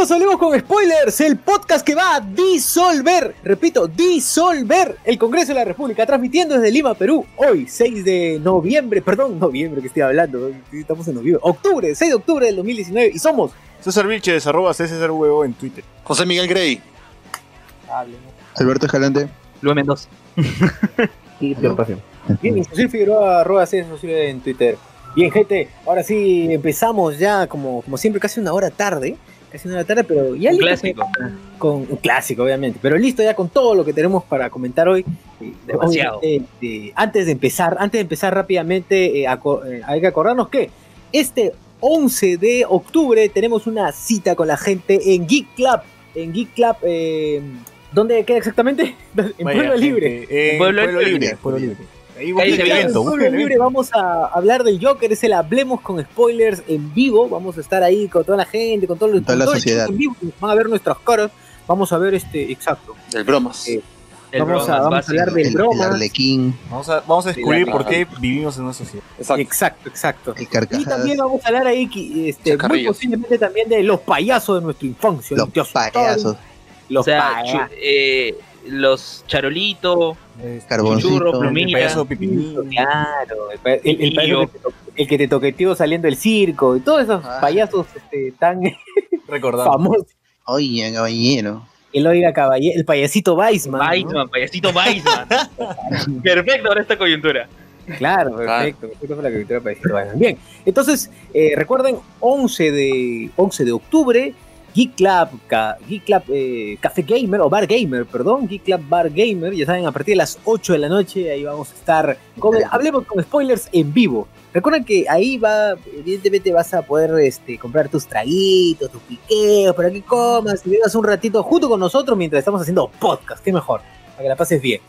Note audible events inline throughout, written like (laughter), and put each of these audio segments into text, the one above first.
Bienvenidos a Hablemos con Spoilers, el podcast que va a disolver, repito, disolver el Congreso de la República, transmitiendo desde Lima, Perú, hoy, 6 de noviembre, perdón, noviembre que estoy hablando, estamos en noviembre, octubre, 6 de octubre del 2019, y somos César Vilches, arroba César Huevo en Twitter. José Miguel Grey. Alberto Escalante. Luis Mendoza. (laughs) y Bien, José Figueroa, arroba César en Twitter. Bien, gente, ahora sí empezamos ya, como, como siempre, casi una hora tarde casi una tarde, pero ya un listo clásico. Con, un clásico, obviamente, pero listo ya con todo lo que tenemos para comentar hoy. Demasiado. Eh, antes de empezar, antes de empezar rápidamente, eh, eh, hay que acordarnos que este 11 de octubre tenemos una cita con la gente en Geek Club. En Geek Club, ¿dónde queda exactamente? (laughs) En Pueblo Libre. En Pueblo, Libre. Pueblo Libre. Ahí libre vamos a hablar del Joker, es el Hablemos con Spoilers en vivo. Vamos a estar ahí con toda la gente, con, todo, toda la sociedad. En vivo. Van a ver nuestras caras. Vamos a ver este, exacto. El bromas. Eh, vamos, a, vamos a, hablar del bromas. Vamos a, vamos a descubrir por qué vivimos en una sociedad. Exacto, exacto. Y también vamos a hablar ahí, este, muy posiblemente también de los payasos de nuestra infancia. Los payasos. Los payasos. Eh, los charolitos, carboncito, plumilla, el payaso claro, el, que te toqueteó saliendo del circo, y todos esos ah. payasos este, tan (laughs) famosos. Oiga, caballero. El oiga caballero, el payasito Weisman. Weisman, payasito Weisman. (laughs) Perfecto ahora esta coyuntura. Claro, perfecto. perfecto la coyuntura payasito Weisman. Bien, entonces eh, recuerden 11 de 11 de octubre Geek Club, Geek Club eh, Café Gamer, o Bar Gamer, perdón, Geek Club Bar Gamer, ya saben, a partir de las 8 de la noche, ahí vamos a estar, hablemos con spoilers en vivo. Recuerden que ahí va, evidentemente vas a poder este, comprar tus traguitos, tus piqueos, para que comas y vivas un ratito junto con nosotros mientras estamos haciendo podcast, qué mejor, para que la pases bien.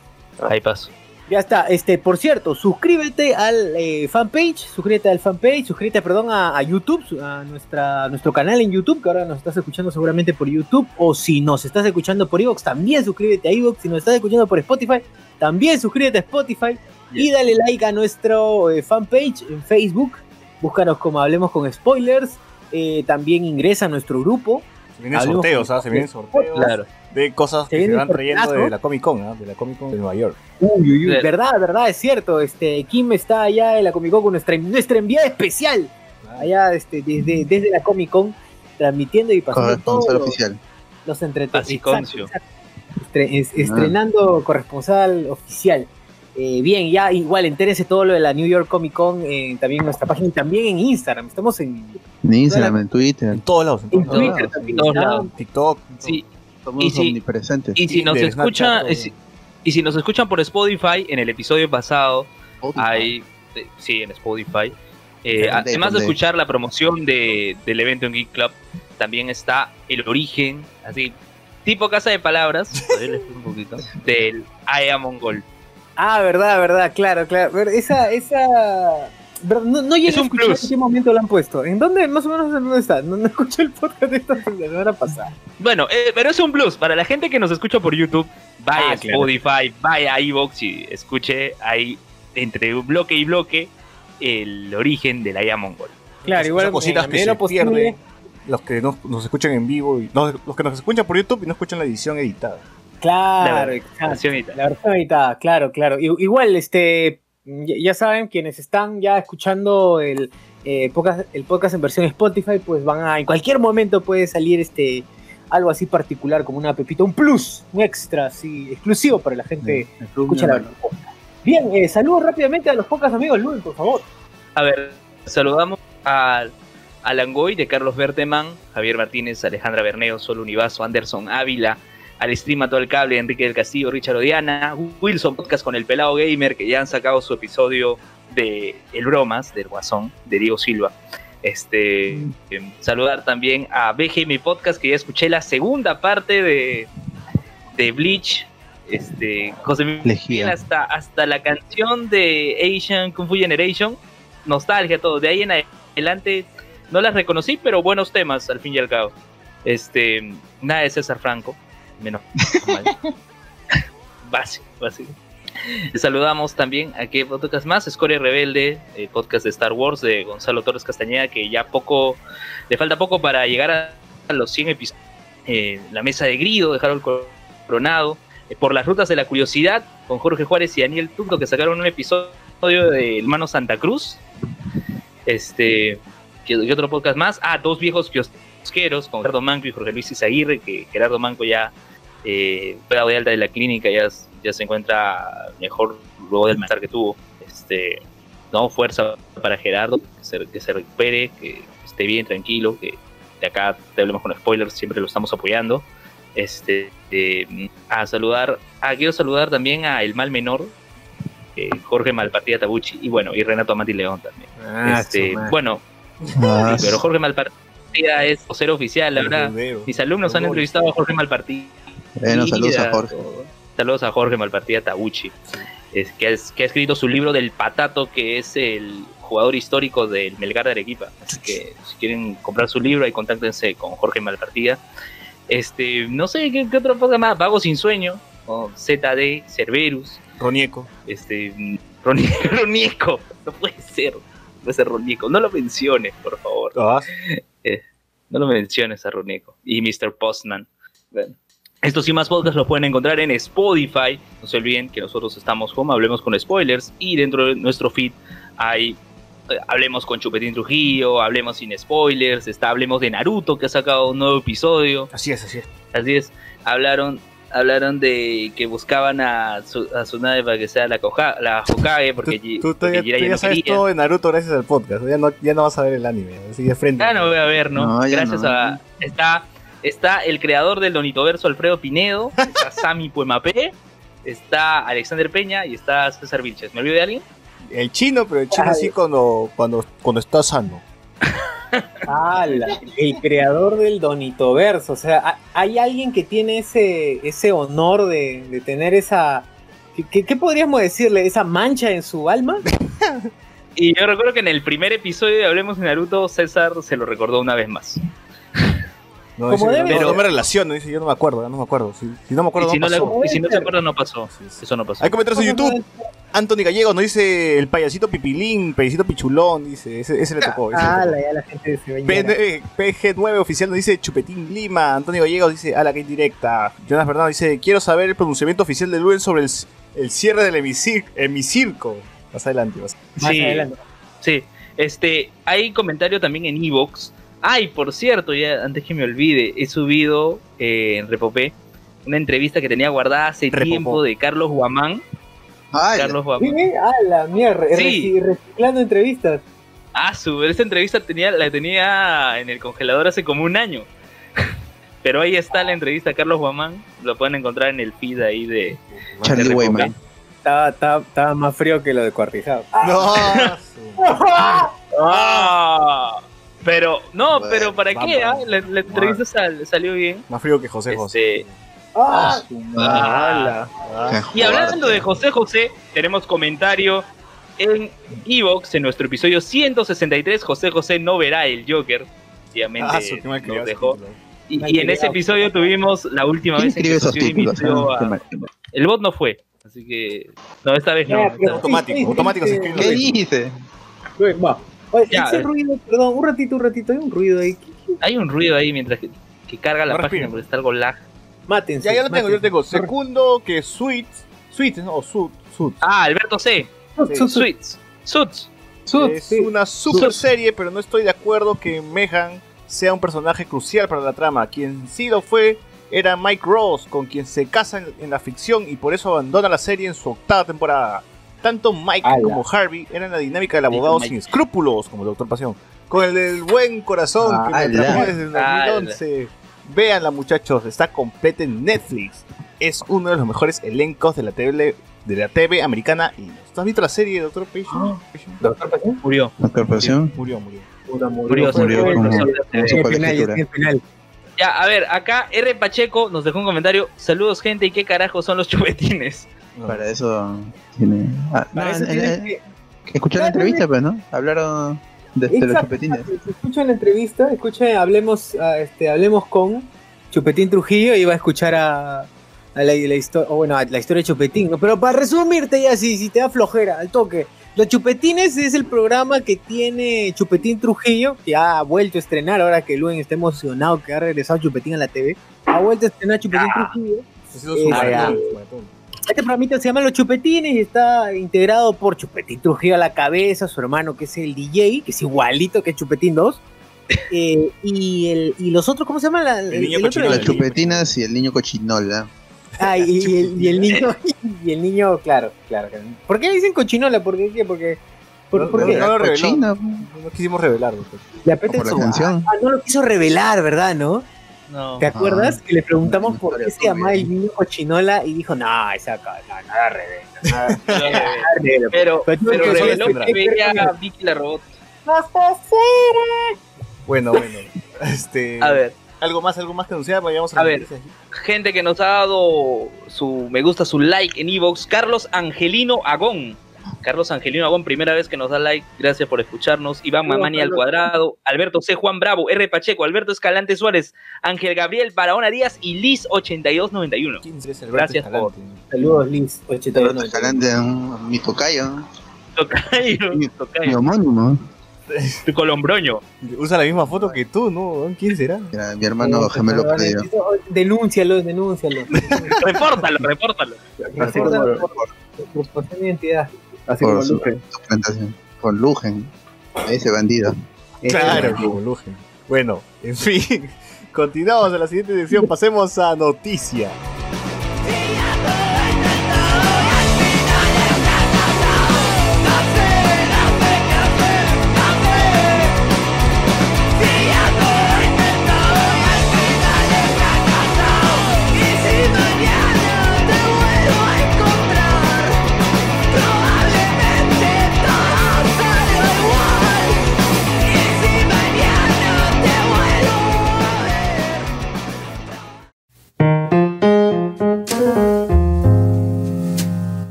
Ahí paso. Ya está. Este, por cierto, suscríbete al eh, fanpage, suscríbete al fanpage, suscríbete, perdón, a, YouTube, a nuestra, nuestro canal en YouTube, que ahora nos estás escuchando seguramente por YouTube, o si nos estás escuchando por Evox, también suscríbete a Evox, si nos estás escuchando por Spotify, también suscríbete a Spotify y dale like a nuestro eh, fanpage en Facebook, búscanos como Hablemos con Spoilers, eh, también ingresa a nuestro grupo. Se vienen sorteos, ¿ah? Se vienen sorteos. Claro de cosas que se van trayendo de la Comic Con, ¿no? de la Comic Con de Nueva York. Uy, uy, uy, verdad, verdad, es cierto. Este, Kim está allá en la Comic Con con nuestra, nuestra enviada especial, allá este, desde, desde la Comic Con, transmitiendo y pasando todo oficial. los entretenimientos. estrenando corresponsal oficial. Eh, bien, ya igual entérense todo lo de la New York Comic Con eh, también en nuestra página y también en Instagram. Estamos en, en Instagram, en Twitter. En todos lados. En, Twitter también. En todos lados. TikTok. Sí y si, Y si nos escucha, y si nos escuchan por Spotify, en el episodio pasado, hay, eh, sí, en Spotify, eh, además de escuchar la promoción de, del evento en Geek Club, también está el origen, así, tipo casa de palabras, (laughs) un poquito, del I Am Mongol. Ah, verdad, verdad, claro, claro. Esa, esa no, no llegué a escuchar en qué momento lo han puesto. ¿En dónde, más o menos, en dónde está? No, no escuché el podcast de esta semana pasada. Bueno, eh, pero es un plus. Para la gente que nos escucha por YouTube, vaya ah, a Spotify, vaya a iVoox y escuche ahí, entre un bloque y bloque, el origen de la IA Mongol. Claro, igual cositas que se pierde, los que nos, nos, escuchan en vivo, y los, que nos escuchan por YouTube y no escuchan la edición editada. Claro, la versión editada. La versión editada, claro, claro. Igual, este, ya saben, quienes están ya escuchando el, eh, podcast, el podcast en versión Spotify, pues van a, en cualquier momento puede salir este algo así particular como una pepita, un plus, un extra, así, exclusivo para la gente que escucha la Bien, eh, saludos rápidamente a los pocos amigos, Luis, por favor. A ver, saludamos a, a Langoy de Carlos Berteman, Javier Martínez, Alejandra Berneo, Sol Univaso, Anderson Ávila, al stream a todo el cable, Enrique del Castillo, Richard Odiana, Wilson Podcast con el Pelado Gamer, que ya han sacado su episodio de El Bromas, del Guasón, de Diego Silva. Este, mm. em, saludar también a BGM Podcast, que ya escuché la segunda parte de, de Bleach. Este, José Miguel, hasta, hasta la canción de Asian Kung Fu Generation, nostalgia, todo. De ahí en adelante no las reconocí, pero buenos temas al fin y al cabo. Este, nada de César Franco menos mal. (laughs) básico, básico. Saludamos también a que podcast más, Escoria Rebelde, podcast de Star Wars de Gonzalo Torres Castañeda, que ya poco, le falta poco para llegar a los 100 episodios. eh, la mesa de Grido de Harold Coronado. eh, por las rutas de la curiosidad con Jorge Juárez y Daniel Tucto que sacaron un episodio de Hermano Santa Cruz. Este, ¿qué, qué otro podcast más? Ah, dos viejos kiosqueros con Gerardo Manco y Jorge Luis Izaguirre, que Gerardo Manco ya eh, fue dado de alta de la clínica, ya, ya se encuentra mejor luego del malestar que tuvo. Este, no, fuerza para Gerardo, que se, que se recupere, que esté bien, tranquilo, que de acá te hablemos con spoilers, siempre lo estamos apoyando. Este, eh, a saludar, ah, quiero saludar también a El Mal Menor, eh, Jorge Malpartida Tabuchi, y bueno, y Renato Amati León también. Ah, este, bueno, Ah, sí, pero Jorge Malpartida es vocero oficial, la verdad. Mis alumnos han entrevistado a Jorge Malpartida. Bueno, saludos a Jorge. Saludos a Jorge Malpartida Tabuchi, es, que, es- que ha escrito su libro del Patato, que es el jugador histórico del Melgar de Arequipa. Así que si quieren comprar su libro, ahí contáctense con Jorge Malpartida. Este, no sé qué, qué otro podcast más, Vago sin sueño, o ZD, Cerberus, Ronieco. este, Roni- (laughs) Ronieco, no puede ser, no puede ser Ronieco, no lo menciones, por favor. Ah, No lo menciones a Ronieco. Y Mr. Postman. Bueno. Estos y más podcasts los pueden encontrar en Spotify. No se olviden que nosotros estamos como Hablemos con Spoilers. Y dentro de nuestro feed hay eh, Hablemos con Chupetín Trujillo, Hablemos sin Spoilers. Está Hablemos de Naruto que ha sacado un nuevo episodio. así es, así es. Así es. Hablaron, hablaron de que buscaban a, su, a Tsunade para que sea la, Koja- la Hokage porque, Tú, tú- tú porque ya, Jiraiya tú ya no sabes quería. todo de Naruto gracias al podcast. Ya no, ya no vas a ver el anime. Así de frente. Ya no voy a ver, ¿no? Gracias no. a. Está, está el creador del Donitoverso, Alfredo Pinedo. (laughs) Está Sami Puemapé. Está Alexander Peña y está César Vilches. ¿Me olvido de alguien? El chino, pero el chino Ay. sí cuando, cuando, cuando está sano. (laughs) ¡Hala! el creador del Donito Verso. O sea, ¿ha- ¿hay alguien que tiene ese, ese honor de, de tener esa. ¿qué- ¿Qué, qué podríamos decirle? ¿Esa mancha en su alma? (laughs) Y yo recuerdo que en el primer episodio de Hablemos de Naruto, César se lo recordó una vez más. No, Como dice, debe no, no me relaciono, dice, yo no me acuerdo, no me acuerdo. Si, si no me acuerdo, y si no pasó. y si no se acuerda, no pasó. Sí, sí. Eso no pasó. Hay comentarios en YouTube. Anthony Gallego nos dice el payasito pipilín, payasito pichulón, dice, ese, ese le tocó. ese le tocó. La gente se va a llenar. PN PG9 oficial nos dice Chupetín Lima, Antonio Gallegos dice ala que indirecta, Jonas Bernardo dice quiero saber el pronunciamiento oficial de Luen sobre el, el cierre del hemicirco. Más adelante. vas. Más Sí, adelante. sí. Este, hay comentario también en Evox. Ay, por cierto, ya antes que me olvide, he subido eh, en Repopé una entrevista que tenía guardada hace Repopó. tiempo de Carlos Guamán. Ay, Carlos Guamán. ¿Qué? ¡Hala! Mierda, Sí. reci- reciclando entrevistas. Ah, su, esa entrevista tenía, la tenía en el congelador hace como un año. (laughs) Pero ahí está la entrevista a Carlos Guamán. Lo pueden encontrar en el feed ahí de. Charlie de Wayman. Estaba, estaba, estaba más frío que lo de cuartizado. No, su- (laughs) ¡Ah! Pero, no, Bueno, pero ¿para vamos. qué? ah? La, la entrevista sal- salió bien. más frío que José José. Este, ¡Ah! Ah. Ah, Y hablando de José José, tenemos comentario en Evox, en nuestro episodio 163. José José no verá el Joker. Obviamente ah, nos ese dejó. Y, en ese episodio tuvimos la última ¿Quién vez en que títulos? a-. El bot no fue. Así que. No, esta vez no. Automático, automático se escribe. ¿Qué dice? Va. Oye, Ya, ese eh. ruido, perdón, un ratito, un ratito, hay un ruido ahí. Hay un ruido ahí mientras que, que carga la No página porque está algo lag. Mátense. Ya, ya lo tengo, yo lo tengo. Segundo que Sweets, Sweets, no, o Sud. Ah, Alberto C. Sud, Suits. Suits. es sí. una super serie, pero no estoy de acuerdo que Mehan sea un personaje crucial para la trama. Quien sí lo fue era Mike Ross, con quien se casa en, en la ficción y por eso abandona la serie en su octava temporada. Tanto Mike Ala. como Harvey eran la dinámica del abogado sin escrúpulos, como el Doctor Pasión, con el del buen corazón que me atrapó desde el Ala. 2011. Véanla muchachos, está completa en Netflix. Es uno de los mejores elencos de la TV, de la TV americana. Y ¿Tú has visto la serie, Doctor Patient? Doctor Pasión. Murió. Doctor Pasión. Murió, murió. Murió. Fue- murió fue- como- fue- como fue su el Ya, a ver, acá R. Pacheco nos dejó un comentario. Saludos, gente. ¿Y qué carajo son los chupetines? Para eso tiene. Ah, no, Para eso en- tienes en- que- escuché la entrevista, pues, ¿no? Hablaron de, de los chupetines. escuchan la entrevista, escuchen, hablemos, ah, este, hablemos con Chupetín Trujillo y va a escuchar a, a la, la historia, o bueno, a la historia de Chupetín, ¿no? Pero para resumirte ya, si, si te da flojera, al toque, Los Chupetines es el programa que tiene Chupetín Trujillo, que ha vuelto a estrenar ahora que Luen está emocionado que ha regresado Chupetín a la TV. Ha vuelto a estrenar Chupetín Ah. Trujillo. Ha sido Eh, ah, maratón. Este programita se llama Los Chupetines y está integrado por Chupetín Trujillo a la cabeza, su hermano que es el DJ, que es igualito que Chupetín 2. eh, y, el, y los otros, ¿cómo se llama? La- El niño otro- cochinola. Las chupetinas y el niño cochinola. Ah, y, y el, y el niño, (laughs) (laughs) y el niño, claro, claro. ¿Por qué le dicen cochinola? ¿Por qué? ¿Por qué? ¿Por, No, por no, qué? no lo reveló. Cochina, No quisimos revelarlo. pues. Le apetece por la su- canción. Ah, no lo quiso revelar, ¿verdad? ¿No? No. ¿Te acuerdas? que le preguntamos por qué se llamaba el niño cochinola y dijo, no, esa no, nada revela. Nada, nada revela". Pero, Pero pero que reveló que veía Vicky la robot. Bueno, bueno. Este, A ver, ¿Algo más, algo más que anunciar? Vayamos A las ver. gente que nos ha dado su me gusta, su like en Evox, Carlos Angelino Agón. Carlos Angelino Agón, primera vez que nos da like, gracias por escucharnos. Iván Saludos, Mamani al cuadrado, Alberto C. Juan Bravo, R. Pacheco, Alberto Escalante Suárez, Ángel Gabriel Barahona Díaz y Liz 8291. ¿Quién es Alberto Gracias Escalante? Saludos, Liz. 81. Escalante, mi tocayo, Tocayo, mi tocayo, homónimo. (laughs) tu colombroño. Usa la misma foto que tú, ¿no? ¿Quién será? Mi hermano gemelo perdido. Denúncialo, denúncialo. (laughs) repórtalo, repórtalo. Repórtalo por- identidad. Así Por como su Luke. suplantación. Con Lugen. Ese bandido. Claro, como Lugen. Bueno, en fin. (laughs) Continuamos a la siguiente sección. Pasemos a noticia.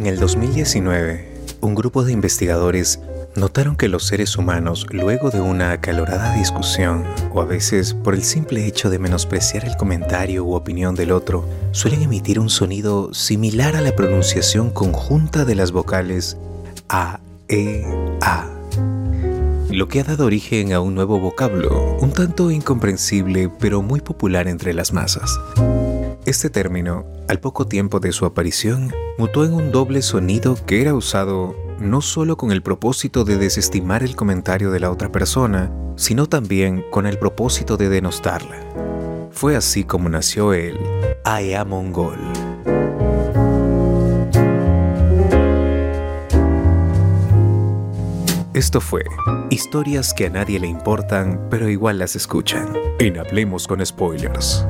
En el 2019, un grupo de investigadores notaron que los seres humanos, luego de una acalorada discusión, o a veces por el simple hecho de menospreciar el comentario u opinión del otro, suelen emitir un sonido similar a la pronunciación conjunta de las vocales A, E, A. Lo que ha dado origen a un nuevo vocablo, un tanto incomprensible pero muy popular entre las masas. Este término, al poco tiempo de su aparición, mutó en un doble sonido que era usado no solo con el propósito de desestimar el comentario de la otra persona, sino también con el propósito de denostarla. Fue así como nació el AEA Mongol. Esto fue historias que a nadie le importan, pero igual las escuchan. En Hablemos con Spoilers.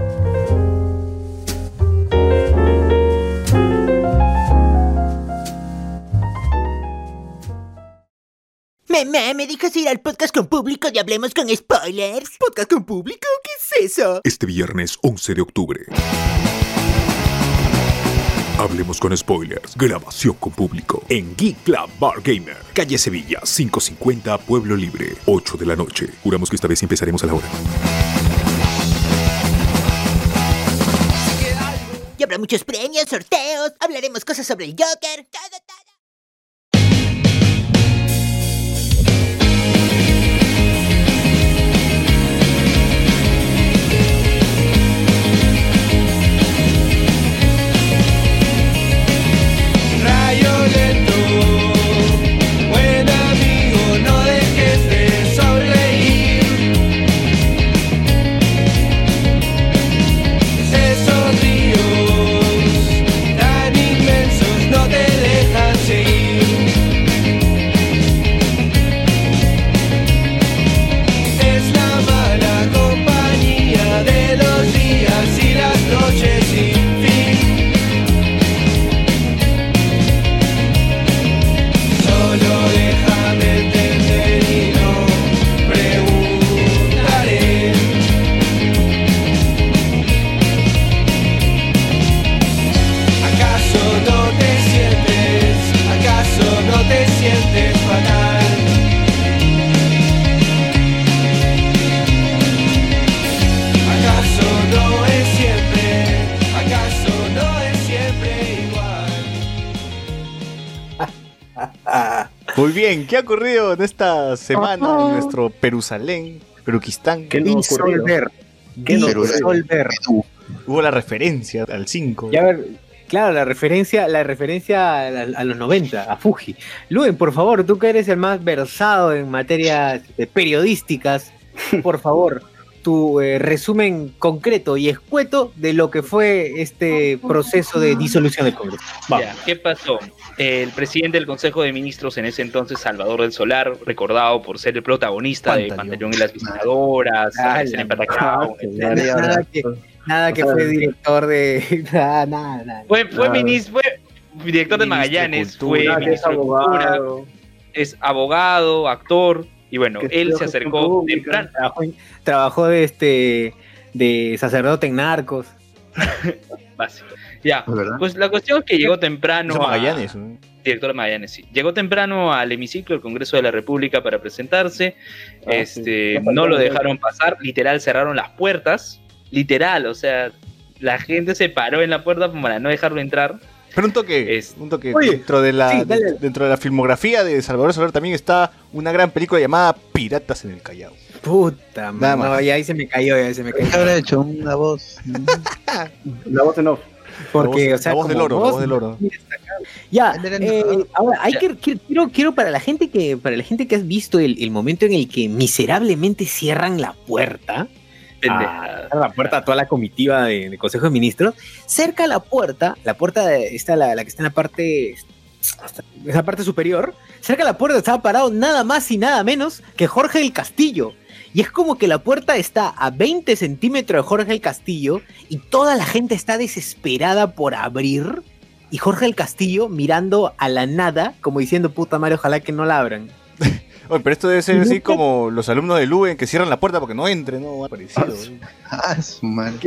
Mamá, ¿me dejas ir al podcast con público y hablemos con spoilers? ¿Podcast con público? ¿Qué es eso? Este viernes 11 de octubre. Hablemos con spoilers. Grabación con público. En Geek Club Bar Gamer. Calle Sevilla, 550, Pueblo Libre. 8 de la noche. Juramos que esta vez empezaremos a la hora. Y habrá muchos premios, sorteos, hablaremos cosas sobre el Joker, todo, todo. Bien, ¿qué ha ocurrido en esta semana en nuestro Perusalén, Peruquistán? ¿Qué no? Disolver. ¿Qué no disolver? Hubo la referencia al 5. Ya ver, claro, la referencia, la referencia a, a los 90, a Fuji. Luen, por favor, tú que eres el más versado en materias eh, periodísticas, por favor, tu eh, resumen concreto y escueto de lo que fue este proceso de disolución del Congreso. Vamos. Ya, ¿Qué pasó? El presidente del Consejo de Ministros en ese entonces, Salvador del Solar, recordado por ser el protagonista de Pantaleón. Y las visitadoras. Nada que, nada que fue director de. (laughs) Nada, nada, nada. Fue, fue, ministro, fue director de de Magallanes, Cultura. fue es ministro de Cultura, abogado. es abogado, actor, y bueno, Que él se acercó temprano. Trabajó, de este de sacerdote en narcos. (laughs) básico. Ya, pues la cuestión es que llegó temprano. No, a- Magallanes. ¿no? Director de Magallanes, sí. Llegó temprano al hemiciclo del Congreso de la República para presentarse. Ah, este, sí. no lo dejaron pasar, literal cerraron las puertas. Literal, o sea, la gente se paró en la puerta para no dejarlo entrar. Pero un toque, Es- un toque Oye, dentro de la sí, dale. de- dentro de la filmografía de Salvador Solar también está una gran película llamada Piratas en el Callao. Puta, Nada man, no, ya ahí se me cayó, ya se me cayó. ¿Qué habrá hecho? Una voz. (laughs) La voz en off. Porque, la voz, o sea, la voz del oro, la voz, del oro. Ya, eh, ahora hay Ya. que quiero, quiero quiero para la gente que para la gente que has visto el, el momento en el que miserablemente cierran la puerta, Pendeja. a, cierran la puerta a toda la comitiva de- Consejo de Ministros, cerca a la puerta, la puerta de- está la, la que está en la parte esa parte superior, cerca a la puerta estaba parado nada más y nada menos que Jorge del Castillo. Y es como que la puerta está a 20 centímetros de Jorge del Castillo y toda la gente está desesperada por abrir. Y Jorge del Castillo mirando a la nada, como diciendo, puta madre, ojalá que no la abran. (laughs) Oye, pero esto debe ser así como los alumnos de Luen que cierran la puerta porque no entren, ¿no? Parecido. ¿eh? Ah, su madre.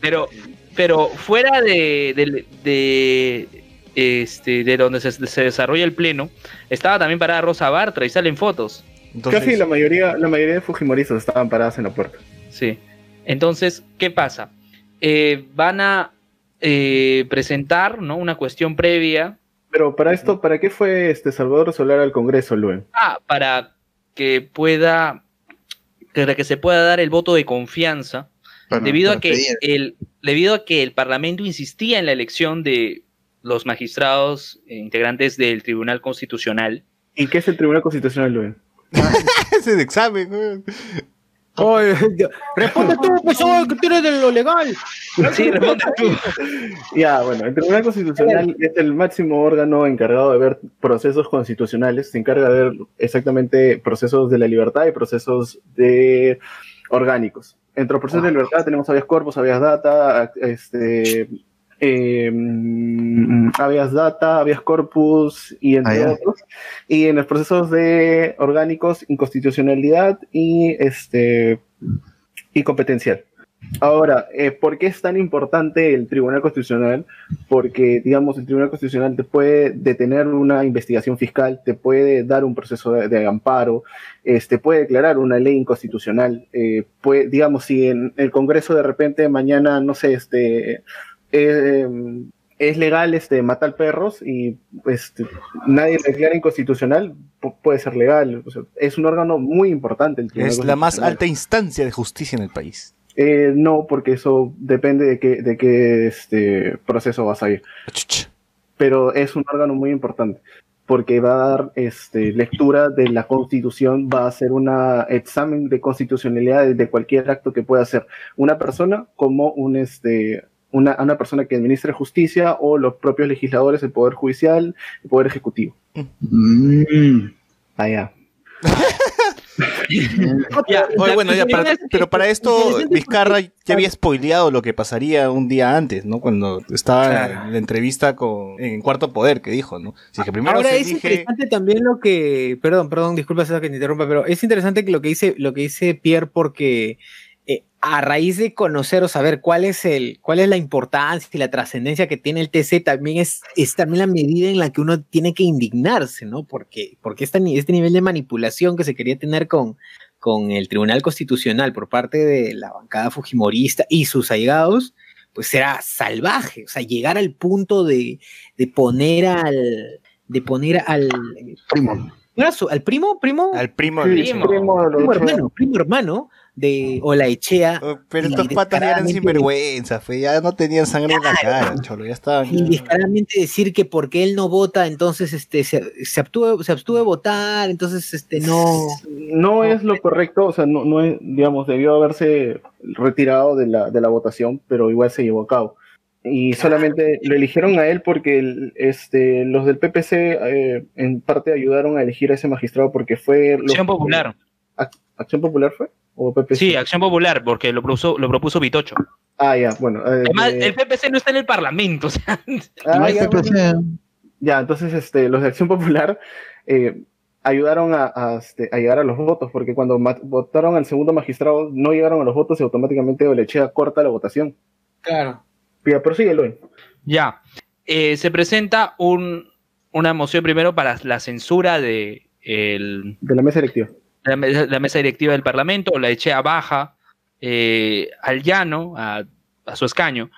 Pero, pero fuera de, de, de, este, de donde se, se desarrolla el pleno, estaba también parada Rosa Bartra y salen fotos. Entonces, Casi la mayoría, la mayoría de Fujimoristas estaban paradas en la puerta. Sí. Entonces, ¿qué pasa? Eh, van a eh, presentar ¿no? una cuestión previa Pero para esto, ¿para qué fue este Salvador Solar al Congreso, Luen? ah, para que pueda para que se pueda dar el voto de confianza Para- debido a que pedir. el debido a que el Parlamento insistía en la elección de los magistrados eh, integrantes del Tribunal Constitucional ¿Y qué es el Tribunal Constitucional, Luen? (laughs) es de examen. ¿No? (laughs) responde tú, pues, oh, que tú eres de lo legal. sí responde tú (laughs) Ya, bueno, el Tribunal Constitucional es el máximo órgano encargado de ver procesos constitucionales, se encarga de ver exactamente procesos de la libertad y procesos de orgánicos. Entre los procesos de libertad tenemos habeas corpus, habeas data, este, eh, habeas data, habeas corpus y entre Ah, otros. Y en los procesos de orgánicos, inconstitucionalidad y este y competencial. Ahora, eh, ¿por qué es tan importante el Tribunal Constitucional? Porque, digamos, el Tribunal Constitucional te puede detener una investigación fiscal, te puede dar un proceso de, de amparo, este, puede declarar una ley inconstitucional. eh, puede, digamos, si en el Congreso de repente mañana, no sé, este, eh, es legal este, matar perros y este, nadie lo declara inconstitucional, pu- puede ser legal. O sea, es un órgano muy importante. El Es la más alta instancia de justicia en el país. Eh, no, porque eso depende de qué, de qué este, proceso vas a ir. Pero es un órgano muy importante, porque va a dar este, lectura de la constitución, va a hacer un examen de constitucionalidad de, de cualquier acto que pueda hacer una persona como un, este, una, una persona que administre justicia o los propios legisladores, el Poder Judicial, el Poder Ejecutivo. Mm. Allá. Ya, (laughs) Oye, bueno, ya, para- pero para esto Vizcarra ya había spoileado lo que pasaría un día antes, ¿no? Cuando estaba Claro. en la entrevista con en Cuarto Poder que dijo, ¿no? Así que primero Ahora se es elige interesante también lo que, perdón, perdón, disculpa César, que te interrumpa, pero es interesante que lo que dice, lo que dice Pierre porque a raíz de conocer o saber cuál es el, cuál es la importancia y la trascendencia que tiene el TC, también es, es también la medida en la que uno tiene que indignarse, ¿no? Porque, porque este, ni- este nivel de manipulación que se quería tener con, con el Tribunal Constitucional por parte de la bancada fujimorista y sus allegados, pues era salvaje, o sea, llegar al punto de, de poner al, de poner al, Primo. era su- al primo, primo, Al primo Primo. primo hermano, primo hermano de Olaechea. Oh, Pero estos patas ya eran sinvergüenza, fe, ya no tenían sangre en la cara, cholo, ya estaban. Y descaradamente decir que porque él no vota, entonces este se, se abstuvo, se abstuvo de votar, entonces este no. No es lo correcto, o sea, no, no es, digamos, debió haberse retirado de la, de la votación, pero igual se llevó a cabo. Y solamente lo eligieron a él porque el- este, los del PPC eh, en parte ayudaron a elegir a ese magistrado porque fue... lo- Acción Popular. ¿Acción Popular fue? ¿O PPC? Sí, Acción Popular, porque lo propuso, lo propuso Vitocho. Ah, ya, bueno. eh, Además, de- el PPC no está en el Parlamento, o sea, ah, No (laughs) hay ya, PPC. bueno. Ya, entonces este, los de Acción Popular eh, ayudaron a, a, este, a llegar a los votos, porque cuando votaron al segundo magistrado no llegaron a los votos y automáticamente Olechea corta la votación. Claro. Ya, prosíguelo. Ya. Eh, se presenta un, una moción primero para la censura de el- De la mesa directiva. La, me- la mesa directiva del Parlamento, la echea baja eh, al llano, a, a su escaño,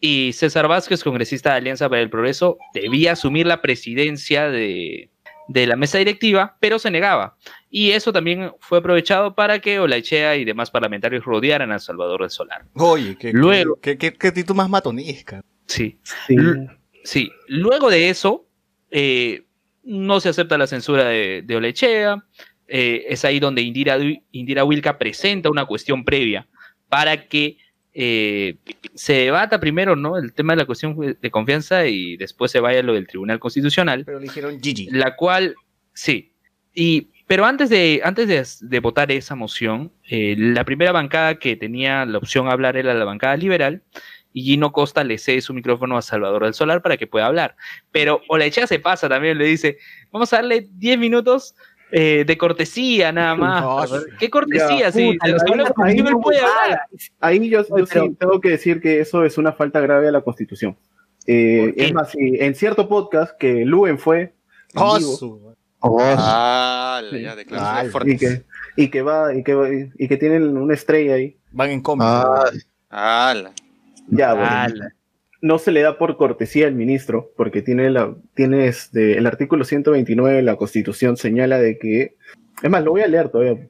y César Vázquez, congresista de Alianza para el Progreso, debía asumir la presidencia de, de la mesa directiva, pero se negaba. Y eso también fue aprovechado para que Olaechea y demás parlamentarios rodearan a Salvador del Solar. Oye, qué, Luego- qué, qué, qué actitud más matonesca. Sí. Sí. L- Sí, luego de eso, eh, no se acepta la censura de, de Olechea. Eh, es ahí donde Indira, Indira Wilka presenta una cuestión previa para que eh, se debata primero ¿no? el tema de la cuestión de confianza y después se vaya lo del Tribunal Constitucional, Pero le dijeron Gigi. la cual, sí, y, pero antes de, antes de, de votar esa moción, eh, la primera bancada que tenía la opción a hablar era la bancada liberal, y Gino Costa le cede su micrófono a Salvador del Solar para que pueda hablar. Pero Olechea se pasa también, le dice, vamos a darle 10 minutos eh, de cortesía nada (laughs) más. No, ¿Qué cortesía? Ya, puta, habla ahí- con ahí Gino, él no puede votaba. hablar. Ahí yo, sí tengo que decir que eso es una falta grave a la Constitución. Eh, es más, sí, en cierto podcast que Luen fue Oh, vivo, Oh, Ah, Sí. ya, declaraciones y fuertes. que, y que va, y que, va- y que tienen una estrella ahí. Van en cómics. ah. Ya, bueno. No se le da por cortesía al ministro, porque tiene, la, tiene este, el artículo 129 de la Constitución señala de que, es más, lo voy a leer todavía. que-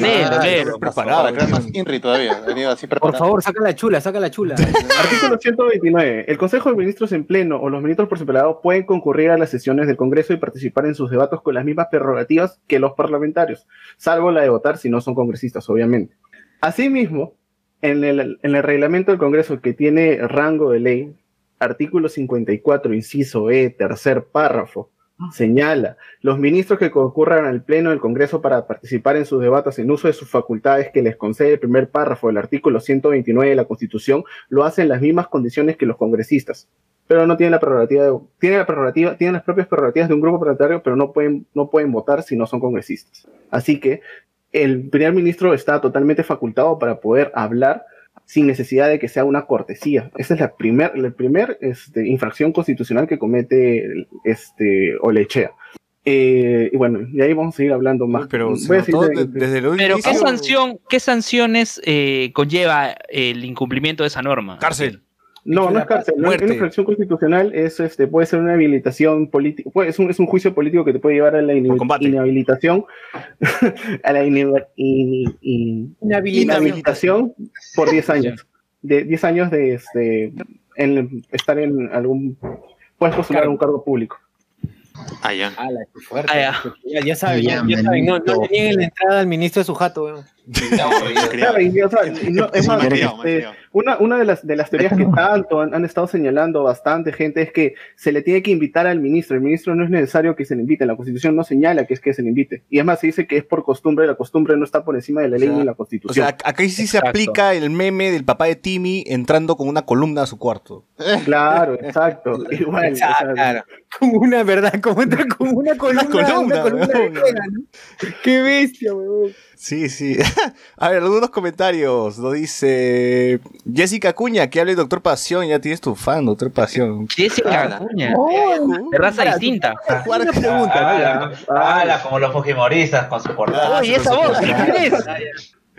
léelo, Ah, léelo. más- Preparado, Para crear más claro. Inri todavía. Así Por favor, saca la chula, saca la chula. (laughs) Artículo 129. El Consejo de Ministros en pleno o los ministros por separado pueden concurrir a las sesiones del Congreso y participar en sus debates con las mismas prerrogativas que los parlamentarios, salvo la de votar si no son congresistas, obviamente. Asimismo, en el, en el reglamento del Congreso que tiene rango de ley, artículo 54, inciso E, tercer párrafo, señala, los ministros que concurran al Pleno del Congreso para participar en sus debates en uso de sus facultades que les concede el primer párrafo del artículo 129 de la Constitución, lo hacen en las mismas condiciones que los congresistas. Pero no tienen la prerrogativa, de- tienen la prerrogativa, tienen las propias prerrogativas de un grupo parlamentario, pero no pueden, no pueden votar si no son congresistas. Así que el primer ministro está totalmente facultado para poder hablar sin necesidad de que sea una cortesía. Esa es la primer, la primer este, infracción constitucional que comete este, Olechea. Eh, y bueno, y ahí vamos a seguir hablando más. Pero se Voy a notó seguir- de- desde el Pero ¿qué sanción, qué sanciones eh, conlleva el incumplimiento de esa norma? Cárcel. No, no es cárcel. no. Una infracción constitucional es, este, puede ser una habilitación política, puede- es un, es un juicio político que te puede llevar a la inhabilitación, (laughs) a la ine- in- in- inhabilitación por 10 años. De 10 años de este, en, estar en algún, puedes postular a un cargo público. Ah, ya. Fuerte. Ah, ya. ya, saben, ya, saben, no, no le nieguen la entrada al ministro de su jato, weón. (laughs) No- es más, este. Una, una de, las, de las teorías que tanto han, han estado señalando bastante gente es que se le tiene que invitar al ministro. El ministro no es necesario que se le invite. La constitución no señala que es que se le invite. Y además se dice que es por costumbre. La costumbre no está por encima de la ley O sea, ni la O constitución. sea, acá sí se Exacto. aplica el meme del papá de Timmy entrando con una columna a su cuarto. claro, exacto. (laughs) Igual. o sea, Claro. Como una verdad, como entra como una columna, columna, una columna de weón. tela, ¿no? Qué bestia, weón. Sí, sí. (laughs) A ver, algunos comentarios. Lo dice Jessica Cuña, que hable doctor Pasión. Ya tienes tu fan, doctor Pasión. Jessica Ala. Acuña, de raza distinta. una pregunta. Ala, Ah, ala, como los fujimoristas con su portada. Oye, esa voz, ¿quién es?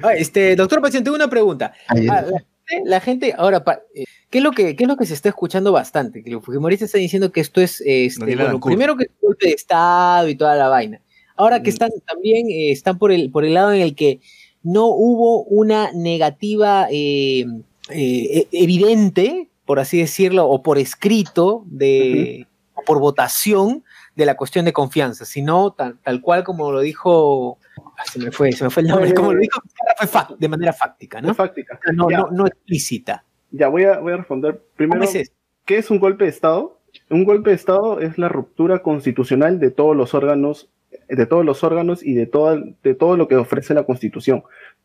Ah, este, doctor Pasión, tengo una pregunta. Ah, la, gente- la gente, ahora, eh, ¿qué, es lo que, ¿qué es lo que se está escuchando bastante? Que los fujimoristas están diciendo que esto es, este, primero que es golpe de Estado y toda la vaina. Ahora que están también, eh, están por el, por el lado en el que no hubo una negativa eh, eh, e- evidente, por así decirlo, o por escrito, de, o por votación de la cuestión de confianza, sino tal, tal cual como lo dijo, ah, se me fue, se me fue el nombre, como lo dijo, fue de manera fáctica, ¿no? Fáctica. No, no, no explícita. Ya, voy a, voy a responder. Primero, ¿Cómo es? ¿qué es un golpe de Estado? Un golpe de Estado es la ruptura constitucional de todos los órganos, de todos los órganos y de, toda, de todo lo que ofrece la Constitución,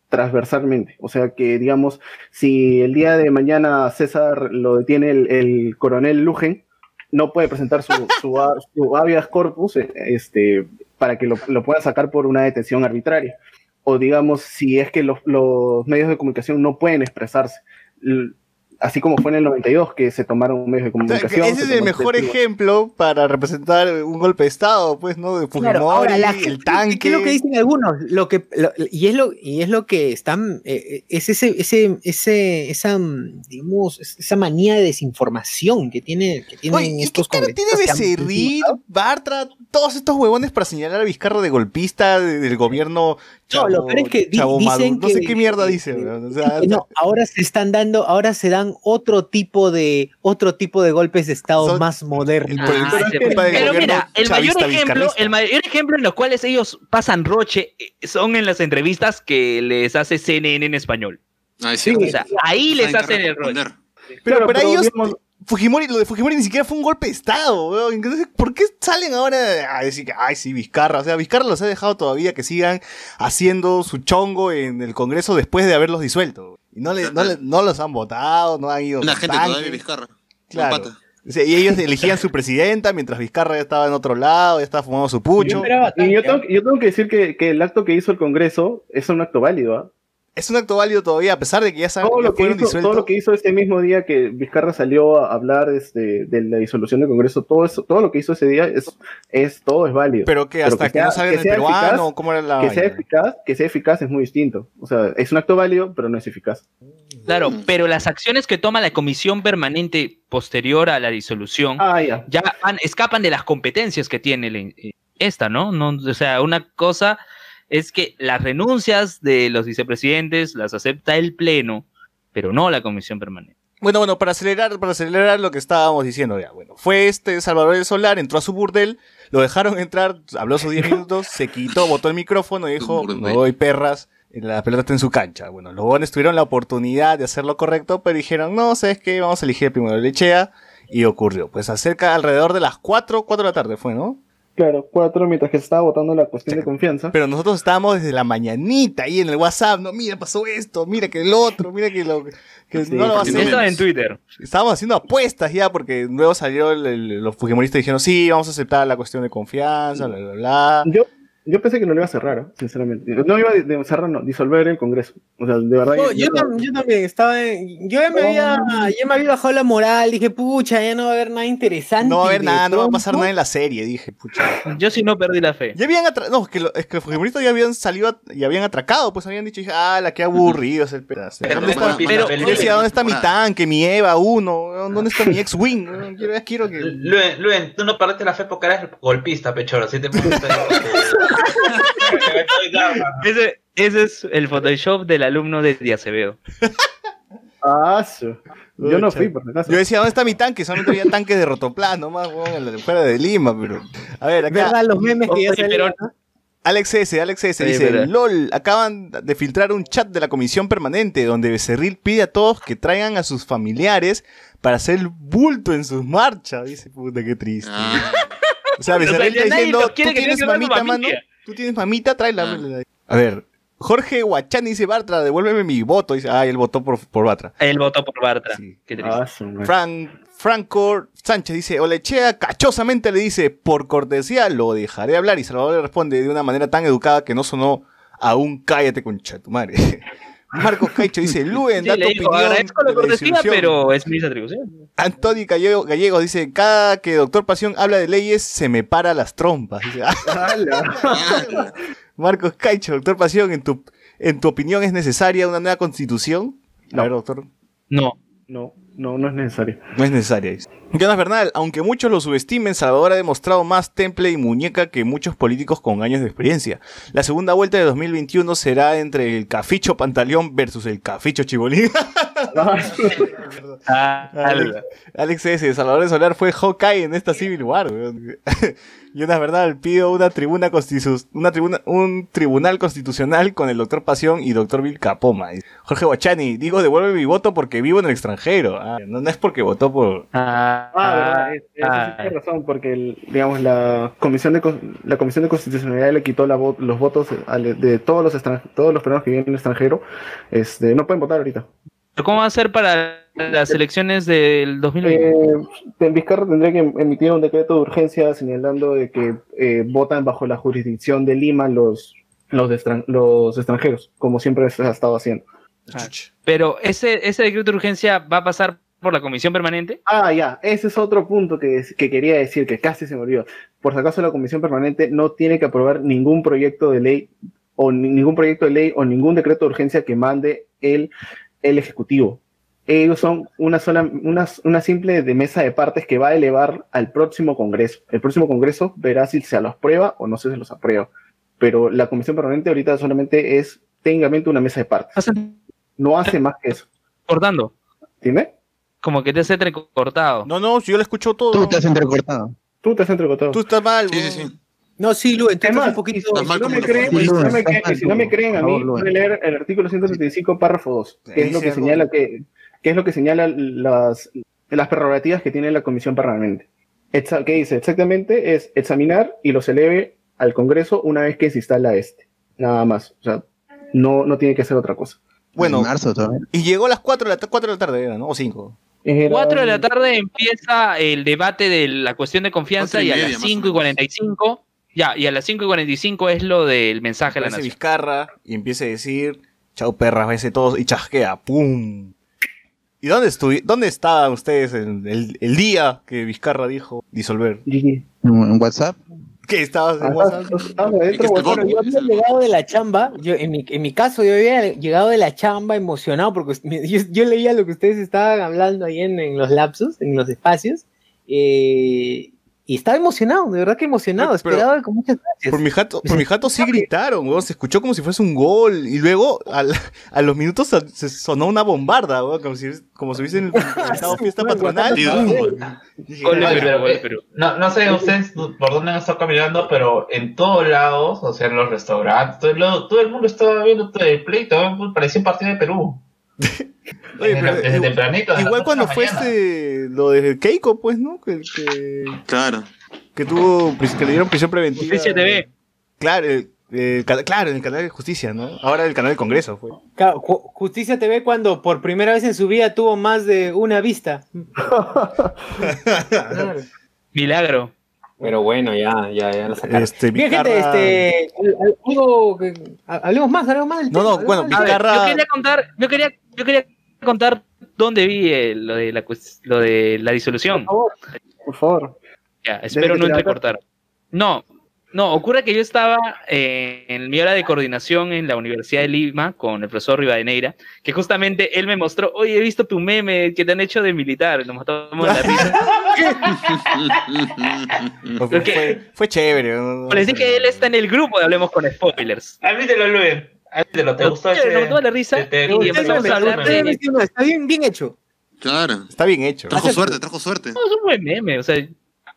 transversalmente. O sea que, digamos, si el día de mañana César lo detiene el, el coronel Lugen, no puede presentar su, su, (laughs) ha- su habeas corpus eh, este, para que lo, lo pueda sacar por una detención arbitraria. O digamos, si es que los, los medios de comunicación no pueden expresarse. Así como fue en el 92 que se tomaron medios de O sea, comunicación. ese se es el mejor testigos. ejemplo para representar un golpe de Estado, pues, ¿no? De Fujimori, Claro, ahora la el tanque. ¿Qué es lo que dicen algunos? Lo que, lo- y, es lo, y es lo que están, eh, es ese, ese, ese, esa, mm, digamos, es- esa manía de desinformación que, tiene, que tienen Oye, ¿y qué estos cara tiene Becerril, Bartra, todos estos huevones para señalar a Vizcarra de golpista de- del gobierno No, lo peor es que di- Chavo dicen Maduro? No sé qué mierda dice, o sea, no, (laughs) ahora se están dando, ahora se dan otro tipo de, otro tipo de golpes de estado Son- más modernos. el- Ah, el pero mira, el mayor ejemplo, el mayor ejemplo en los cuales ellos pasan roche eh, son en las entrevistas que les hace CNN en español. Ay, Sí, sí, O sea, ahí les saben qué hacen el roche. Pero Claro, para pero ellos, digamos- Fujimori, lo de Fujimori ni siquiera fue un golpe de Estado, weón. Entonces, ¿por qué salen ahora a decir que, ay, sí, Vizcarra? O sea, Vizcarra los ha dejado todavía que sigan haciendo su chongo en el Congreso después de haberlos disuelto. Y no, le, no, le- no los han votado, no han ido. Una gente tanques. todavía Vizcarra. Claro. O sea, y ellos elegían su presidenta mientras Vizcarra ya estaba en otro lado, ya estaba fumando su pucho. Y yo tengo, yo tengo que decir que, que el acto que hizo el Congreso es un acto válido. ¿ah? Es un acto válido todavía, a pesar de que ya, saben, Todo, ya lo que fueron hizo, disueltos. todo lo que hizo ese mismo día que Vizcarra salió a hablar este, de la disolución del Congreso, todo eso, todo lo que hizo ese día es, es todo es válido. Pero que hasta que, sea- no salga que el peruano, eficaz, ¿cómo era la que sea eficaz, que sea eficaz es muy distinto. O sea, es un acto válido, pero no es eficaz. Claro, Mm. pero las acciones que toma la comisión permanente posterior a la disolución Ah, ya. ya van- escapan de las competencias que tiene la- eh, esta, ¿no? ¿no? O sea, una cosa es que las renuncias de los vicepresidentes las acepta el Pleno, pero no la comisión permanente. Bueno, bueno, para acelerar, para acelerar lo que estábamos diciendo ya, bueno, fue este Salvador del Solar, entró a su burdel, lo dejaron entrar, habló sus 10 minutos, se quitó, botó el micrófono y dijo, no doy perras, la pelota está en su cancha. Bueno, los jóvenes tuvieron la oportunidad de hacer lo correcto, pero dijeron, no, ¿sabes qué? Vamos a elegir primero el Lechea, y ocurrió. Pues acerca alrededor de las 4, 4 de la tarde fue, ¿no? Claro, cuatro, mientras que se estaba votando la cuestión de confianza. Pero nosotros estábamos desde la mañanita ahí en el WhatsApp, no, mira, pasó esto, mira que el otro, mira que lo que Sí, no lo va a porque hacer. Estaba en Twitter. Estábamos haciendo apuestas ya, porque luego salió el- el- los fujimoristas y dijeron, sí, vamos a aceptar la cuestión de confianza, bla, bla, bla. Yo, yo pensé que no lo iba a cerrar, ¿eh? sinceramente. No iba a cerrar, no, disolver el Congreso. O sea, de verdad. No, yo- yo, tam- yo también estaba en- yo ya me había ya me había bajado la moral, dije, pucha, ya no va a haber nada interesante. No va a haber nada, no va a pasar nada en la serie, dije, pucha. Yo sí no perdí la fe. Ya habían atra- no, es que, lo- es que los fujimoristas ya habían salido a- y habían atracado, pues habían dicho, ah, la que aburrido es el pedazo. Pero ¿Dónde no está, pero- una yo decía, ¿dónde está mi tanque, mi Eva 1? ¿Dónde está mi ex-wing? Quiero, quiero que... Luen, Luen, tú no perdiste la fe porque eres golpista, pechoro. Si te (laughs) (laughs) Ese, ese es el Photoshop del alumno de Acevedo. Ah, su. Yo no fui, por acaso. Yo decía, ¿dónde está mi tanque? Solamente había tanques de rotoplas nomás, weón, en la- fuera de Lima, pero... A ver, acá... ¿Verdad? Los memes que ya salieron. Alex S, Alex S dice. LOL, acaban de filtrar un chat de la comisión permanente donde Becerril pide a todos que traigan a sus familiares para hacer bulto en sus marchas. Dice, puta, qué triste. Ah, O sea, O sea, Becerril ya está nadie diciendo, tú tienes con mamita, mano, familia". tú tienes mamita, tráela. Ah. A ver, Jorge Huachán dice, Bartra, devuélveme mi voto. Dice, ay, él votó por, por Bartra. Él votó por Bartra. Sí. Qué triste. Ah. Frank, Franco Sánchez dice, Olechea cachosamente le dice, por cortesía lo dejaré hablar. Y Salvador le responde de una manera tan educada que no sonó aún cállate tu madre. (laughs) Marcos Caicho dice, Luen, Sí, da le tu digo, opinión. agradezco la cortesía, disolución". pero es mis atribuciones. Antonio Gallego, Gallego dice, cada que Doctor Pasión habla de leyes, se me para las trompas. Dice, "Ah. (laughs) Marcos Caicho, Doctor Pasión, ¿en tu, ¿en tu opinión es necesaria una nueva constitución? A ver, doctor. No, No, no, no es necesario. No es necesaria. Jonas Bernal, aunque muchos lo subestimen, Salvador ha demostrado más temple y muñeca que muchos políticos con años de experiencia. La segunda vuelta de 2021 será entre el Caficho Pantaleón versus el Caficho Chibolín. (laughs) Alex, Alex S. Salvador de Solar fue Hawkeye en esta Civil War. weón. (laughs) Jonas Bernal pido una tribuna una tribuna, un tribunal constitucional con el doctor Pasión y doctor Bill Capoma. Jorge Guachani, digo devuelve mi voto porque vivo en el extranjero. Ah, no, no es porque votó por. Ah, verdad, es- eso sí tiene razón, porque el- digamos la comisión de la comisión de constitucionalidad le quitó la los votos de todos los extran- todos los peruanos que viven en el extranjero, este, no pueden votar ahorita. ¿Pero ¿Cómo va a ser para las elecciones del 2020? Eh, Vizcarra tendría que emitir un decreto de urgencia señalando de que eh, votan bajo la jurisdicción de Lima los los, de extran- los extranjeros, como siempre se ha estado haciendo. Pero ese, ese decreto de urgencia va a pasar por la comisión permanente. Ah, ya, ese es otro punto que, que quería decir, que casi se me olvidó. Por si acaso la comisión permanente no tiene que aprobar ningún proyecto de ley o ni- ningún proyecto de ley o ningún decreto de urgencia que mande el, el Ejecutivo. Ellos son una sola, una, una simple de mesa de partes que va a elevar al próximo Congreso. El próximo Congreso verá si se los aprueba o no se los aprueba. Pero la comisión permanente ahorita solamente es técnicamente una mesa de partes. No hace más que eso. Cortando. ¿Dime? Como que te has entrecortado. No, no, yo lo escucho todo. Tú te has entrecortado. Tú te has entrecortado. Tú estás mal, Sí, sí, sí. No, sí, Lu, Es entiendo más, un poquito. Si no, me lo creen, si no me creen- si no me creen a mí, voy a leer el artículo 135, párrafo 2, que es lo que señala que, que es lo que señala las, las prerrogativas que tiene la comisión permanente. ¿Qué dice? Exactamente es examinar y los eleve al Congreso una vez que se instala este. Nada más. O sea, no, no tiene que hacer otra cosa. Bueno, En marzo y llegó a las 4 de la, ta- 4 de la tarde, era, ¿no? O 5. Era- 4 de la tarde empieza el debate de la cuestión de confianza y y, a las más o 5 y menos. 45, ya, y a las 5 y 45 es lo del mensaje a la nación. Vizcarra y empieza a decir, chao perras, veces todos, y chasquea, ¡pum! ¿Y dónde, estuvi dónde estaban ustedes en el, el día que Vizcarra dijo disolver? En WhatsApp. ¿Qué estabas Ah, en WhatsApp? que este bueno, Bueno, yo había llegado de la chamba, yo, en, mi, en mi caso yo había llegado de la chamba emocionado porque me- yo, yo leía lo que ustedes estaban hablando ahí en, en los lapsos, en los espacios, eh, y estaba emocionado, de verdad que emocionado, Pero- esperaba con muchas gracias. Por mi jato, por mi jato sí gritaron, weón, se escuchó como si fuese un gol, y luego al- a los minutos se- sonó una bombarda, weón, como si, como si hubiesen inventado (laughs) fiesta patronal. Sí, Dije, Gol de "Ah, Oye, Perú, pero, gol de eh, Perú. No, no sé ustedes por dónde han estado caminando, pero en todos lados, o sea, en los restaurantes, todo, el- todo el mundo estaba viendo todo el pleito, parecía un partido de Perú. Oye, Desde- pero desde igual- tempranito, desde Igual cuando fue este, lo de Keiko, pues, ¿no? Que, que, Claro. que tuvo, que le dieron prisión preventiva. Justicia TV. Claro, el- claro, en el canal de Justicia, ¿no? Ahora el canal del Congreso fue. Claro, Justicia TV cuando por primera vez en su vida tuvo más de una vista. (laughs) Claro. Milagro. Pero bueno, ya, ya, ya lo sacaron. Este, Bien, gente, este, algo hablemos más, hablemos más del No, tema, no, hablemos bueno, Vizcarra- yo quería contar, yo quería, yo quería contar dónde vi eh, lo de la lo de la disolución. Por favor, por favor. Ya, espero no te entrecortar. No, no, ocurre que yo estaba eh, en mi hora de coordinación en la Universidad de Lima con el profesor Rivadeneira, que justamente él me mostró, oye, he visto tu meme que te han hecho de militar, nos matamos de la risa. (laughs) Fue, fue, fue chévere. dije que él está en el grupo de Hablemos con Spoilers. Admítelo, Luis. Admítelo, ¿te gustó Nos ese? matamos de la risa te- te- y te- empezamos a hablar de... Está bien, bien hecho. Claro. Está bien hecho. Trajo suerte, trajo suerte. No, es un buen meme, o sea,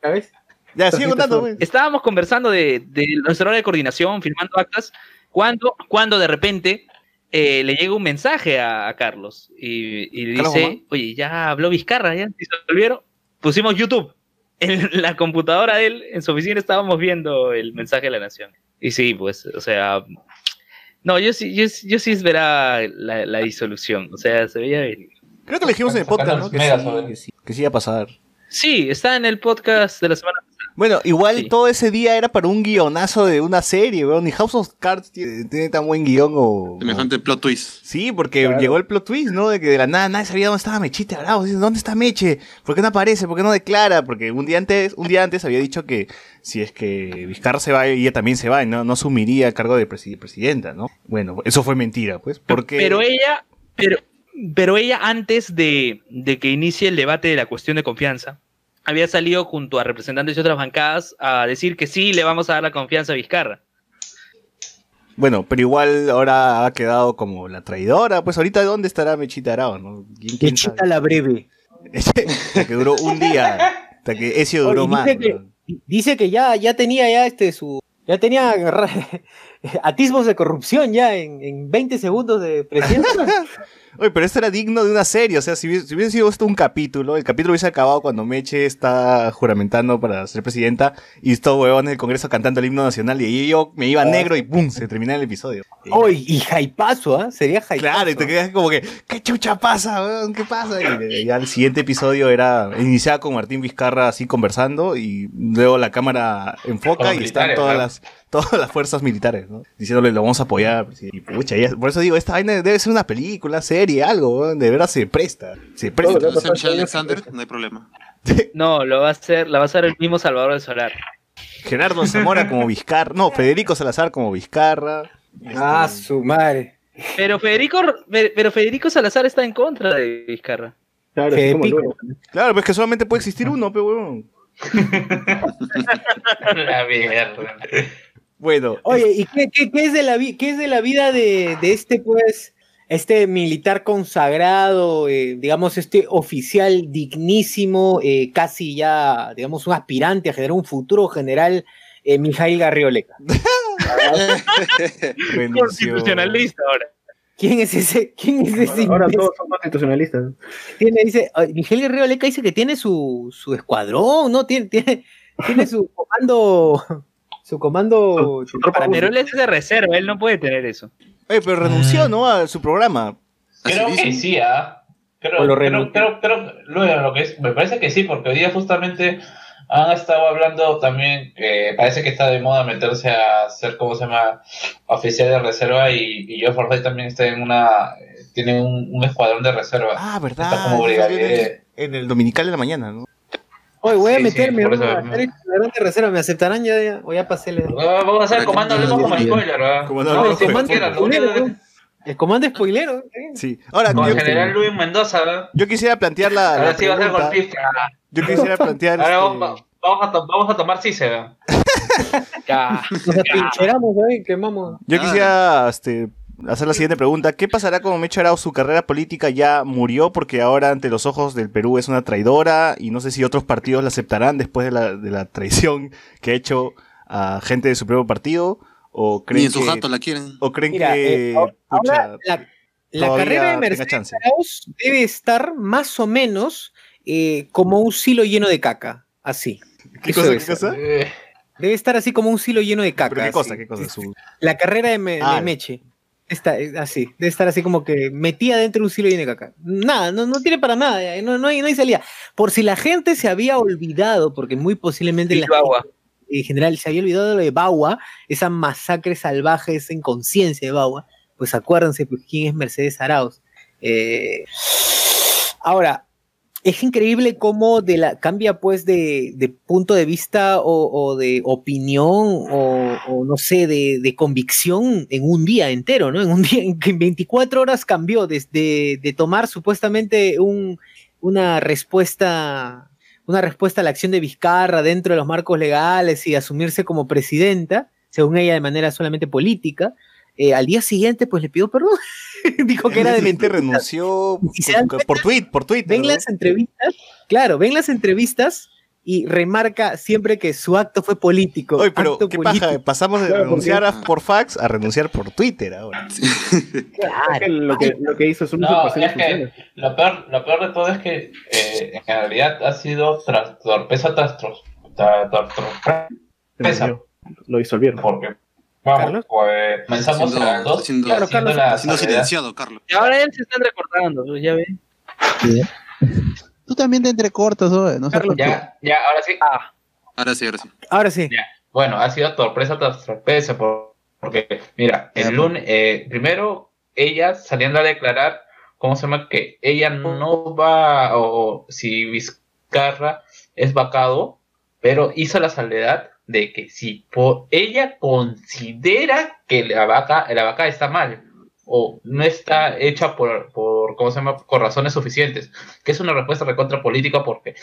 ¿Sabes? Ya, sigue contando, güey. estábamos conversando de, de nuestra hora de coordinación, firmando actas, cuando, cuando de repente eh, le llega un mensaje a, a Carlos y, y le ¿Carlos dice, oye, ya habló Vizcarra, ya disolvieron. Pusimos YouTube. (laughs) En la computadora de él, en su oficina, estábamos viendo el mensaje de la nación. Y sí, pues, o sea, no, yo sí, yo, yo sí esperaba la, la disolución, o sea, se veía venir. Creo que le dijimos en el podcast, ¿no? Que sí, que sí iba a pasar. Sí, está en el podcast de la semana Bueno, igual Sí. todo ese día era para un guionazo de una serie, weón. Ni House of Cards tiene, tiene tan buen guion o... Semejante plot twist. Sí, porque Claro. llegó el plot twist, ¿no? De que de la nada nadie sabía dónde estaba Mechita Bravo. Dicen, ¿dónde está Meche? ¿Por qué no aparece? ¿Por qué no declara? Porque un día antes, un día antes había dicho que si es que Vizcarra se va, ella también se va y no, no asumiría el cargo de presi- presidenta, ¿no? Bueno, eso fue mentira, pues. Porque... Pero ella, pero, pero ella antes de, de que inicie el debate de la cuestión de confianza, había salido junto a representantes de otras bancadas a decir que sí le vamos a dar la confianza a Vizcarra. Bueno, pero igual ahora ha quedado como la traidora. Pues ahorita, ¿dónde estará Mechita Arao? ¿no? ¿Quién, quién sabe? Mechita la breve. Hasta que duró un día. Hasta que Ezio duró Oye, más. dice, que, ¿no? dice que ya, ya tenía ya este su. Ya tenía (laughs) atismos de corrupción ya en, en 20 segundos de presidencia. (laughs) Oye, pero esto era digno de una serie. O sea, si hubiese, si hubiese sido esto un capítulo, el capítulo hubiese acabado cuando Meche está juramentando para ser presidenta y estos huevones del Congreso cantando el himno nacional y ahí yo me iba negro y ¡pum! Se terminaba el episodio. Oye, y jaipazo, ¿ah? Sería jaipazo. Claro, y te quedas como que, ¿qué chucha pasa, weón? ¿Qué pasa? Y ya el siguiente episodio era, iniciaba con Martín Vizcarra así conversando y luego la cámara enfoca los y están todas ¿no? las, todas las fuerzas militares, ¿no? Diciéndole, lo vamos a apoyar. Y pucha, ya- por eso digo, esta vaina debe ser una película, serie, algo, weón, de verdad se presta. Se presta. Alexander, no hay problema. No, lo va a hacer, la va a hacer el mismo Salvador del Solar. Gerardo Zamora como Vizcarra, no, Federico Salazar como Vizcarra. Ah, su madre. Pero Federico, pero Federico Salazar está en contra de Vizcarra. Claro, luego. Claro, pues que solamente puede existir uno, pero weón. (laughs) La mierda. Bueno, Oye, ¿y qué, qué- qué es de la qué es de la vida de, de este, pues, este militar consagrado, eh, digamos, este oficial dignísimo, eh, casi ya, digamos, un aspirante a generar un futuro general, eh, Mijail Garrioleca? renunció. (laughs) Constitucionalista ahora. ¿Quién es ese? ¿Quién es ese? Ahora todos son constitucionalistas. Tiene, dice, Miguel Guerrero Leca dice que tiene su, su escuadrón, ¿no? Tiene, tiene, tiene su comando, su comando Su Pero él es de reserva, él no puede tener eso. Oye, pero renunció, ¿no? A su programa. Creo que sí, ¿ah? Creo, lo creo, renunció. creo, creo- luego lo que es, me parece que sí, porque hoy día justamente han estado hablando también, que parece que está de moda meterse a ser, ¿cómo se llama?, oficial de reserva y, y Joe Forsyth también está en una, eh, tiene un, un escuadrón de reserva. Ah, ¿verdad? Está como brigadier. En el Dominical de la mañana, ¿no? Oye, voy a Sí, sí, meterme ¿no? eso- a hacer el de reserva, ¿me aceptarán ya? ya? O ya pasé el, Ah, Vamos a hacer el comando, hablemos como spoiler, ¿verdad? Comando No, cualquiera, lo spoiler, el comando spoilero. ¿eh? Sí. Ahora, Con yo, el general Luis Mendoza, ¿verdad? yo quisiera plantear la, la Ahora sí va a ser golpista. Yo quisiera plantear. Ahora este, vamos, vamos a, vamos a tomar CICE, ¿verdad? (laughs) Ya. Nos atrincheramos, ¿eh? Quemamos. Yo quisiera este, hacer la siguiente pregunta. ¿Qué pasará con Mecho Arao? Su carrera política ya murió porque ahora ante los ojos del Perú es una traidora y no sé si otros partidos la aceptarán después de la, de la traición que ha hecho a gente de su propio partido o Ni creen en su que, jato la quieren. o creen Mira, que eh, ahora- pucha, ahora la, carrera de Mercedes? Arauz debe estar más o menos eh, como un silo lleno de caca. Así. ¿Qué Eso cosa? debe ¿Qué ser. cosa? Eh, Debe estar así como un silo lleno de caca. ¿Pero qué así. cosa? ¿Qué cosa? Su- La carrera de, Me- de Ah. Meche. Está así. Debe estar así como que metida dentro de un silo lleno de caca. Nada, no, no tiene para nada. No, no, hay, no hay salida. Por si la gente se había olvidado, porque muy posiblemente la gente en general se había olvidado de lo de Bagua, esa masacre salvaje, esa inconsciencia de Bagua, pues acuérdense pues, quién es Mercedes Arauz. Eh, ahora, es increíble cómo de la, cambia pues de, punto de vista o, de opinión o, no sé, de, convicción en un día entero, ¿no? En un día, en, en 24 horas cambió desde de tomar supuestamente un, una respuesta una respuesta a la acción de Vizcarra dentro de los marcos legales y asumirse como presidenta, según ella de manera solamente política. Eh, al día siguiente, pues le pidió perdón. (laughs) Dijo que era de mentira. renunció por, por tweet, por Twitter. Ven las entrevistas, claro, ven las entrevistas y remarca siempre que su acto fue político. Oye, pero acto qué político. paja, pasamos de Claro, renunciar porque- a- por fax a renunciar por Twitter ahora. (laughs) Es que lo, que, lo que hizo es una No, usurpación es de que funciones. lo peor, lo peor de todo es que eh, en realidad ha sido tras, torpeza tras tros- tra- tra- tra- torpeza. Lo- Lo disolvieron. Porque, vamos, Carlos. pues comenzamos a las dos haciendo- Claro, Carlos, la Siendo silenciado, Carlos. Y ahora él se está recortando, pues, ya ven. Tú también te entrecortas, oye, no qué. Ya, ya, ahora sí. Ahora sí, ahora sí. Ahora sí. Ya. Bueno, ha sido sorpresa tras sorpresa por- porque, mira, el lunes, eh, primero, ella saliendo a declarar, ¿cómo se llama? Que ella no va, o si Vizcarra es vacado, pero hizo la salvedad de que si por, ella considera que la vaca, la vaca está mal, o no está hecha por, por ¿cómo se llama? Por razones suficientes. Que es una respuesta recontra política porque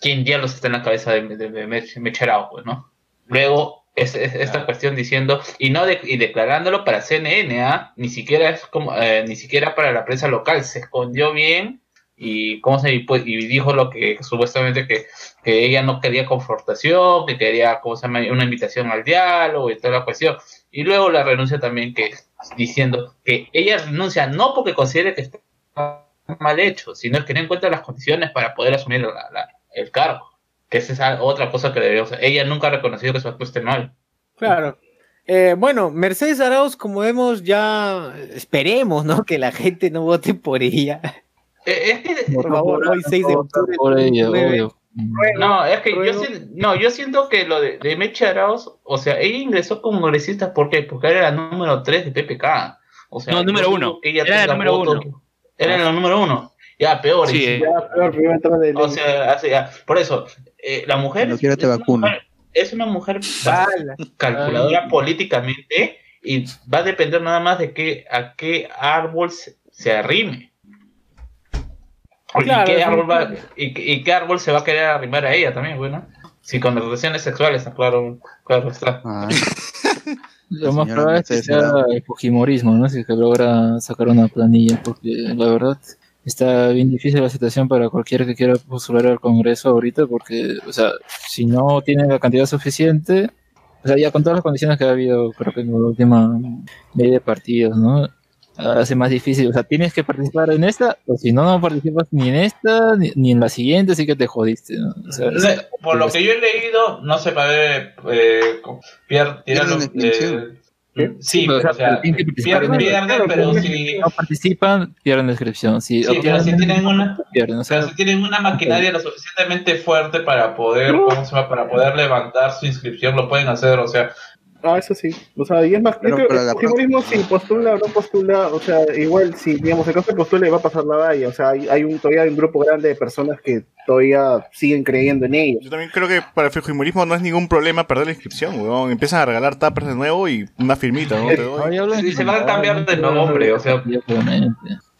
¿quién diablos está en la cabeza de, de, de Mech- Mecherao, pues, ¿no? Luego, es, es- esta cuestión diciendo, y no de- y declarándolo para CNN, ¿ah? ni siquiera es como, eh, ni siquiera para la prensa local, se escondió bien y cómo se pues, y dijo lo que supuestamente que, que ella no quería confrontación, que quería cómo se llama una invitación al diálogo y toda la cuestión. Y luego la renuncia también que diciendo que ella renuncia no porque considere que está mal hecho, sino que no encuentra las condiciones para poder asumir la- la- el cargo. Que esa es otra cosa que deberíamos hacer. Ella nunca ha reconocido que su acto esté mal. Claro. Eh, bueno, Mercedes Arauz, como vemos, ya esperemos, ¿no? (laughs) Que la gente no vote por ella. Eh, es que Por favor, hoy 6 de octubre. Por ella, obvio. No, es que yo, Ruego. no, yo siento que lo de, de Meche Arauz, o sea, ella ingresó como congresista ¿por qué? porque era la número 3 de PPK. O sea, No, número dudo uno. que ella Era la número votos. uno. Era la número uno. Ya, peor. Sí, eh. Ya, peor, O sea, hace- ya, por eso, eh, la mujer Cuando es, es una mujer- es una mujer calculadora políticamente y va a depender nada más de qué, a qué árbol se, se arrime. Claro, y, qué árbol va- y, y qué árbol se va a querer arrimar a ella también, bueno. Si con relaciones sexuales, claro, claro está. Ah, (laughs) Lo más probable es que sea el Fujimorismo, ¿no? Si es que logra sacar una planilla, porque la verdad está bien difícil la situación para cualquiera que quiera postular al Congreso ahorita, porque, o sea, si no tiene la cantidad suficiente, o sea, ya con todas las condiciones que ha habido, creo que en la última ley de partidos, ¿no? Hace más difícil, o sea, tienes que participar en esta, o si no, no participas ni en esta, ni, ni en la siguiente, así que te jodiste, ¿no? O sea, Le- Por lo que yo he leído, no se puede eh, pier- eh, sí, o sea, o sea, pierden, pierden, pero si, no participan, pierden la inscripción. Si, sí, pero si tienen una, pierden, o sea, sea, si tienen una maquinaria lo suficientemente fuerte para poder, ¿cómo se llama? Para poder levantar su inscripción, lo pueden hacer, o sea, Ah, eso sí. O sea, y es más, Pero yo creo que Fujimorismo si postula o no postula, o sea, igual si, digamos, el caso de postula va a pasar la valla, o sea, hay, hay un, todavía hay un grupo grande de personas que todavía siguen creyendo en ellos. Yo también creo que para el fujimorismo no es ningún problema perder la inscripción, weón. Empiezan a regalar tappers de nuevo y una firmita, ¿no? Te doy. Se van a cambiar de nombre, o sea, obviamente.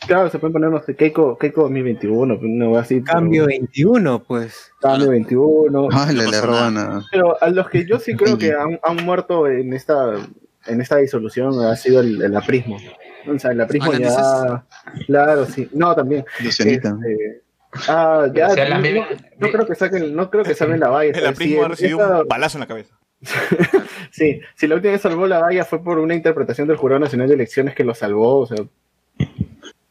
Claro, se pueden poner, no sé, Keiko, Keiko 2021, una wea así. pero- Cambio 21, pues. Cambio 21. Ah, le, No le pasa roban nada. a... Pero a los que yo sí creo que han, han muerto en esta en esta disolución ha sido el, el aprismo. O sea, el aprismo Ah, ya... Claro, sí. No, también. Lucianita. Este, ah, ya, O sea, la no, misma- no creo que saquen, no creo que salven la valla. El pero aprismo sí, ha recibido esta- un balazo en la cabeza. (laughs) Sí, si la última vez salvó la valla fue por una interpretación del Jurado Nacional de Elecciones que lo salvó, o sea.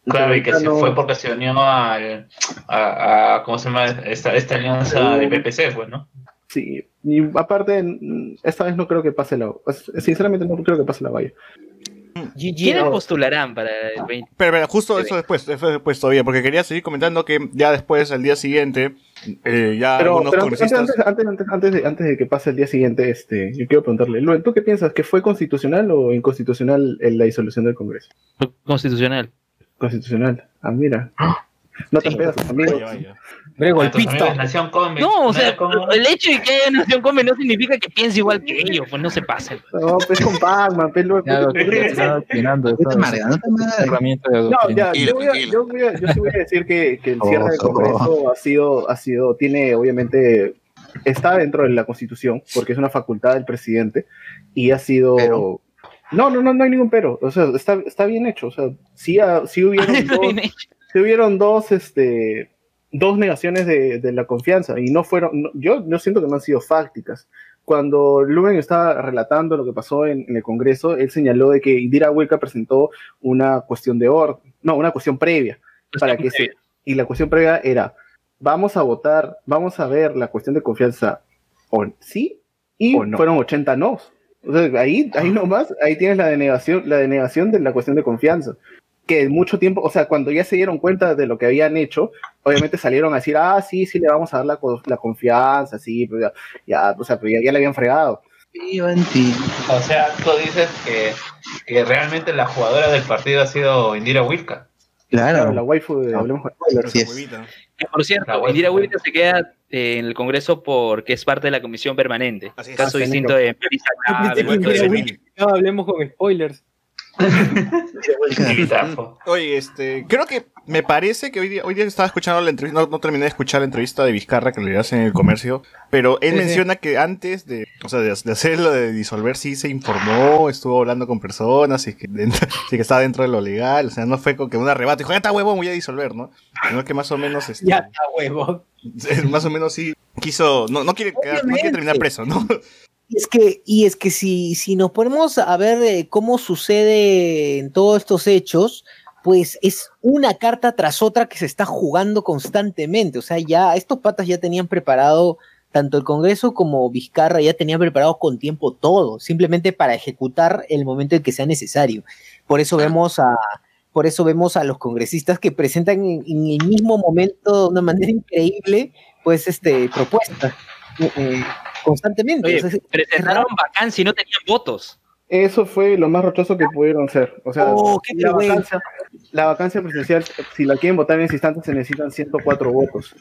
Claro, y que se no- fue porque se unió al, a, a- ¿cómo se llama? Esta, esta alianza de PPC, pues, ¿no? Sí, y aparte, esta vez no creo que pase la. Sinceramente, no creo que pase la valla. ¿Quiénes postularán para el 20? Pero, pero justo eso después, eso después todavía, porque quería seguir comentando que ya después, al día siguiente, eh, ya Pero, algunos pero antes, congresistas... antes, antes, antes, de, antes de que pase el día siguiente, este, yo quiero preguntarle, Luen, ¿tú qué piensas? ¿Que fue constitucional o inconstitucional en la disolución del Congreso? Constitucional. Constitucional. Ah, mira. No te Sí. pegas, Tus amigos golpista. Nación Come. No, o sea, como- el hecho de que haya nación come no significa que piense igual que ellos, pues no se pasen. No, pues con Pac-Man, pues, lo estaba (laughs) opinando, No te ¿sabes? amargas, no te de No, ya, yo, voy a, yo, voy a, yo sí voy a decir que, que el cierre del Ojo. Congreso ha sido, ha sido, tiene obviamente, está dentro de la Constitución, porque es una facultad del presidente, y ha sido... Pero. No, no, no, no hay ningún pero, o sea, está, está bien hecho, o sea, sí, ha- sí hubieron (laughs) dos, sí hubieron dos, este, dos negaciones de, de la confianza, y no fueron, no- yo, yo siento que no han sido fácticas. Cuando Lumen estaba relatando lo que pasó en, en el Congreso, él señaló de que Indira Huelca presentó una cuestión de orden, no, una cuestión previa, para que se, y la cuestión previa era, vamos a votar, vamos a ver la cuestión de confianza, o sí, y O no. fueron 80 no. O sea, ahí, ahí nomás, ahí tienes la denegación, la denegación de la cuestión de confianza. Que mucho tiempo, o sea, cuando ya se dieron cuenta de lo que habían hecho, obviamente salieron a decir, ah, sí, sí, le vamos a dar la, la confianza, sí, pero ya, ya, o sea, pero ya, ya le habían fregado. En ti. O sea, tú dices que, que realmente la jugadora del partido ha sido Indira Wilka. Claro, Claro. la waifu de No. Hablemos con Por cierto. Indira Wilka se queda eh, en el Congreso porque es parte de la comisión permanente. Así es. Caso distinto de Marisa. No, hablemos con spoilers. Oye, este, creo que me parece que hoy día, hoy día estaba escuchando la entrevista, no, no terminé de escuchar la entrevista de Vizcarra que le hacen en el comercio, pero él Sí, sí. menciona que antes de, o sea, de, de hacer lo de disolver, sí se informó, estuvo hablando con personas, y que, dentro- sí (laughs) que estaba dentro de lo legal, o sea, no fue con que un arrebato, dijo, ya está huevón, voy a disolver, ¿no? Sino que más o menos, este, Ya está, huevo. (laughs) más o menos sí quiso, no, no quiere, quedar- no quiere terminar preso, ¿no? Y es que, y es que si, si nos ponemos a ver eh, cómo sucede en todos estos hechos, pues es una carta tras otra que se está jugando constantemente. O sea, ya estos patas ya tenían preparado, tanto el Congreso como Vizcarra ya tenían preparado con tiempo todo, simplemente para ejecutar el momento en que sea necesario. Por eso vemos a, por eso vemos a los congresistas que presentan en, en el mismo momento de una manera increíble, pues, este, propuestas. eh, eh, constantemente. Oye, O sea, es- presentaron vacancia y no tenían votos. Eso fue lo más rochoso que pudieron ser. O sea, Oh, qué la, vacancia, la vacancia presidencial, si la quieren votar en ese instante, se necesitan 104 votos.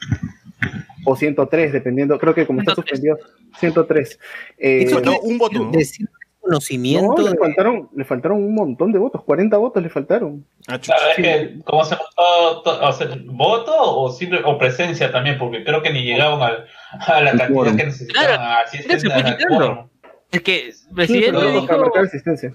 O 103, dependiendo. Creo que como está suspendido, 103. Eh, Eso quiere un voto, ¿no? decir conocimiento. no, le de- faltaron, le faltaron un montón de votos, 40 votos le faltaron. Ah. Claro, es que, ¿cómo se votó? O sea, ¿Voto o, simple, o presencia también? Porque creo que ni llegaban al- a, la cantidad que necesitaban. Claro, así es, que Sí, presidente pero dijo, para marcar asistencia.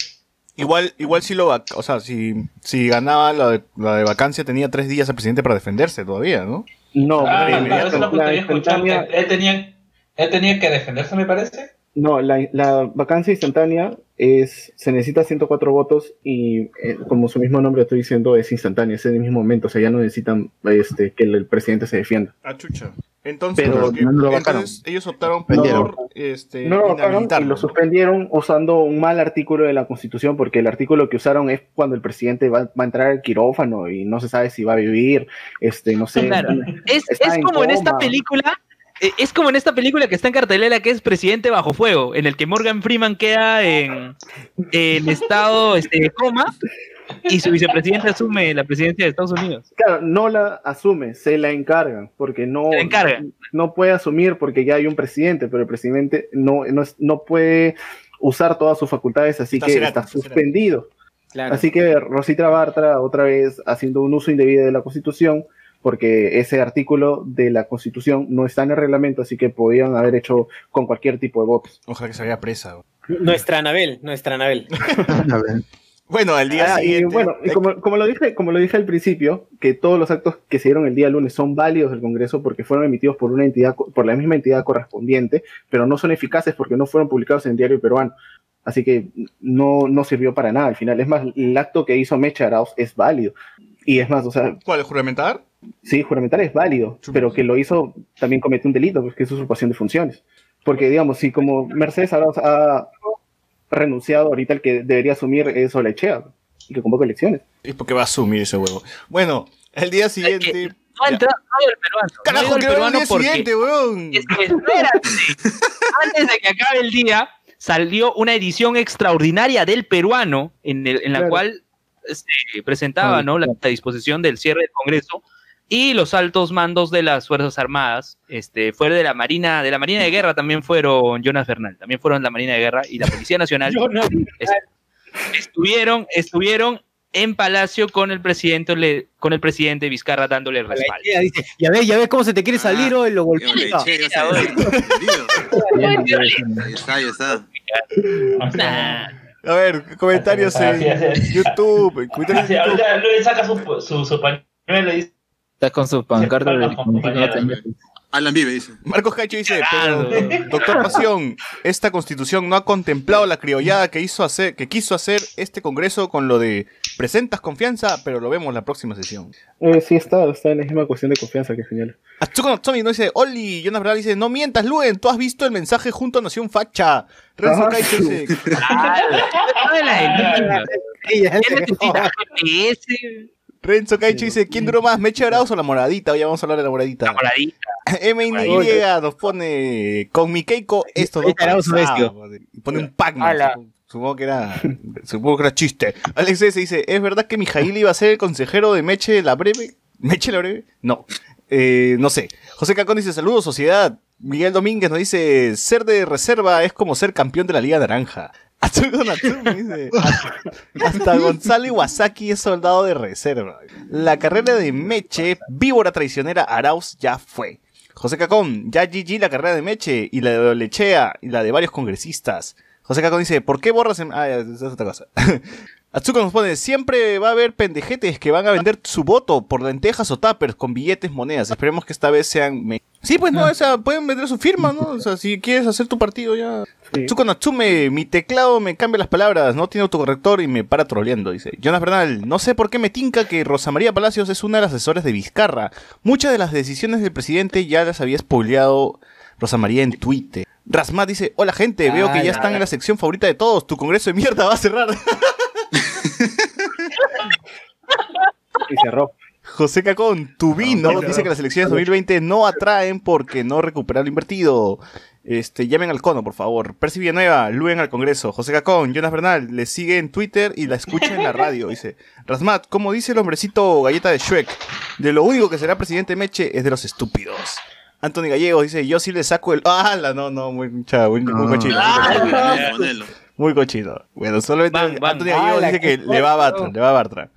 Igual, igual si lo, o sea, si, si ganaba la de, la de vacancia tenía tres días el presidente para defenderse todavía, ¿no? No, Ah, eso es lo que Él tenía, él tenía que defenderse, me parece. No, la, la vacancia instantánea es, se necesita 104 votos y eh, como su mismo nombre estoy diciendo es instantánea, es en el mismo momento, o sea, ya no necesitan este, que el, el presidente se defienda. Ah, chucha. Entonces, Pero lo que- no lo entonces ellos optaron por este, No lo y suspendieron usando un mal artículo de la Constitución porque el artículo que usaron es cuando el presidente va, va a entrar al quirófano y no se sabe si va a vivir, este, no sé. Claro. Es, está es en como en esta película. Eh, Es como en esta película que está en cartelera que es Presidente bajo fuego, en el que Morgan Freeman queda en, en estado este, de coma y su vicepresidente asume la presidencia de Estados Unidos. Claro, no la asume, se la encargan, porque no, no puede asumir porque ya hay un presidente, pero el presidente no, no, es- no puede usar todas sus facultades, así Está que está suspendido. Claro. Así que Rosita Bartra, otra vez haciendo un uso indebido de la Constitución, porque ese artículo de la Constitución no está en el reglamento, así que podían haber hecho con cualquier tipo de votos. Ojalá que se vaya presa. Nuestra Anabel, nuestra Anabel. Bueno, al día Ah, y siguiente. bueno, y como, como lo dije, como lo dije al principio, que todos los actos que se dieron el día lunes son válidos del Congreso porque fueron emitidos por una entidad, por la misma entidad correspondiente, pero no son eficaces porque no fueron publicados en el diario peruano. Así que no, no sirvió para nada al final. Es más, el acto que hizo Mecha Arauz es válido. Y es más, o sea, ¿Cuál? ¿Juramentar? Sí, juramentar es válido, pero que lo hizo también cometió un delito, pues que es usurpación de funciones. Porque, digamos, si como Mercedes Arauz ha renunciado, ahorita el que debería asumir es Olechea, y que convoca elecciones. Es porque va a asumir ese huevo. Bueno, el día siguiente. No ha entrado no ha el peruano. no Carajo, ido el peruano día porque- siguiente, weón. Es que, espérate. (laughs) Antes de que acabe el día, salió una edición extraordinaria del peruano, en, el- en la Claro. cual se presentaba ¿no? la, la disposición del cierre del Congreso y los altos mandos de las Fuerzas Armadas, este, fuera de la Marina, de la Marina de Guerra también fueron Jonas Bernal, también fueron la Marina de Guerra y la Policía Nacional. (laughs) Es- estuvieron, estuvieron en Palacio con el presidente, le- con el presidente Vizcarra dándole el respaldo. Dice, ya ves, ya ves cómo se te quiere salir hoy, lo golpea. ya está. A ver, comentarios Así en. YouTube. Comentarios Así, en YouTube. ahorita Luis saca su, su, su pañuelo y dice. Está con su pancarta de Alan vive, dice. Marcos Caicho dice, pero, doctor Pasión, esta constitución no ha contemplado la criollada que hizo hacer, que quiso hacer este congreso con lo de presentas confianza, pero lo vemos la próxima sesión. Eh, sí, está, está en la misma cuestión de confianza que genial. Atsuko no Tsomi no dice, Oli, Jonas Bernal dice, no mientas, Luen, tú has visto el mensaje junto a Nación Facha. Renzo Ah, Caicho dice, Ah. Renzo Caicho dice, ¿quién duró más, Meche Arauz o la moradita? Hoy vamos a hablar de la moradita. Moradita. (laughs) MNY nos pone, con mi Keiko, esto no pasaba", pone un supongo- Supongo que era, (laughs) supongo que era chiste. Alex S. dice, ¿es verdad que Mijail iba a ser el consejero de Meche la breve? ¿Meche la breve? No. Eh, no sé. José Cacón dice, saludos sociedad. Miguel Domínguez nos dice, ser de reserva es como ser campeón de la Liga Naranja. Atsuko Natsumi dice. Hasta Gonzalo Iwasaki es soldado de reserva. La carrera de Meche, víbora traicionera Arauz, ya fue. José Cacón, ya GG la carrera de Meche y la de Lechea y la de varios congresistas. José Cacón dice, ¿por qué borras en... Ah, es otra cosa. (laughs) Atsuko nos pone, siempre va a haber pendejetes que van a vender su voto por lentejas o tuppers con billetes, monedas. Esperemos que esta vez sean... me- Sí, pues no, o sea, pueden vender su firma, ¿no? O sea, si quieres hacer tu partido ya... Atsuko Natsume, mi teclado me cambia las palabras, no tiene autocorrector y me para troleando, dice. Jonas Bernal, no sé por qué me tinca que Rosa María Palacios es una de las asesoras de Vizcarra. Muchas de las decisiones del presidente ya las había spoileado Rosa María en Twitter. Rasmat dice, hola gente, veo que ya están en la sección favorita de todos, tu congreso de mierda va a cerrar. (laughs) Y cerró. José Cacón, tu vino, dice que las elecciones 2020 no atraen porque no recuperar lo invertido. Este, llamen al cono, por favor. Percy Villanueva, Luen al Congreso. José Cacón, Jonas Bernal, le sigue en Twitter y la escucha en la radio. Dice, Rasmat, como dice el hombrecito galleta de Shrek, de lo único que será presidente Meche es de los estúpidos. Anthony Gallegos dice, yo sí le saco el... ¡Ah, la, no, no! Muy, cha, muy, muy cochino. Ah. Muy cochino. Bueno, solamente. Anthony Gallegos Ah, dice que que le va a Bartra, le va a Bartra.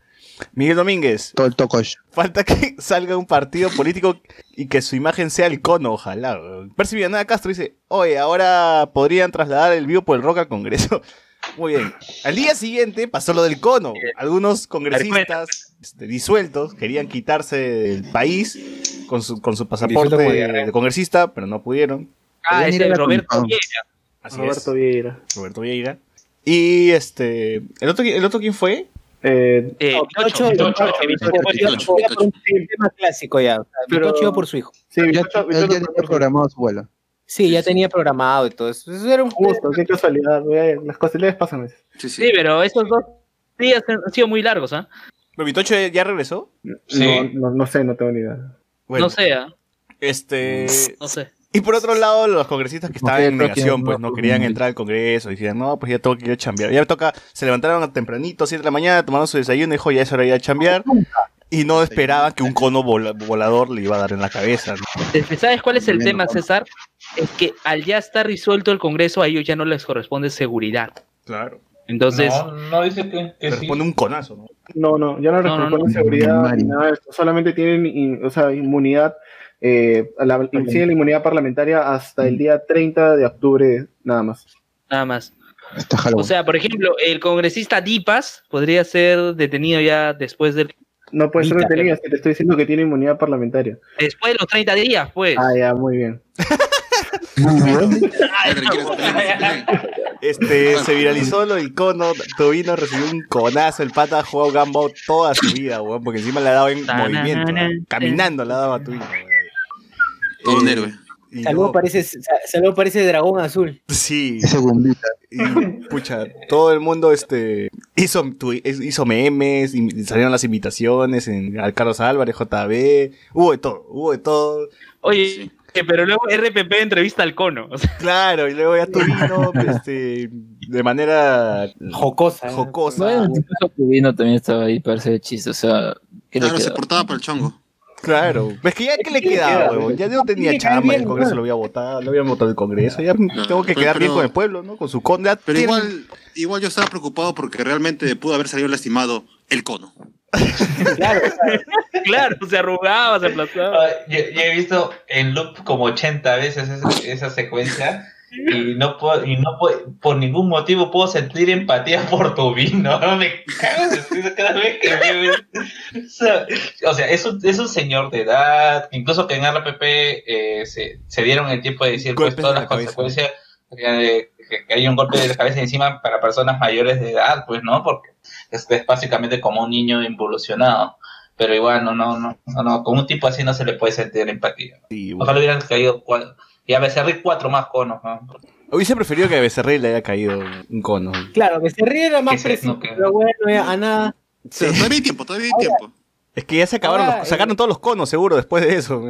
Miguel Domínguez, Todo el tocosh. Falta que (laughs) salga un partido político y que su imagen sea el cono, ojalá. Percy Villanueva Castro dice, oye, ahora podrían trasladar el vivo por el rock al Congreso. (laughs) Muy bien. Al día siguiente pasó lo del cono. Algunos congresistas este, disueltos querían quitarse del país con su, con su pasaporte de, congresista, pero no pudieron. Ah, es el Roberto. Vieira. Así Roberto es. Vieira. Roberto Vieira. Y este, ¿el otro, ¿el otro quién fue? Eh, Eh. Pinocho, Iba por un tema clásico ya. O sea, Pero- Pinocho iba por su hijo. sí, Ya, Vitocho- él Vitocho ya tenía programado su vuelo. Sí, ya tenía programado y todo eso. Eso era un Justo, qué casualidad. Las casualidades pasan. Sí, sí. Sí, pero estos dos días han sido muy largos, ¿ah? ¿Pero Vitocho ya- regresó? Sí. No, no, no sé, no tengo ni idea. Bueno, No sé, ¿ah? Este, No sé. Y por otro lado, los congresistas que estaban en negación, no, pues no querían entrar al Congreso. Decían, no, pues ya tengo que ir a chambear. Ya me toca, se levantaron tempranito, 7 de la mañana, tomaron su desayuno y dijo, ya es hora de ir a chambear. Y no esperaban que un cono vola- volador le iba a dar en la cabeza. ¿no? ¿Sabes cuál es el tema. César? Es que al ya estar resuelto el Congreso, a ellos ya no les corresponde seguridad. Claro. Entonces, no, no dice que, que sí. pone un conazo, ¿no? No, no, ya no No, no, responden no. seguridad ni nada de esto. Solamente tienen o sea, inmunidad, eh, la, siguen la inmunidad parlamentaria hasta el día 30 de octubre, nada más. nada más. O sea, por ejemplo, el congresista Dipas podría ser detenido ya después del No puede ser detenido, es que te estoy diciendo que tiene inmunidad parlamentaria. después de los 30 días, pues. Ah, ya, muy bien. (laughs) Este, se viralizó lo del cono, Tobino recibió un conazo, el pata ha jugado Gumball toda su vida, weón, porque encima le ha dado en movimiento, ¿no? caminando le ha dado a Tobino. Todo un Eh, héroe. y Saludo no- parece, saludo parece dragón azul. Sí, Ese bombita. y pucha, todo el mundo este hizo, tu- hizo memes, y salieron las invitaciones en, al Carlos Álvarez, JB, hubo de todo, hubo de todo. Oye, Sí. eh, pero luego RPP entrevista al cono. O sea, Claro, y luego ya Tobino, (laughs) este, de manera Jocosa. jocosa. Bueno, incluso Tubino también estaba ahí para hacer el chiste, o sea, ¿qué le Claro, se portaba para el chongo. Claro, es que ya que le quedaba, huevón? Ya no tenía chamba, el Congreso lo había votado, lo habían votado el Congreso, ya tengo que pero- quedar bien con el pueblo, ¿no? Con su con ya Pero tiene- igual, igual yo estaba preocupado porque realmente pudo haber salido lastimado el cono. (laughs) Claro, claro, se arrugaba, se aplastaba. Ah, Yo, yo he visto en loop como 80 veces esa, esa secuencia y no puedo, y no puedo, por ningún motivo puedo sentir empatía (laughs) por tu vino. (laughs) Me cago risa cada vez que veo. O sea, o sea, es, un, es un señor de edad, incluso que en RPP eh, se, se dieron el tiempo de decir pues, todas en las la consecuencias eh, que, que hay un golpe de la cabeza encima para personas mayores de edad, pues, ¿no? Porque es, es básicamente como un niño involucionado. Pero igual, no, no, no, no, no, con un tipo así no se le puede sentir empatía. Ojalá hubieran caído cuatro, y a Becerril cuatro más conos, ¿no? Hubiese preferido que a Becerril le haya caído un cono. claro, que se ríe era más preciso. no, Pero bueno, ya, a nada. Pero todavía hay tiempo, todavía hay tiempo. Es que ya se acabaron, Ahora, los- sacaron eh, todos los conos seguro después de eso.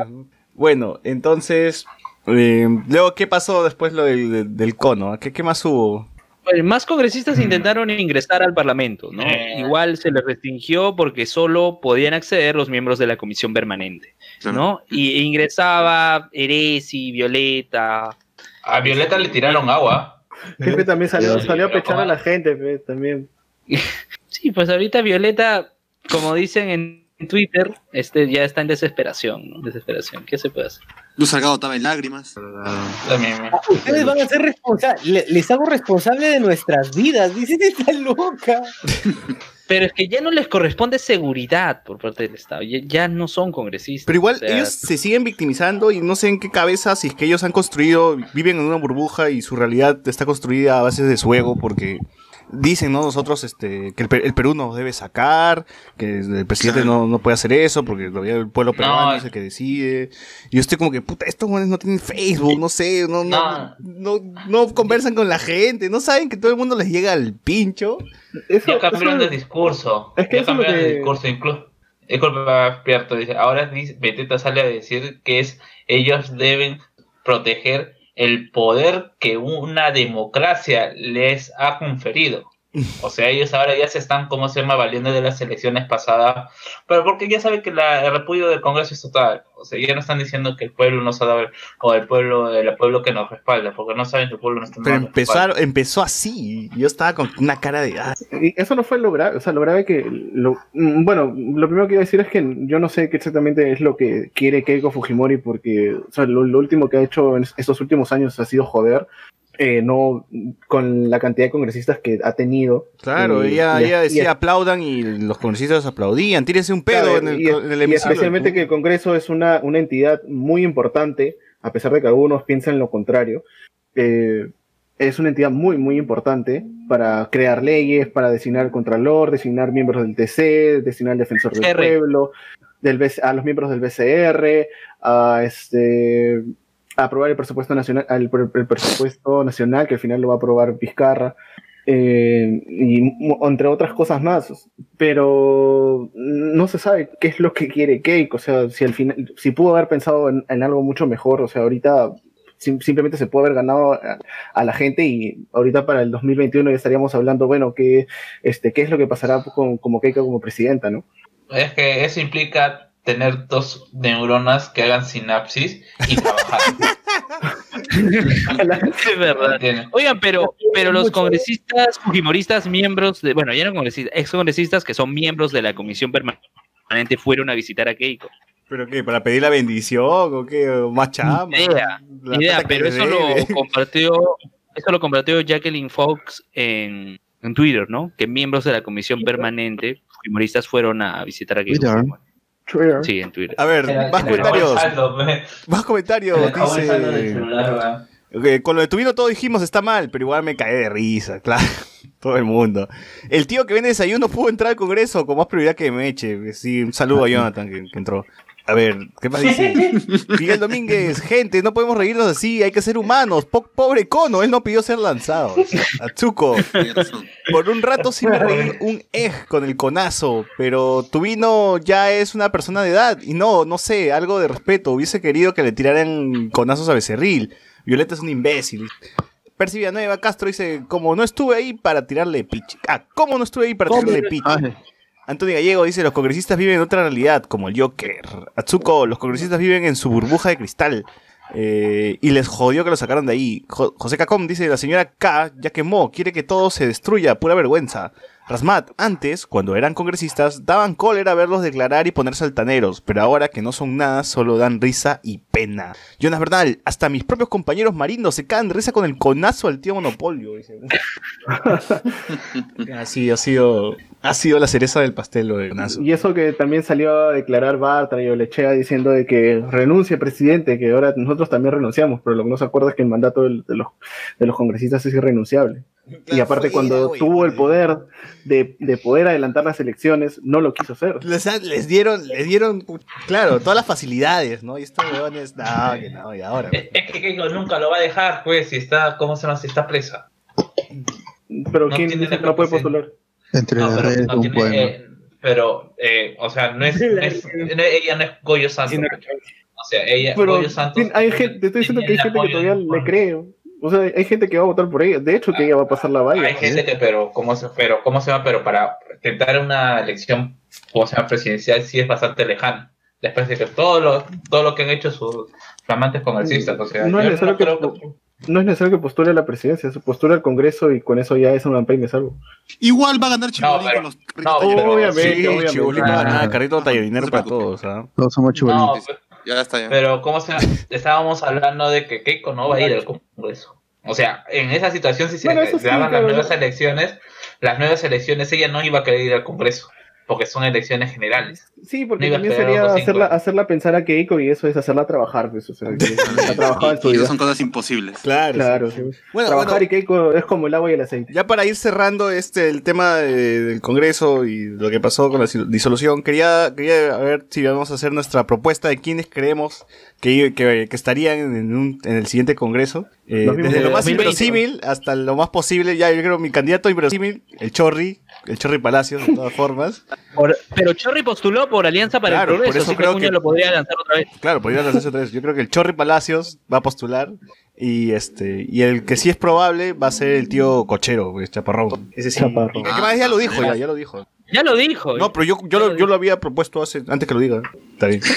Bueno, entonces, eh, luego, ¿qué pasó después lo del, del- del cono? ¿Qué, ¿Qué más hubo? Bueno, más congresistas intentaron ingresar al Parlamento, ¿no? Igual se les restringió porque solo podían acceder los miembros de la comisión permanente. ¿no? Y ingresaba Eresi, Violeta. A Violeta le tiraron agua. Jefe también salió, Sí, salió a pechar a la gente, pe, también. (laughs) Sí, pues ahorita Violeta, como dicen en Twitter, este ya está en desesperación, ¿no? Desesperación. ¿Qué se puede hacer? Luz Salgado estaba en lágrimas. También. Ustedes van a ser responsables. Les hago responsable de nuestras vidas. (laughs) Dicen, está loca. (laughs) Pero es que ya no les corresponde seguridad por parte del Estado. Ya, ya no son congresistas. Pero igual o sea, ellos se siguen victimizando y no sé en qué cabeza, si es que ellos han construido, viven en una burbuja y su realidad está construida a base de su ego, porque dicen, ¿no? Nosotros, este, que el, el Perú nos debe sacar, que el presidente no, no puede hacer eso, porque todavía el pueblo peruano No. es el que decide. Y yo estoy como que, puta, estos jóvenes no tienen Facebook, no sé, no, no, no, no conversan con la gente, no saben que todo el mundo les llega al pincho. ya cambiaron de discurso. es que ya eso cambiaron de que- discurso. Incluso, disculpa, Pierto, dice, ahora Beteta sale a decir que es ellos deben proteger el poder que una democracia les ha conferido. O sea, ellos ahora ya se están, ¿cómo se llama?, valiendo de las elecciones pasadas, pero porque ya saben que la, el repudio del Congreso es total. O sea, ya no están diciendo que el pueblo nos ha dado, o el pueblo, el pueblo que nos respalda, porque no saben que el pueblo no está Pero empezaron, empezó así, yo estaba con una cara de... ah, Y eso no fue lo grave, o sea, lo grave que, lo, mm, bueno, lo primero que iba a decir es que yo no sé qué exactamente es lo que quiere Keiko Fujimori, porque, o sea, lo, lo último que ha hecho en estos últimos años ha sido joder, eh, no, con la cantidad de congresistas que ha tenido. Claro, Y- ella, y- ella y- decía aplaudan y los congresistas aplaudian. Tírese un pedo Claro, en el, y, en el y hemiciclo. especialmente que el Congreso es una, una entidad muy importante, a pesar de que algunos piensan lo contrario. eh, es una entidad muy, muy importante para crear leyes, para designar al Contralor, designar miembros del TC, designar al Defensor del. Pueblo, del BC a los miembros del BCR, a este aprobar el presupuesto nacional, el, presupuesto nacional, que al final lo va a aprobar Vizcarra, eh, y entre otras cosas más. Pero no se sabe qué es lo que quiere Keiko, o sea, si al final, si pudo haber pensado en, algo mucho mejor, o sea, ahorita sim- simplemente se puede haber ganado a, a la gente y ahorita para el 2021 ya estaríamos hablando, bueno, qué, este, qué es lo que pasará con, como Keiko como presidenta, ¿no? Es que eso implica tener dos neuronas que hagan sinapsis y trabajar. Es (laughs) verdad. Oigan, pero, pero los congresistas fujimoristas, miembros de, bueno, ya no congresistas, ex congresistas que son miembros de la comisión permanente fueron a visitar a Keiko. ¿Pero qué? ¿Para pedir la bendición o qué? ¿O ¿Más chamba? Idea, idea, pero eso lo (laughs) compartió, eso lo compartió Jacqueline Fox en, en Twitter, ¿no? Que miembros de la comisión permanente fujimoristas fueron a visitar a Keiko. Twitter. Fujimori. Sí, en Twitter. A ver, más comentarios. saldo. Más comentarios. Dice. con lo de tu vino todo dijimos está mal, pero igual me caí de risa, (laughs) claro. Todo el mundo. El tío que vende desayuno pudo entrar al Congreso con más prioridad que Meche. Sí, un saludo a Jonathan que, que entró. A ver, ¿qué más dice? (laughs) Miguel Domínguez, gente, no podemos reírnos así, hay que ser humanos. Po- pobre Cono, él no pidió ser lanzado. Atsuko, por un rato sí me reí un ej con el conazo, pero tu vino ya es una persona de edad y no, no sé, algo de respeto. Hubiese querido que le tiraran conazos a Becerril. Violeta es un imbécil. Percy Villanueva Castro dice, como no estuve ahí para tirarle piche. Ah, ¿cómo no estuve ahí para tirarle piche? Antonio Gallego dice, los congresistas viven en otra realidad, como el Joker. Atsuko, los congresistas viven en su burbuja de cristal. Eh, y les jodió que lo sacaron de ahí. Jo- José Cacom dice, la señora K ya quemó, quiere que todo se destruya, pura vergüenza. Rasmat, antes, cuando eran congresistas, daban cólera verlos declarar y ponerse altaneros, pero ahora que no son nada, solo dan risa y pena. Jonas Bernal, hasta mis propios compañeros marinos se caen de risa con el conazo al tío Monopolio. Dice. Así (laughs) ha sido, ha sido la cereza del pastel lo de conazo. Y eso que también salió a declarar Bartra y Olechea diciendo de que renuncie presidente, que ahora nosotros también renunciamos, pero lo que no se acuerda es que el mandato de, los, de los congresistas es irrenunciable. y aparte cuando tuvo el poder de, de poder adelantar las elecciones, no lo quiso hacer. Les, les dieron, les dieron, claro, todas las facilidades, ¿no? Y estos weones, no, que no, y ahora. Es que Keiko nunca lo va a dejar, pues, si está, ¿cómo se llama? Si está presa. Pero No ¿quién dice que no puede postular? Entre No, las pero, redes no tiene, poema. eh, pero eh, o sea, no es, no es- (laughs) no- ella no es Goyo Santos. O sea, ella, Pero Goyo Santos. hay gente, te estoy diciendo que hay gente que todavía le cree. O sea, hay gente que va a votar por ella. De hecho, que ella va a pasar la valla. Hay gente que, pero, ¿cómo se, pero, ¿cómo se llama? Pero para intentar una elección, ¿cómo se llama? Presidencial, sí es bastante lejana. Después de que todo lo, todo lo que han hecho sus flamantes congresistas, o sea, No es yo necesario no creo que- que- no es necesario que postule a la presidencia, se postula al Congreso y con eso ya es un ampay me salvo. Igual va a ganar Chibolín pero- con los no, obviamente, Sí, obviamente. Chibolín va a ganar, Carrito Ah, trae dinero no se para preocupe. todos, ¿ah? Todos somos No, chubolitos. pero- Ya está, ya. pero ¿cómo se Estábamos hablando de que Keiko no va a ir al Congreso. O sea, en esa situación, si se Bueno, sí, daban las nuevas elecciones, las nuevas elecciones, ella no iba a querer ir al Congreso, porque son elecciones generales. Sí, porque No también sería hacerla, hacerla pensar a Keiko y eso es hacerla trabajar, pues, o sea, que (laughs) ha trabajado en su Y vida. no son cosas imposibles. Claro. Claro, sí. sí. Bueno, trabajar bueno. y Keiko es como el agua y el aceite. Ya para ir cerrando este el tema de- del Congreso y lo que pasó con la disolución, quería, quería ver si vamos a hacer nuestra propuesta de quiénes creemos que, que, que estarían en, un- en el siguiente Congreso. Eh, desde lo más 2020, inverosímil hasta lo más posible. Ya, yo creo mi candidato inverosímil, el Chorri, el Chorri Palacios, de todas formas. (laughs) Por- pero Chorri postuló por Alianza para Claro, el Progreso, por eso así que creo Acuña que- lo podría lanzar otra vez. Claro, podría lanzarse otra vez. Yo creo que el Chorri Palacios va a postular. Y este y el que sí es probable va a ser el tío Cochero, pues, Chaparrón. Ese sí. Chaparrón. El que más ya lo dijo, ya, ya lo dijo. Ya lo dijo. No, pero yo, yo, lo, yo lo había propuesto hace, antes que lo diga. Está bien. (laughs)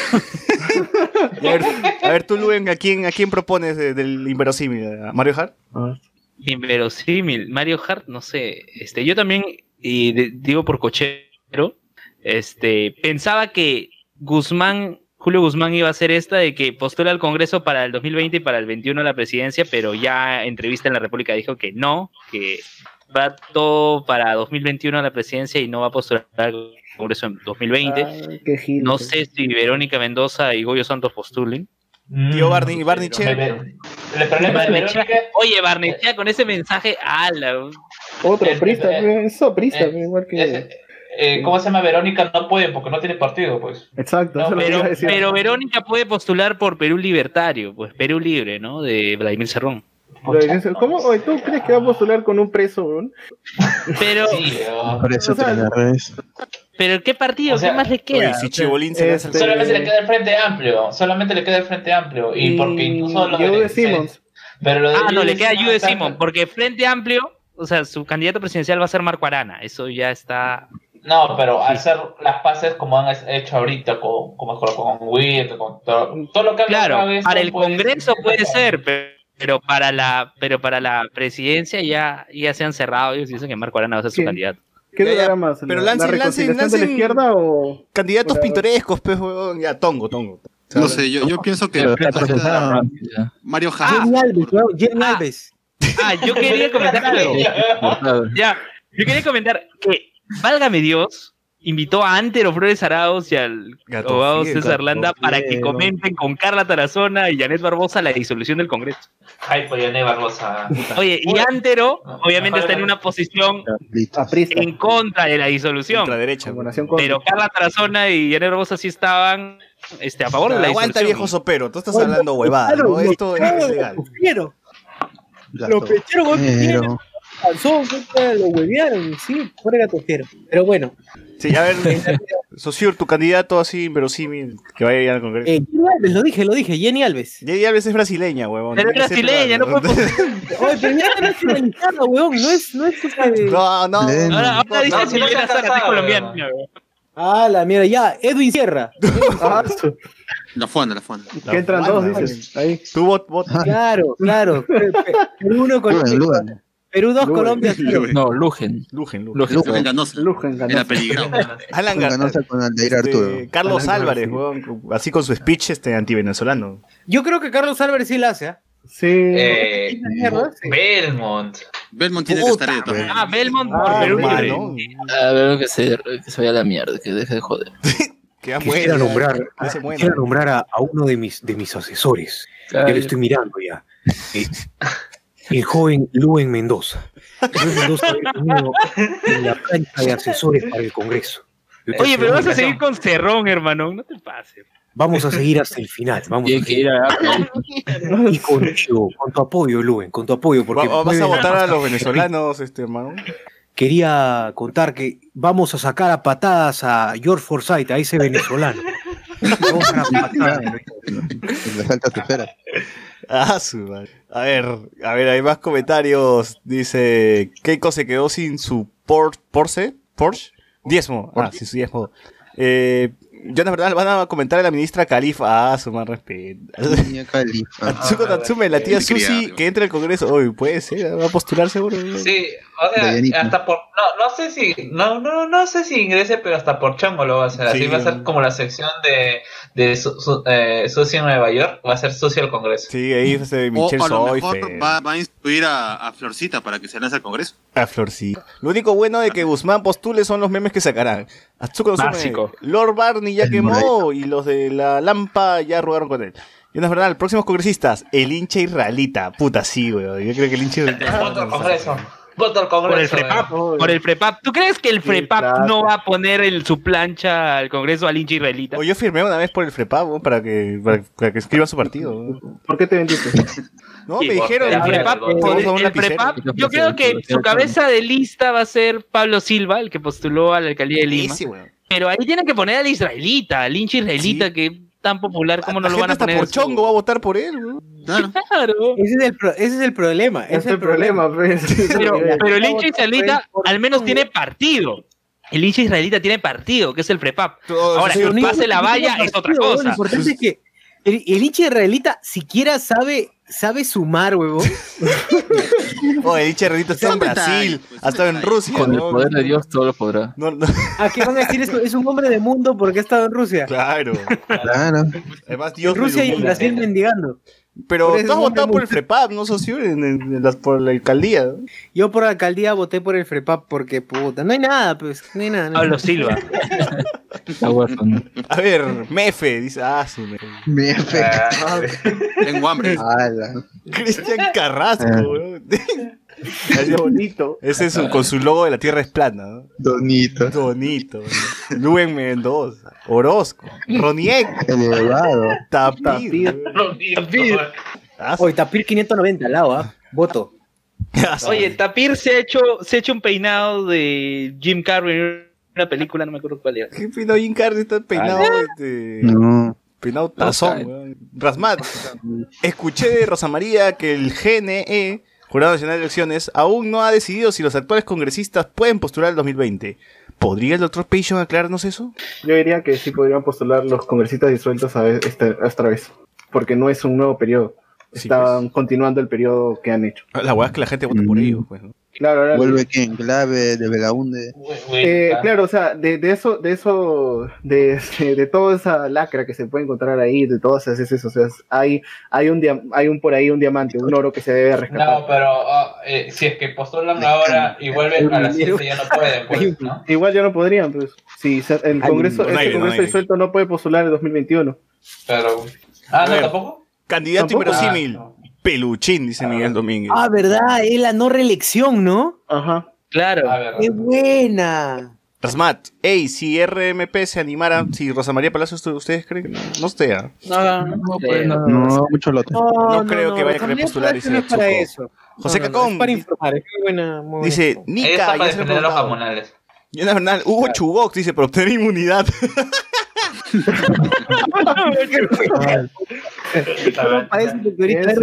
A, ver, a ver, tú, Luen, ¿a quién, ¿a quién propones de- del inverosímil? ¿A Mario Hart? Ah, Inverosímil. Mario Hart, no sé. Este, yo también, y de- digo por cochero, este, pensaba que Guzmán, Julio Guzmán iba a hacer esta de que postula al Congreso para el 2020 y para el 21 a la presidencia, pero ya entrevista en la República dijo que no, que va todo para 2021 a la presidencia y no va a postular al Congreso en 2020. ah, qué gil. No sé si Verónica Mendoza y Goyo Santos postulen. Tío Barney, Barney Pero Che. El problema de Verónica Oye, Barnechea, con ese mensaje, ala. Otro Eh, prista, eh, eso prista, eh, igual que... es- eh, ¿Cómo se llama Verónica? No puede porque no tiene partido, pues. Exacto, No, eso es lo que Pero, iba a decir. pero Verónica puede postular por Perú Libertario, pues Perú Libre, ¿no? De Vladimir Cerrón. ¿Cómo? ¿Tú crees que va a postular con un preso, weón? Pero, Sí, oh. Por eso O sea, te la redes. pero ¿qué partido? O sea, ¿Qué más le queda? Oye, si Chibolín se este- Solamente le queda el Frente Amplio. Solamente le queda el Frente Amplio. Y porque incluso lo Yo de de Simmons. Pero lo de ah, no, le queda Simons Jude Simon, porque Frente Amplio, o sea, su candidato presidencial va a ser Marco Arana. Eso ya está. No, pero al hacer las paces como han hecho ahorita con, como con, con Witt, con todo, todo lo que han Claro, para el pues, Congreso puede ser, pero, pero para la, pero para la presidencia ya, ya se han cerrado. Ellos dicen que Marco Arana va a ser su candidato. ¿Qué Ya, ya, durará más? pero ¿La, lancen- la lancen- de la izquierda o...? Candidatos pintorescos, pues, huevón. Ya, tongo, tongo. No sé, yo, yo pienso que está. Mario Ah. Jenny Alves, Jenny Ah. Alves. Ah, yo quería comentar algo. (laughs) Ya, yo quería comentar que, válgame Dios, invitó a Antero Flores Arauz y al Gato abogado César gato Landa para que comenten con Carla Tarazona y Janet Barbosa la disolución del Congreso. Ay, pues Yané Barbosa. Oye, y Antero, obviamente, está en una posición en contra de la disolución. Pero Carla Tarazona y Janet Barbosa sí estaban este, a favor de la Aguanta, disolución. viejo sopero. Tú estás hablando huevada, ¿no? lo- Esto es ilegal. Lo calzón, puta, lo huevearon, sí, fuera gatojero. Pero bueno, Sí, a ver, Sosur, tu candidato así inverosímil que vaya a ir al Congreso. eh, Jenny Alves, lo dije, lo dije, Jenny Alves. Jenny Alves es brasileña, huevón. Pero es brasileña, no puede (laughs) Oye, pero ya está nacionalizada, weón, no es, no es. No, no. Ahora, ahora dice no, si no Zárate, casado, colombiana. Ah, la mierda, ya, Edwin Sierra. (laughs) Ah, La fonda, la fonda. que entran dos, dices. Ahí. Tu vot, vot. Claro, claro. Pe- pe- Perú 1, Lugan, Colombia. (laughs) Lugan. Perú 2, Lugan. Colombia 0. No, Lugen. Lujen, Lujen. Lugen. Lugen Ganosa. Lujan ganó. Era peligroso. Alan Gar- con Aldair este, Arturo. Carlos Alan Álvarez, huevón, así con su speech este antivenezolano. Yo creo que Carlos Álvarez sí la hace, ¿ah? Sí. Eh. Belmont. Belmont tiene que estar ahí también. Ah, Belmont por Ah, Perú hermano. A ver, que se, que se vaya a la mierda, que deje de joder. (laughs) Que Quisiera nombrar, que se quisiera nombrar a, a uno de mis, de mis asesores. que lo estoy mirando ya. (laughs) El joven Luen Mendoza. Luen Mendoza en la plancha de asesores para el Congreso. Yo Oye, pero vas a seguir con Cerrón, hermano. No te pases. Vamos a seguir hasta el final. Vamos a que seguir. ir a Y con, con tu apoyo, Luen, con tu apoyo. Porque Va- ¿Vas a votar a los venezolanos, este hermano? Quería contar que vamos a sacar a patadas a George Forsyth, a ese venezolano. Le falta tu. Ah, su madre. A ver, a ver, hay más comentarios. Dice, Keiko se quedó sin su por, Porsche, Porsche, diezmo. Ah, sin su diezmo. Eh, Jonas Bernal van a comentar a la ministra Califa. Ah, su más respeto. Niña Califa. (laughs) Atsuko Natsume, la tía Susi que entra al Congreso. Uy, puede ser, va a postular seguro. Sí, o sea, Dayanita. hasta por. No, no sé si. No, no, no sé si ingrese, pero hasta por chongo lo va a hacer. Así Sí, va a ser como la sección de, de su, su- eh, Susi en Nueva York. Va a ser Susi al Congreso. Sí, ahí este O Michelle a lo Soy, mejor va, va a instruir a, a Florcita para que se lance al Congreso. A Florcita. Lo único bueno de que Guzmán postule son los memes que sacarán. Atsuko Básico. Lord Barney ya El quemó y los de la Lampa ya rugaron con él. Jonas Bernal, próximos congresistas, el hincha israelita. Puta, sí, weón. Yo creo que el hincha Voto al Congreso. Voto al Congreso. Por el FREPAP. Por el FREPAP. ¿Tú crees que el FREPAP no va a poner el, su plancha al Congreso al hincha israelita? O yo firmé una vez por el FREPAP weón, para que, para, para que escriba su partido. ¿Por qué te vendiste? (laughs) No, Sí, me dijeron. el FREPAP, el- el yo creo que su cabeza de lista va a ser Pablo Silva, el que postuló a la alcaldía de Lima. Weón. Pero ahí tienen que poner al israelita, al hincha israelita que es tan popular, ¿cómo no lo van a hasta poner? por en su- chongo va a votar por él, weón. Claro. Claro. Ese es el, pro- ese es el problema. Ese es el problema, pues. Pero, pero el hincha israelita al menos tiene partido. El hincha israelita tiene partido, que es el. Todos Ahora, que pase la valla es otra Lo cosa. importante es que el, el hincha israelita siquiera sabe, sabe sumar, huevón. (laughs) Oh, el hincha Renito está en Brasil, pues, ha estado en. Rusia. Con el poder de Dios todo lo podrá. No, no, ¿A qué van a decir eso? Es un hombre de mundo porque ha estado en Rusia. claro. Claro. Además, Dios En lo Rusia y. Brasil mendigando. Pero tú has votado por el FREPAP, ¿no, socio? En, en- en las- por la alcaldía. ¿no? Yo por alcaldía voté por el FREPAP porque, puta, no hay nada, pues, no hay nada. no hay Pablo nada. Silva. A ver, Mefe, dice, ah, su me- Me afecta. Ah, Tengo hambre. Cristian Carrasco, Ah. weón. (laughs) Es bonito. Ese es su- con su logo de la Tierra es plana, ¿no? Donito. Bonito. weón. Luen Mendoza, Orozco, Roniek, Elevado. Tapir. Tapir. Ah, Hoy Tapir 590 al lado, ¿ah? Voto. ah, Oye, Tapir se ha hecho, se ha hecho un peinado de Jim Carrey en una película, no me acuerdo cuál era. ¿Qué peinado Jim Carrey está peinado? este, No. Peinado tazón. Rasmat, escuché de Rosa María que el GNE, Jurado Nacional de Elecciones, aún no ha decidido si los actuales congresistas pueden postular el 2020. ¿Podría el doctor Peixón aclararnos eso? Yo diría que sí podrían postular los congresistas disueltos a esta, esta vez. Porque no es un nuevo periodo. Sí, Están continuando el periodo que han hecho. La verdad es que la gente vota por Mm. ellos, pues. Claro, ahora- Vuelve quién, clave de Belaunde. Eh, claro, o sea, de, de eso, de eso, de, de, (laughs) de toda esa lacra que se puede encontrar ahí, de todas esas, esas, o sea, hay, hay un dia- hay un por ahí un diamante, un oro que se debe rescatar. No, pero ah, eh, si es que postulan ahora y vuelven a las 7 ya no pueden, pues, ¿no? Igual ya no podrían, pues. Si se- el Congreso, este Congreso disuelto no puede postular en 2021. Pero. Ah, no, tampoco. Candidato ¿Tampoco? inverosímil. Ah, Peluchín, dice Miguel Domínguez. Ah, ¿verdad? Es la no reelección, ¿no? Ajá. Claro. A ver. ¡Qué buena! Rasmat, ey, si RMP se animara, si Rosa María Palacios, ¿ustedes creen no, no ah? No, no, pues, no. No, mucho lote. No creo que vaya a querer postular, no es para eso. José No, no, no, Cacón es para informar, es muy buena. muy buena dice, Nica, ya se lo he defender a los preguntado. comunales. Jonas Bernal, Hugo Chugox dice, para obtener inmunidad. (laughs) Solo parece que ahorita el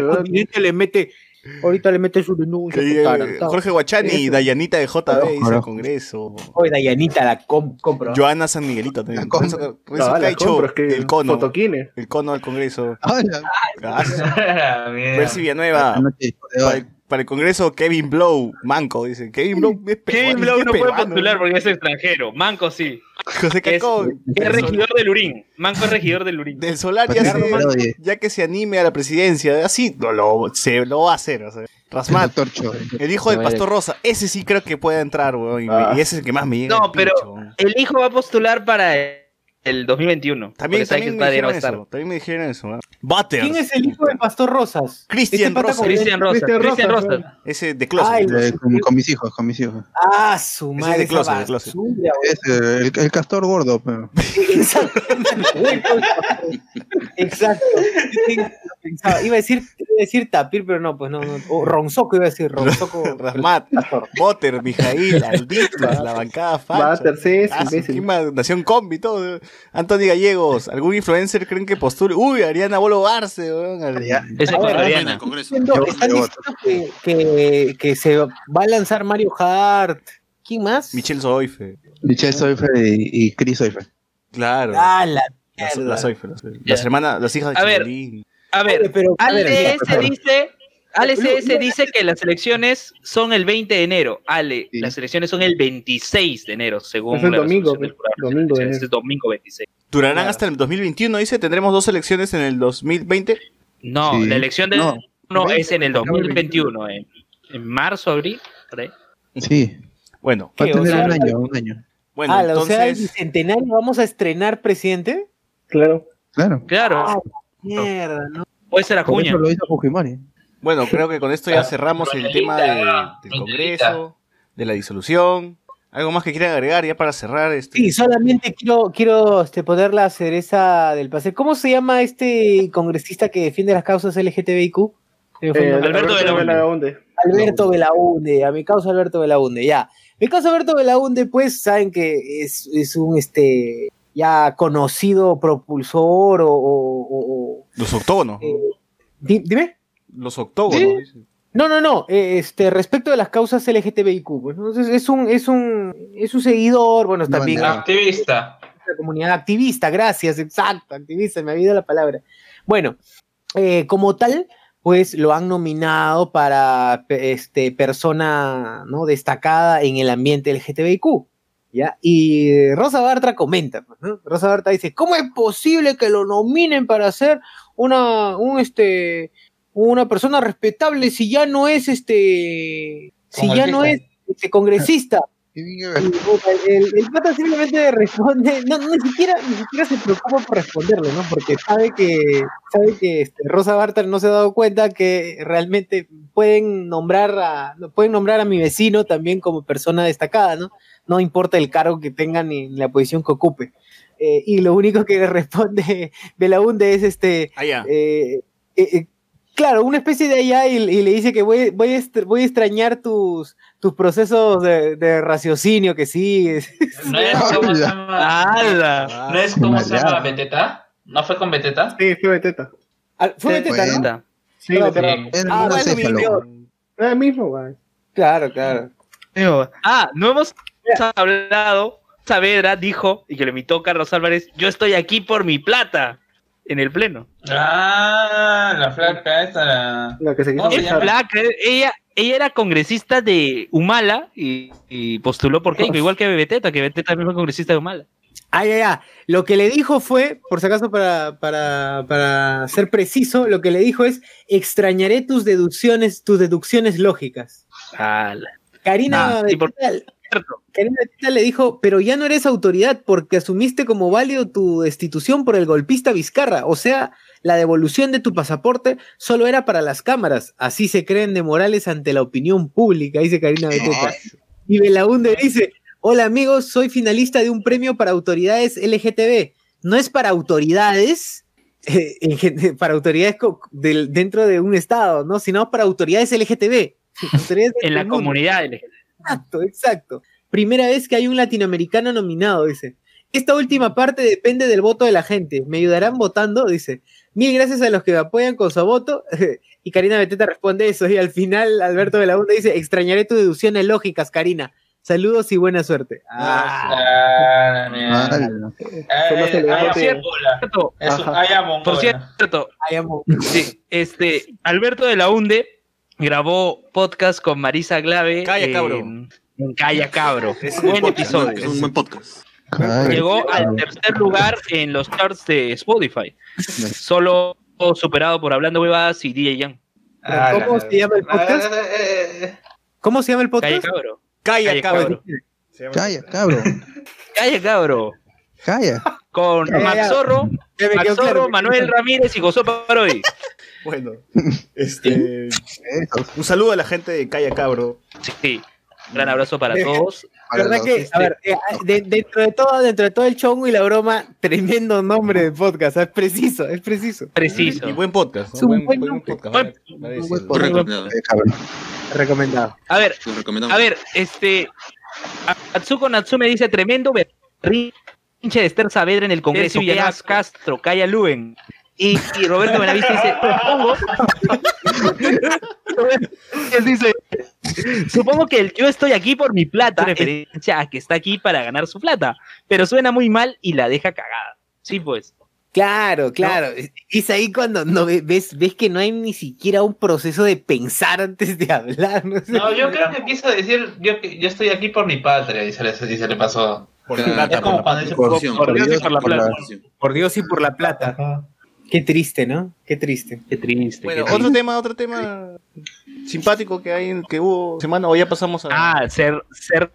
le mete, ahorita le denuncia. Eh. Jorge Guachani. Dayanita de JB dice al Carajo. Congreso. Oye, Dayanita la com- compro. Joana San Miguelito también. La Por eso, compro. por eso No, que ha la hecho compro, es que el cono. Fotoquines. El cono del Congreso. Ah. (laughs) Percy Villanueva. Para hoy. el, para el Congreso, Kevin Blow, Manco, dice. Kevin Blow es Kevin Blow no puede postular porque es extranjero. Manco sí. José Es, Cacón. es regidor del Urín. Manco es regidor del Urín. Del Solar ya, Ricardo se- Manco. ya que se anime a la presidencia, así no lo, se lo va a hacer. O sea. Rasmat, el hijo del Pastor Rosa, ese sí creo que puede entrar, weón. Y, Ah. y ese es el que más me llega. No, pero-. El hijo va a postular para el 2021. También, también me dijeron eso. También me dijeron eso. Butters. ¿Quién es el hijo del Pastor Rosas? Cristian Este Rosas. Cristian Rosa. Cristian Cristian Rosas, Rosa. Ese de Closet. Ay, con, con mis hijos, con mis hijos. Ah, su Ese madre. es de closet, de closet. basura, Es el, el castor gordo, pero. Exacto. Pensaba- Iba a decir, iba a decir tapir, pero no, pues no, no. O Ronzoco iba a decir, Ronzoco. (laughs) Rasmat, Botter, Mijail, Aldistas, la bancada falsa. Ah, imbécil. ¿quién más? Nación Combi, todo. Antonio Gallegos, ¿algún influencer creen que postule? Uy, Ariana Bolo Barce, weón. Ari- Ese A ver, es. Diciendo- están diciendo que, que, que se va a lanzar Mario Hart. ¿Quién más? Michelle Zoife. Michelle Soife y, y Chris Soife. Claro. Ah, la Las, las, hermanas, las hijas de A ver. A ver, pero, a ver, Ale mira, S dice, Ale CS dice que las elecciones son el 20 de enero. Ale, Sí. las elecciones son el 26 de enero, según Es el la domingo, del domingo de Es enero. el domingo 26. Durarán Claro. hasta el 2021, dice. Tendremos dos elecciones en el 2020. No, Sí. la elección de No, no, 20, es en el 2021, en, en marzo, abril. por ahí. Sí, Bueno, va a tener O sea, un año, un año. bueno, ah, o sea, el entonces. bicentenario vamos a estrenar presidente. Claro. Claro. Claro, Ah, mierda, ¿no? puede ser Por Acuña. eso lo hizo Fujimori. Bueno, creo que con esto ya cerramos el tema de- del Congreso, de la disolución. ¿Algo más que quieran agregar ya para cerrar? Este? Sí, solamente quiero, quiero este, poner la cereza del pastel. ¿Cómo se llama este congresista que defiende las causas LGTBIQ? Eh, nombre. Alberto Belaúnde. Belaúnde. Alberto Belaunde, a mi causa Alberto Belaunde, ya. Mi causa Alberto Belaunde, pues saben que es, es un este ya conocido propulsor o, o- o- Los octógonos. eh, di- dime. Los octógonos. ¿Sí? No, no, no. eh, Este, respecto de las causas LGTBIQ, pues, es un, es un, es un seguidor, bueno, también bandera. Activista. la comunidad activista, gracias, exacto, activista, me ha habido la palabra. Bueno, eh, como tal, pues lo han nominado para este, persona ¿no? destacada en el ambiente LGTBIQ. ¿ya? Y Rosa Bartra comenta, pues, ¿no? Rosa Bartra dice, ¿cómo es posible que lo nominen para ser una, un, este, una persona respetable si ya no es este, si ya no es este, congresista? (laughs) Y, el, el pata simplemente responde, no, ni siquiera, ni siquiera se preocupa por responderle, ¿no? Porque sabe que, sabe que este, Rosa Bartra no se ha dado cuenta que realmente pueden nombrar a, pueden nombrar a mi vecino también como persona destacada, ¿no? No importa el cargo que tenga ni la posición que ocupe. Eh, y lo único que le responde Belaunde es este, Allá. eh, eh, eh, claro, una especie de allá y, y le dice que voy, voy, a, voy a extrañar tus, tus procesos de, de raciocinio que sigues. (laughs) ¿No es como se llama? (laughs) ¿No es como se llama. Beteta? ¿No fue con Beteta? Sí, fue Beteta. Ah, Fue Sí, Beteta, ¿no? Sí, No, Beteta. pero- Era Ah. Era el mismo, güey. Claro, claro. Ah, no hemos hablado. Saavedra dijo, y que lo imitó Carlos Álvarez, yo estoy aquí por mi plata, en el pleno. Ah, la flaca esta. La... La que se quiso ¿Cómo se Es flaca, ella, ella era congresista de Humala y, y postuló por Keiko, igual que Beteta, que Beteta también fue congresista de Humala. Ah, ya, ya. Lo que le dijo fue, por si acaso para, para, para ser preciso, lo que le dijo es, extrañaré tus deducciones, tus deducciones lógicas. Karina, Ah, y por Beteta, cierto, Karina Beteta le dijo, pero ya no eres autoridad porque asumiste como válido tu destitución por el golpista Vizcarra. O sea, la devolución de tu pasaporte solo era para las cámaras. Así se creen de Morales ante la opinión pública, dice Karina Beteta. Y Belaunde dice, hola amigos, soy finalista de un premio para autoridades LGTB. No es para autoridades, (laughs) eh, en (laughs) para autoridades del- dentro de un estado, ¿no? Sino para autoridades LGTB. (laughs) Autoridades en la mundo. comunidad LGBT. Exacto, exacto. Primera vez que hay un latinoamericano nominado, dice. Esta última parte depende del voto de la gente. ¿Me ayudarán votando? Dice. Mil gracias a los que me apoyan con su voto. (laughs) y Karina Beteta responde eso. Y al final Alberto Belaunde dice, extrañaré tus deducciones lógicas, Karina. Saludos y buena suerte. Ah, Ah. Eh, elegante. Por cierto, este, Alberto de la Hunde grabó podcast con Marisa Glave. Calla, en- cabro. en Calla Cabro. Es un Buen podcast, episodio. Es un buen podcast. Ay, Llegó claro. al tercer lugar en los charts de Spotify. Solo superado por Hablando Huevadas y DJ Young. Ah, ¿Cómo la- se llama el podcast? Eh, eh, eh. ¿Cómo se llama el Calla podcast? Cabro. Calla, Calla, cabrón. cabro. Calla, cabrón. Calla Cabro. Calla. Con Max. Zorro, Max Zorro, Manuel. Ramírez y José Parodi. Bueno, (laughs) este, un saludo a la gente de Calla Cabro. Sí. Gran abrazo para todos. Para ¿Verdad que, a ver, eh, de- dentro de todo, dentro de todo el chongo y la broma, tremendo nombre de podcast, es preciso, es preciso. Preciso. Y buen podcast. ¿no? Es un Buen, buen buen nombre. podcast. Buen- vale- vale decirlo. buen Muy recomendado. Eh. Recomendado. A ver, Lo recomendamos. a ver, este. Atsuko Natsume dice: tremendo berrinche de Esther Saavedra en el Congreso. Villegas Castro, Calla Luen. Y, y Roberto Benaviste dice: (laughs) Él dice, supongo que el yo estoy aquí por mi plata, referencia a que está aquí para ganar su plata, pero suena muy mal y la deja cagada. Sí, pues. Claro, claro. Es ahí cuando no ve- ves, ves que no hay ni siquiera un proceso de pensar antes de hablar. No, sé. No, yo creo que quiso decir, yo, yo estoy aquí por mi patria, y se le, y se le pasó. Por la plata, es como por Dios y Dios por la y por la plata. Por Dios y por la plata. Qué triste, ¿no? Qué triste. Qué triste. Bueno, qué otro triste. tema, otro tema simpático que hay, que hubo semana, o ya pasamos a... Ah, cer- cer-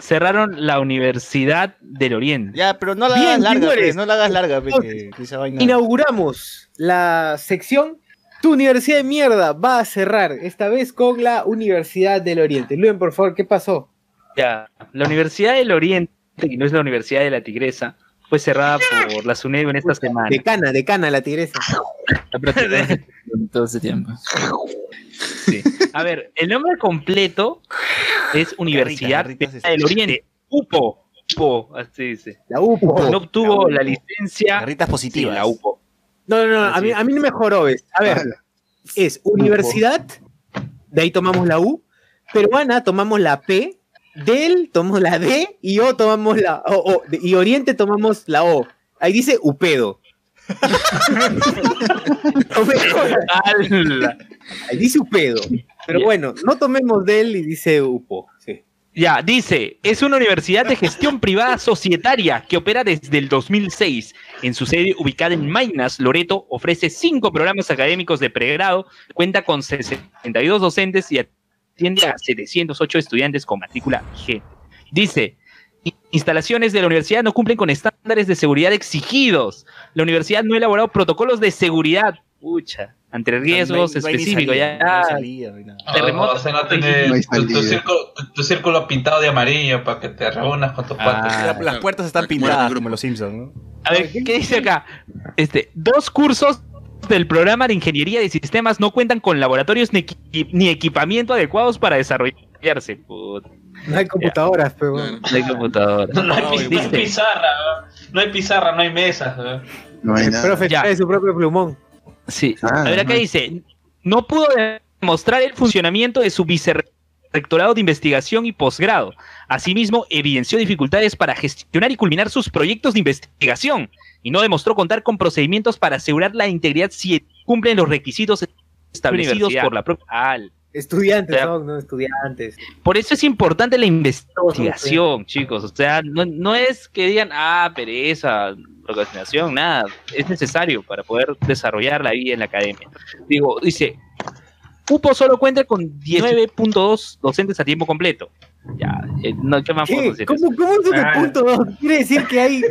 cerraron la Universidad del Oriente. Ya, pero no la Bien, hagas larga, pues, no la hagas larga, pues, Entonces, que- que esa vaina- Inauguramos la sección Tu Universidad de Mierda va a cerrar, esta vez con la Universidad del Oriente. Luen, por favor, ¿qué pasó? Ya, la Universidad del Oriente, que no es la Universidad de la Tigresa, fue cerrada por la SUNEDU en esta semana. Decana, decana, la tigresa. (laughs) Todo ese tiempo. Sí. A ver, el nombre completo es Universidad del Oriente. UPO. UPO, así dice. La UPO. No obtuvo la licencia. Garritas positivas. Sí, la UPO. No, no, no, a mí, es. a mí no me mejoró. ¿ves? A ver, es Universidad, de ahí tomamos la U, peruana tomamos la P, del tomamos la D y O tomamos la O, y Oriente tomamos la O. Ahí dice Upedo. No me jodas. ¡Hala! Ahí dice Upedo. Pero bueno, no tomemos del y dice Upo. Sí. Ya, dice, es una universidad de gestión privada societaria que opera desde el 2006. En su sede ubicada en Mainas, Loreto, ofrece cinco programas académicos de pregrado, cuenta con 62 docentes y atiende a 708 estudiantes con matrícula vigente. Dice, "In- instalaciones de la universidad no cumplen con estándares de seguridad exigidos. La universidad no ha elaborado protocolos de seguridad. Pucha, ante riesgos No hay- específicos. ya, no No hay tu, círculo, pintado de amarillo para que te reúnas con tus Ah, cuates. La- las puertas están pintadas como los Simpsons, ¿no? A ver, ¿qué dice acá? Este, dos cursos del programa de ingeniería de sistemas no cuentan con laboratorios ni, equi- ni equipamiento adecuados para desarrollarse. Puta, No hay computadoras, pero. No hay computadora. No, no hay, no pizarra, ¿no? hay pizarra, no hay mesas. ¿no? Hay El nada. profe Ya. trae su propio plumón. sí. Ah, A ver, acá no. dice, no pudo demostrar el funcionamiento de su vicerrectorado de investigación y posgrado. Asimismo, evidenció dificultades para gestionar y culminar sus proyectos de investigación y no demostró contar con procedimientos para asegurar la integridad si cumplen los requisitos establecidos por la propia AL. Estudiantes son, ¿no? Estudiantes. Por eso es importante la investigación, chicos. O sea, no, no es que digan, ah, pereza, procrastinación, nada. Es necesario para poder desarrollar la vida en la academia. Digo, dice, UPO solo cuenta con 19.2 docentes a tiempo completo. Ya, eh, no, ¿qué más ¿Qué? podemos decir? ¿Cómo, cómo es un Ah. punto dos? Quiere decir que hay.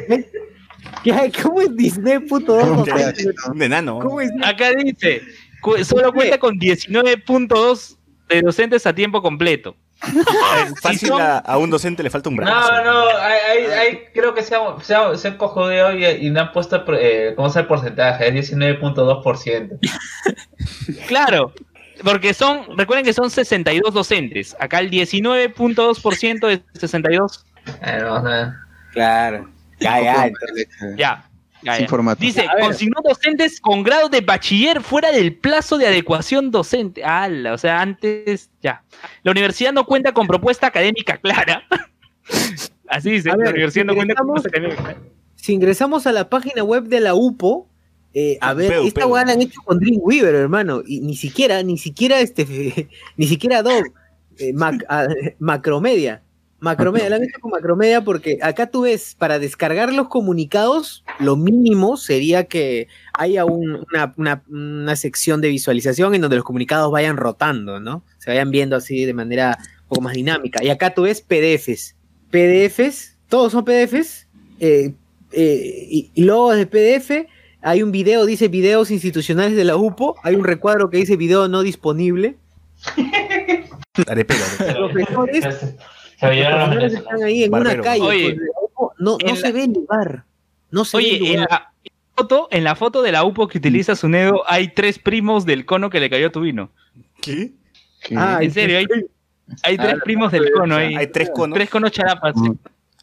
Que hay ¿Cómo es Disney punto dos? ¿Cómo ¿Cómo que Un enano. Acá dice, cu- solo cuenta con 19.2 de docentes a tiempo completo. (laughs) Si Fácil son- a, a un docente le falta un brazo. No, no, hay, hay, hay- creo que se han, se han, se han cojudeado y, y no han puesto, eh, ¿cómo es el porcentaje? Es 19.2%. (laughs) Claro, porque son, recuerden que son 62 docentes. Acá el 19.2% es 62. Eh. Claro. Ya, ya. entonces. Ya. ya. Dice, consignó docentes con grado de bachiller fuera del plazo de adecuación docente. ¡Hala! o sea, antes, ya. La universidad no cuenta con propuesta académica clara. (laughs) Así dice, ver, la universidad no cuenta con propuesta académica clara. Si ingresamos a la página web de la UPO, eh, a ver, esta weá la han hecho con Dreamweaver, hermano. Y ni siquiera, ni siquiera este, (laughs) ni siquiera Adobe, eh, Mac- (laughs) ah, Macromedia. Macromedia, la han hecho con Macromedia porque acá tú ves, para descargar los comunicados, lo mínimo sería que haya un- una, una- una sección de visualización en donde los comunicados vayan rotando, ¿no? Se vayan viendo así de manera un poco más dinámica. Y acá tú ves PDFs. PDFs, todos son PDFs, eh, y, y luego de PDF hay un video, dice videos institucionales de la UPO, hay un recuadro que dice video no disponible. (laughs) Arepero. Profesores, Se me llenaron las profesores están ahí en Barbero. una calle. Oye, no no en se la- ve el lugar. No se ve el Oye, en lugar. la foto, en la foto de la UPO que utiliza Sunedo hay tres primos del cono que le cayó a tu vino. ¿Qué? ¿Qué? Ah, En serio, hay, hay tres Ah, primos del cono ahí. Hay tres conos. Tres conos charapas. Mm.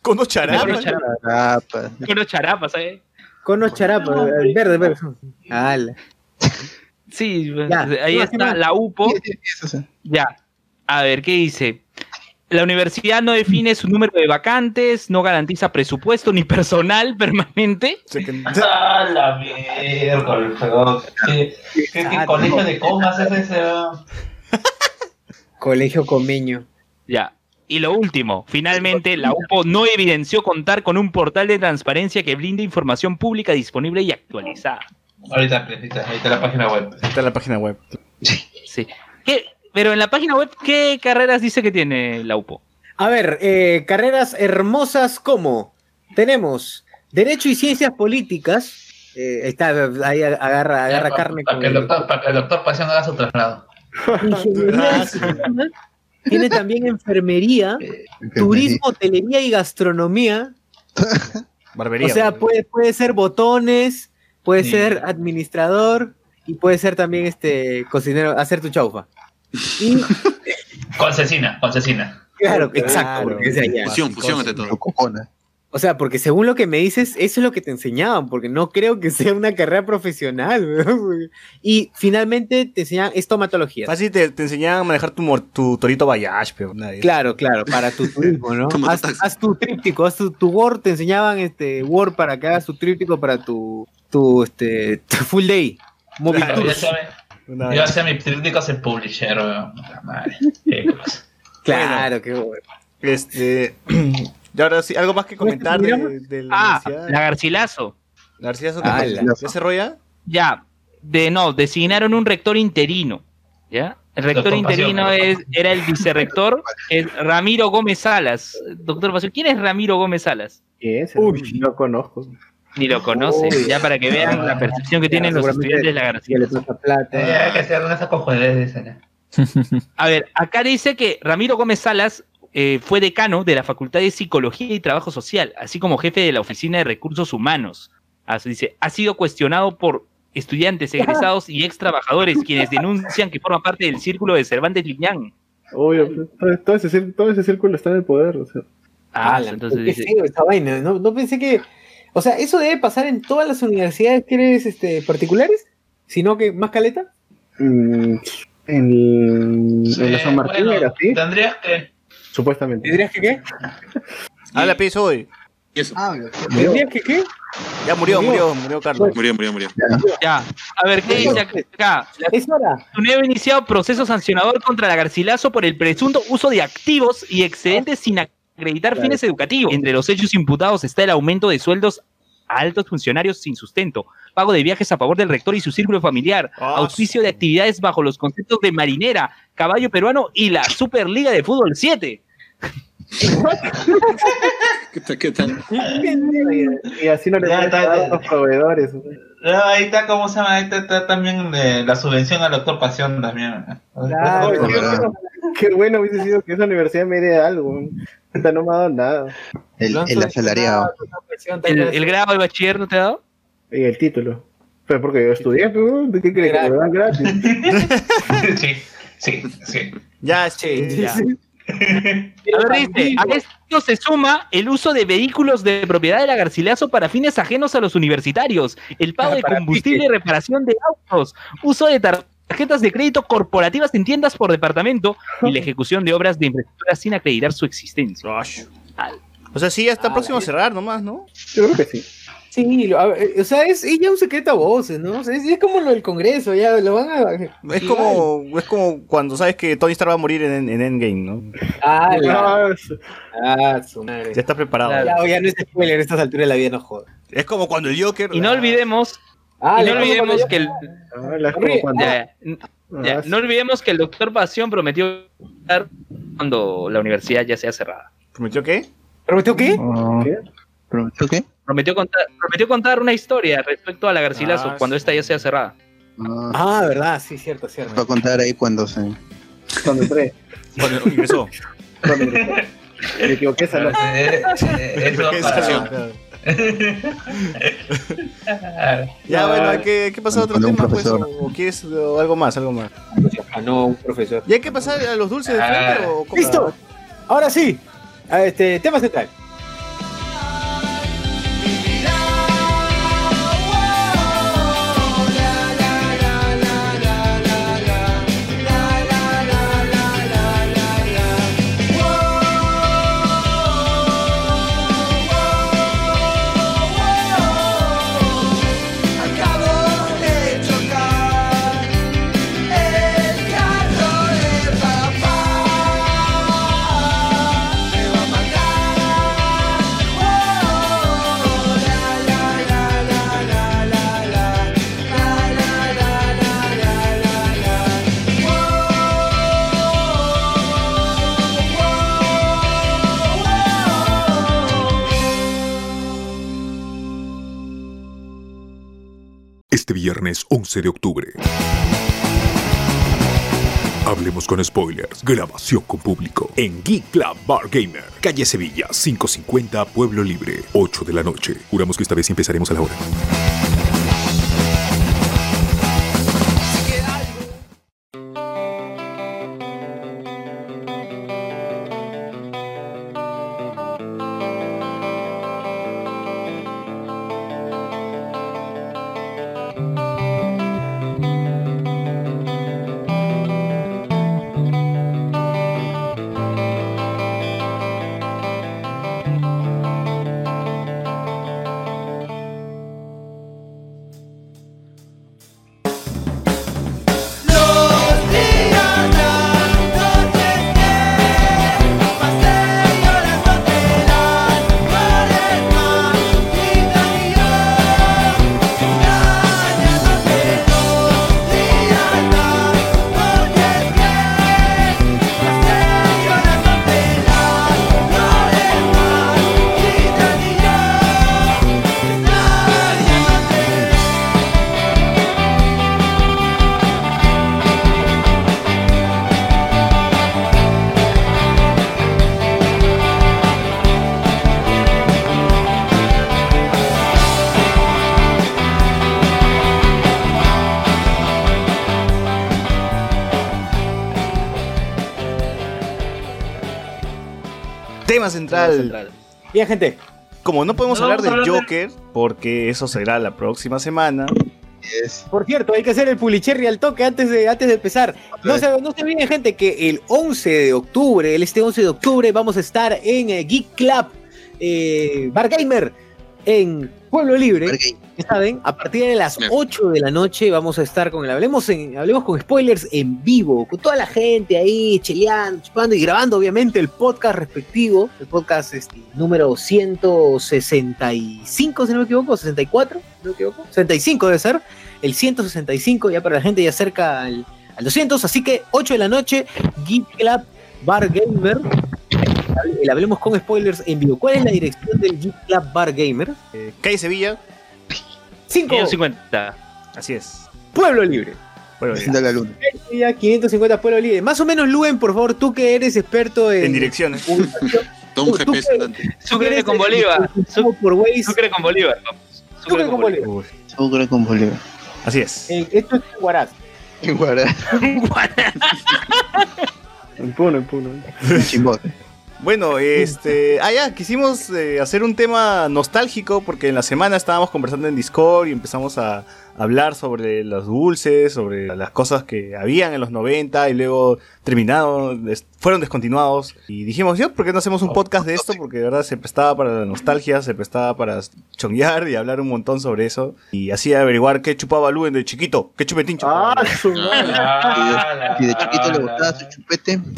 ¿Conos charapas? Conos charapas. Rapa. Conos charapas, ¿eh? Conos charapa, el verde, verde. Ala. Sí, Ya, ahí ¿qué está la UPO. Ya. A ver, ¿qué dice? La universidad no define su número de vacantes, no garantiza presupuesto ni personal (laughs) permanente. ¡Ah, la mierda! weón! ¿Qué, qué, qué colegio de comas es ese? weón? Colegio Comeño. Ya. Y lo último, finalmente, la UPO no evidenció contar con un portal de transparencia que blinde información pública disponible y actualizada. Ahorita, ahí está, ahí está la página web. Ahí está la página web. Sí. ¿Qué? Pero en la página web, ¿qué carreras dice que tiene la UPO? A ver, eh, carreras hermosas como tenemos Derecho y Ciencias Políticas. Eh, está, ahí agarra, agarra carne Para con que, el doctor, para que el doctor Pasión haga su traslado. (laughs) Ingeniería. Tiene también (laughs) enfermería, turismo, hotelería y gastronomía. (laughs) Barbería. o sea, puede, puede ser botones, puede Sí. ser administrador y puede ser también este cocinero, hacer tu chaufa. Y (laughs) Concesina, concesina. claro, exacto, porque es de allá. Fusión, fusión ante todo. Cocona. O sea, porque según lo que me dices, eso es lo que te enseñaban, porque no creo que (laughs) sea una carrera profesional. (laughs) weón. Y finalmente te enseñan estomatología. Fácil te, te enseñaban a manejar tu, tu torito Bayash, pero nadie. Claro, claro, para tu (laughs) turismo, ¿no? Tu haz, haz tu tríptico, haz tu, tu Word, te enseñaban este Word para que hagas tu tríptico para tu, tu, este, tu full day. Claro, yo hacía mi- yo hacía mis críticos en publisher, weón. Puta madre. Qué cosa. Claro, qué bueno. Este. (clears throat) Y ahora sí, algo más que comentar de, de la Ah, universidad. la Garcilaso. Garcilaso, Ah, ¿qué- la- ¿ya se rolla? Ya, de no, designaron un rector interino. ¿Ya? El rector interino es, era el vicerrector, es Ramiro Gómez Salas. Doctor Pasión, ¿quién es Ramiro Gómez Salas? ¿Qué es? Uy. No conozco. Ni lo conoce, Uy. ya para que vean la percepción que tienen los estudiantes de la Ya le Garcilaso. pasa plata. Ya que se hagan esas. ¿eh? A ver, acá dice que Ramiro Gómez Salas eh, fue decano de la Facultad de Psicología y Trabajo Social, así como jefe de la Oficina de Recursos Humanos. Así dice, ha sido cuestionado por estudiantes, egresados y ex trabajadores quienes (laughs) denuncian que forma parte del círculo de Cervantes Liñán. Obvio, pues, todo, ese, todo ese círculo está en el poder. O sea. Ah, Ala, entonces dice, esta vaina. No, no pensé que. O sea, eso debe pasar en todas las universidades que eres este, particulares, sino que más caleta. Mm, en, en la San Martín bueno, era así, Tendrías que. Supuestamente. ¿Tendrías que qué? (laughs) Habla, piso hoy. Y eso. ¿Tendrías que qué? Ya murió, murió, murió Carlos. Murió, murió, murió. ya. A ver, ¿qué dice acá? La Es hora. Ha iniciado proceso sancionador contra la Garcilaso por el presunto uso de activos y excedentes sin acreditar fines educativos. Entre los hechos imputados está el aumento de sueldos a altos funcionarios sin sustento, pago de viajes a favor del rector y su círculo familiar, Ah, auspicio de actividades bajo los conceptos de marinera, caballo peruano y la Superliga de Fútbol 7. ¿Qué tal? ¿Qué tal? (laughs) Y así no le van a dar los proveedores. No, ahí está, ¿cómo se llama? Ahí está, está también eh, la subvención al doctor Pasión también. Claro, Qué bueno, qué bueno hubiese sido que esa universidad me dé algo. Esta no me ha dado nada. El, el asalariado. tal ¿El, grado de bachiller no te ha dado? Y el título. Pero porque yo estudié, pues, ¿de qué crees que me dan gratis? (laughs) sí, sí, sí. Ya, Sí, ya. sí. A ver, dice, a esto se suma el uso de vehículos de propiedad de la Garcilaso para fines ajenos a los universitarios, el pago de Para combustible y reparación de autos, uso de tarjetas de crédito corporativas en tiendas por departamento y la (laughs) ejecución de obras de infraestructura sin acreditar su existencia. O sea, sí, ya está Ah, próximo a cerrar nomás, ¿no? Yo creo que sí. Sí, lo- o sea, es ella un secreto a voces, ¿no? O sea, es, es como lo del Congreso, ya lo van a. Es como, es como cuando sabes que Tony Stark va a morir en, en Endgame, ¿no? Ah, la- Ah, su- ah, su madre. Ya está preparado. Claro. Ya, ya no es spoiler, a estas alturas de la vida no joda. Es como cuando el Joker. Y no olvidemos, Ah, y no olvidemos que el, ah, cuando- ya, ya, Ah, no olvidemos que el doctor Pasión prometió cuando la universidad ya sea cerrada. ¿Prometió qué? ¿Prometió qué? ¿Qué? ¿Prometió qué? Prometió contar, prometió contar una historia respecto a la Garcilaso Ah, cuando sí. esta ya sea cerrada. Ah, Ah, verdad, sí, cierto, va a cierto. contar ahí cuando se. Cuando entré. Cuando ingresó. (laughs) Cuando entré. Me equivoqué esa noche. Eh, eh, eso ¿Qué para- sensación? (laughs) Ya, bueno, ¿qué, qué pasa a otro tema, pues? O, o quieres o algo más, algo más? Ah, no, un profesor. ¿Y hay que pasar a los dulces de frente o cómo? ¡Listo! Ahora sí. A Este, tema central. Este viernes 11 de octubre. Hablemos con spoilers. Grabación con público. En Geek Club Bar Gamer. Calle Sevilla, 550 Pueblo Libre. 8 de la noche. Juramos que esta vez empezaremos a la hora. Tema central. Bien, gente. Como no podemos No hablar del hablar Joker, porque eso será la próxima semana. Por cierto, hay que hacer el pulicherry al toque antes de, antes de empezar. No se, no se olviden, gente, que el 11 de octubre, el este 11 de octubre, vamos a estar en eh, Geek Club eh, Bar Gamer en Pueblo Libre. Ya saben, a partir de las 8 de la noche vamos a estar con el Hablemos, en, Hablemos con Spoilers en vivo, con toda la gente ahí cheleando, chupando y grabando, obviamente, el podcast respectivo, el podcast este, número 165, si no me equivoco, 64, si no me equivoco, 65 debe ser, el 165, ya para la gente ya cerca al, al 200, así que 8 de la noche, Geek Club Bar Gamer, el Hablemos con Spoilers en vivo. ¿Cuál es la dirección del Geek Club Bar Gamer? Eh, calle Sevilla. 5 50. Así es. Pueblo Libre. Pueblo Libre. la luna. Ya, 550 Pueblo Libre. Más o menos, Luen, por favor, tú que eres experto en, En direcciones. (laughs) Toma un GPS andante. Sucre con Bolívar. Sucre con Bolívar. Sucre con Bolívar. Sucre con Bolívar. Así es. Eh, esto es Huaraz. En Guará. (laughs) En Puno, en Puno. (laughs) Chimbote. Bueno, este. Ah, ya, quisimos eh, hacer un tema nostálgico porque en la semana estábamos conversando en Discord y empezamos a hablar sobre los dulces, sobre las cosas que habían en los 90 y luego terminaron, des- fueron descontinuados. Y dijimos, yo, ¿por qué no hacemos un podcast de esto? Porque de verdad se prestaba para la nostalgia, se prestaba para chonguear y hablar un montón sobre eso. Y así averiguar qué chupaba Luen de chiquito, qué chupetín chupaba. Ah, su madre. Si de chiquito le gustaba su chupete. (laughs)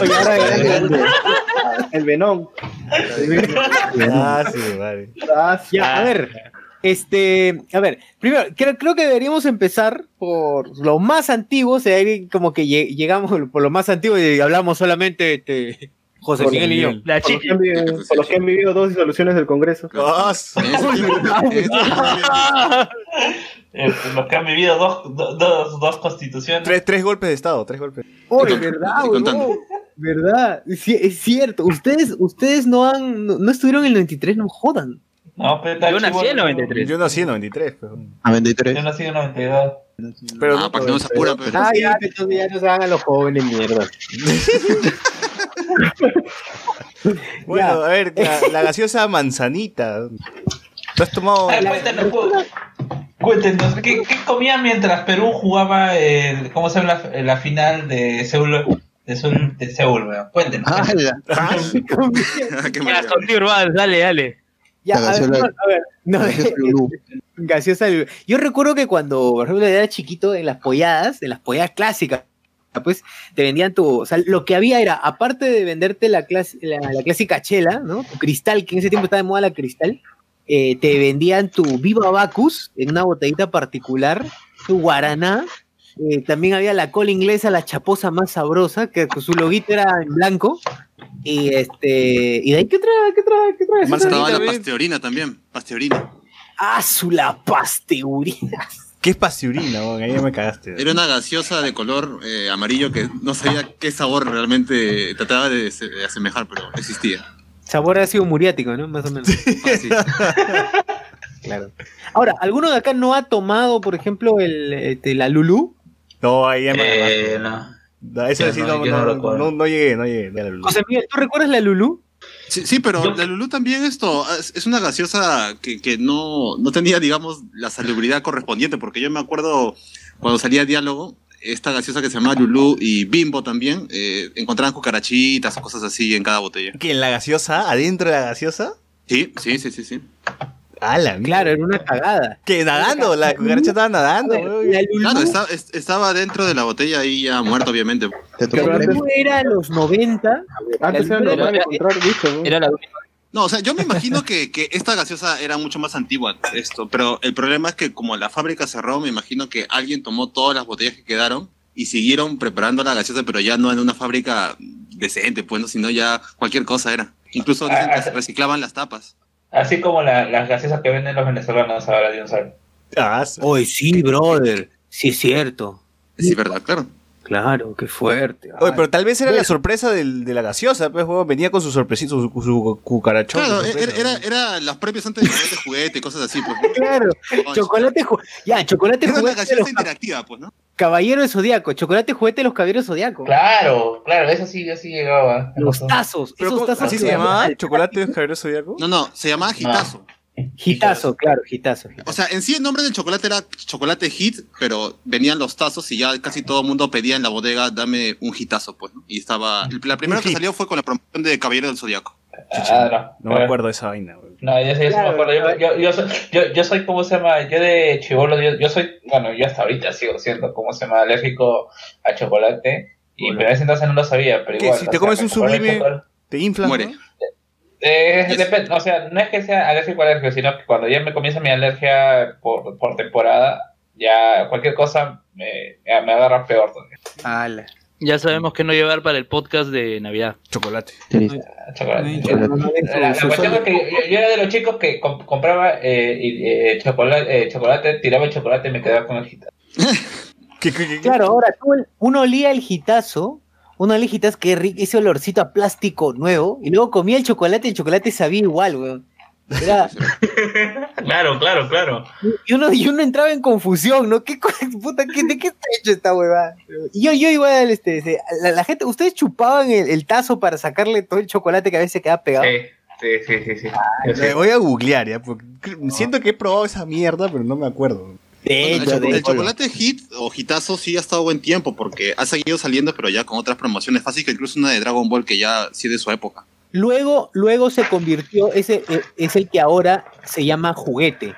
El, el Venom. Ah, sí, vale. Ah, sí. Ya, a ver. Este, a ver, primero, creo, creo que deberíamos empezar por lo más antiguo, o sea, como que lle- llegamos por lo más antiguo y hablamos solamente este, José Miguel y yo. Por los, que han vivido, por los que han vivido dos disoluciones del Congreso. Ah, Eh, los que han vivido dos, do- dos, dos constituciones. Tres, tres golpes de Estado, tres golpes. Oye, ¿verdad, huevón? ¿Verdad? Sí, es cierto. Ustedes, ustedes no han, no, no estuvieron en el 93, no jodan. No, pero Yo nací en 93. Yo nací en 93, pero. A 23. Yo nací en 92. Pero Ah, para que no se apuran, pero. Ah, ya, entonces ya no se hagan los jóvenes, mierda. (laughs) Bueno, a ver, la, la gaseosa manzanita. ¿Tú has tomado? Ah, cuéntanos, pues. Cuéntenos, ¿qué, qué comían mientras Perú jugaba el, ¿cómo se llama la, la final de Seúl? De Seúl, de Seúl, weón? Cuéntenos. ¡Hala! (laughs) (laughs) Qué Ya, maravilla. Conti Urbán, dale, dale. Ya, a ver, no, a ver, no, Gaseosa (laughs) Lulú. gaseosa Lulú. Yo recuerdo que cuando, por ejemplo, era chiquito, en las polladas, en las polladas clásicas, pues te vendían tu, o sea, lo que había era, aparte de venderte la, clas- la, la clásica chela, ¿no? Tu cristal, que en ese tiempo estaba de moda la cristal, eh, te vendían tu Viva Bacus en una botellita particular, tu Guaraná, eh, también había la cola inglesa, la chaposa más sabrosa, que su loguito era en blanco, y este, y de ahí, ¿qué otra, qué otra, qué otra gaseosa Estaba la pasteorina también. Pasteorina. ¡Ah, su la pasteurina! ¿Qué es pasteurina? Ahí ya me cagaste. Era una gaseosa de color eh, amarillo que no sabía qué sabor realmente trataba de, se- de asemejar, pero existía. Sabor ácido muriático, ¿no? Más o menos. (laughs) claro. Ahora, ¿alguno de acá no ha tomado, por ejemplo, el, este, la Lulu? No, ahí ya me Eh, no. No, eso Yo sí no, no, no llegué, no llegué. la luz. José Miguel, ¿tú recuerdas la Lulu? Sí, sí, pero la Lulú también esto es, una gaseosa que, que no, no tenía, digamos, la salubridad correspondiente, porque yo me acuerdo cuando salía diálogo, esta gaseosa que se llamaba Lulú y Bimbo también, eh, encontraban cucarachitas o cosas así en cada botella. ¿Que en la gaseosa? ¿Adentro de la gaseosa? Sí, sí, sí, sí, sí. ¡Hala! Claro, era una cagada. Que nadando, la cucaracha estaba nadando. Claro, está- es- estaba dentro de la botella ahí ya muerto, obviamente. La premio. Lulú era los 90. Antes era normal encontrar. Era la. No, o sea, yo me imagino que, que esta gaseosa era mucho más antigua, esto, pero el problema es que como la fábrica cerró, me imagino que alguien tomó todas las botellas que quedaron y siguieron preparando la gaseosa, pero ya no en una fábrica decente, pues, ¿no? sino ya cualquier cosa era. Incluso dicen que se reciclaban las tapas. Así como la- las gaseosas que venden los venezolanos ahora de un sal. Ah, Oye, sí, brother. Sí, es cierto. Sí, verdad, claro. Claro, qué fuerte. Oye, pero tal vez era la sorpresa del- de la gaseosa, pues, venía con su sorpresita, su, su cucarachón. Claro, su sorpresa, era, era, era los premios antes de chocolate juguete, cosas así, pues. Claro, chocolate ju- Ya, chocolate Era una juguete de gaseosa los interactiva, pues, ¿no? Caballero del Zodíaco. Chocolate juguete de los Caballeros Zodíaco. Claro, claro, eso sí, eso sí llegaba. Los tazos. ¿Pero Esos tazos ¿Así se llamaba? llamaban ¿Chocolate de Javier Zodíaco? No, no, se llamaba Gitazo. Gitazo, claro, gitazo. O sea, en sí el nombre del chocolate era chocolate hit, pero venían los tazos y ya casi todo el mundo pedía en la bodega, dame un hitazo, pues, ¿no? Y estaba... La primera que salió fue con la promoción de Caballero del Zodiaco. Ah, No me acuerdo de esa vaina, weón. No, yo, sí- yo sí me acuerdo. Yo, yo, yo soy, yo, yo soy, ¿cómo se llama? Yo de chivolo, yo, yo soy, bueno, yo hasta ahorita sigo siendo, ¿cómo se llama? Alérgico a chocolate. Y pero en ese entonces no lo sabía, pero igual. Si te comes me un sublime, chocolate. te inflas, Muere. ¿no? Eh, depende, o sea, no es que sea alérgico a alérgico, sino que cuando ya me comienza mi alergia por, por temporada, ya cualquier cosa me, me agarra peor. todavía. Ya sabemos que no llevar para el podcast de Navidad. Chocolate. Chocolate. Chocolate. La, la cuestión es que yo, yo era de los chicos que comp- compraba eh, y, eh, chocolate, eh, chocolate, tiraba el chocolate y me quedaba con el gitano. (laughs) ¿Qué, qué, qué? Claro, ahora tú, el- uno olía el gitazo, el gitazo, que rico, ese olorcito a plástico nuevo, y luego comía el chocolate y el chocolate sabía igual, weón. Era- (laughs) Claro, claro, claro. y, uno, y uno entraba en confusión, ¿no? ¿Qué, puta, ¿qué, ¿De qué está hecho esta huevada? Y yo, yo igual, este, este, la, la gente, ¿ustedes chupaban el, el tazo para sacarle todo el chocolate que a veces quedaba pegado? Sí, sí, sí, sí. voy a googlear ya, porque cre- siento que he probado esa mierda, pero no me acuerdo. De Bueno, el, hecho, cho- de el hecho. chocolate hit o hitazo sí ha estado buen tiempo porque ha seguido saliendo, pero ya con otras promociones. Fácil que incluso una de Dragon Ball que ya sí de su época. Luego, luego se convirtió, ese eh, es el que ahora se llama juguete.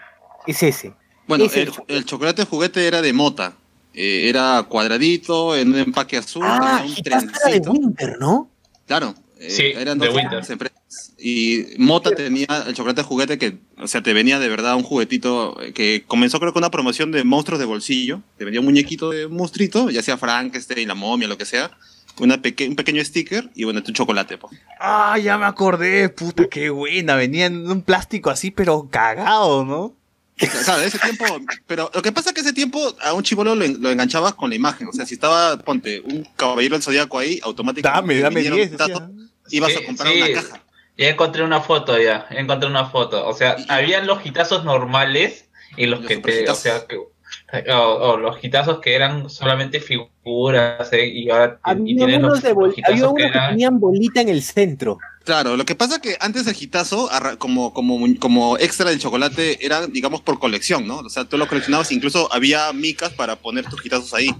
Es ese. Bueno, el, el chocolate juguete era de mota. Eh, era cuadradito, en un empaque azul, Ah, tenía un Gitazo era de trencito. Winter, ¿no? Claro. Eh, Sí, eran de dos empresas. Y Mota tenía el chocolate juguete que, o sea, te venía de verdad un juguetito eh, que comenzó creo con una promoción de monstruos de bolsillo. Te venía un muñequito de un monstruito, ya sea Frankenstein, la momia, lo que sea. Una peque- un pequeño sticker y bueno, tu chocolate. po. Ah, ya me acordé, puta, qué buena. Venía en un plástico así, pero cagado, ¿no? Claro, ese tiempo, pero lo que pasa es que ese tiempo a un chivolo lo, en- lo enganchabas con la imagen. O sea, si estaba, ponte, un caballero del zodiaco ahí, automáticamente. Dame, dame vinieron 10, un dato, decía. Ibas Sí, a comprar sí. una caja. Ya encontré una foto ya, ya encontré una foto. O sea, habían los gitazos normales y los, Los que te, o sea, que, o, o los gitazos que eran solamente figuras eh, y ahora y Había tienen unos los, de bol- los gitazos había que unos que eran tenían bolita en el centro. Claro, lo que pasa es que antes del gitazo, como, como, como extra del chocolate, era, digamos, por colección, ¿no? O sea, tú lo coleccionabas, incluso había micas para poner tus gitazos ahí.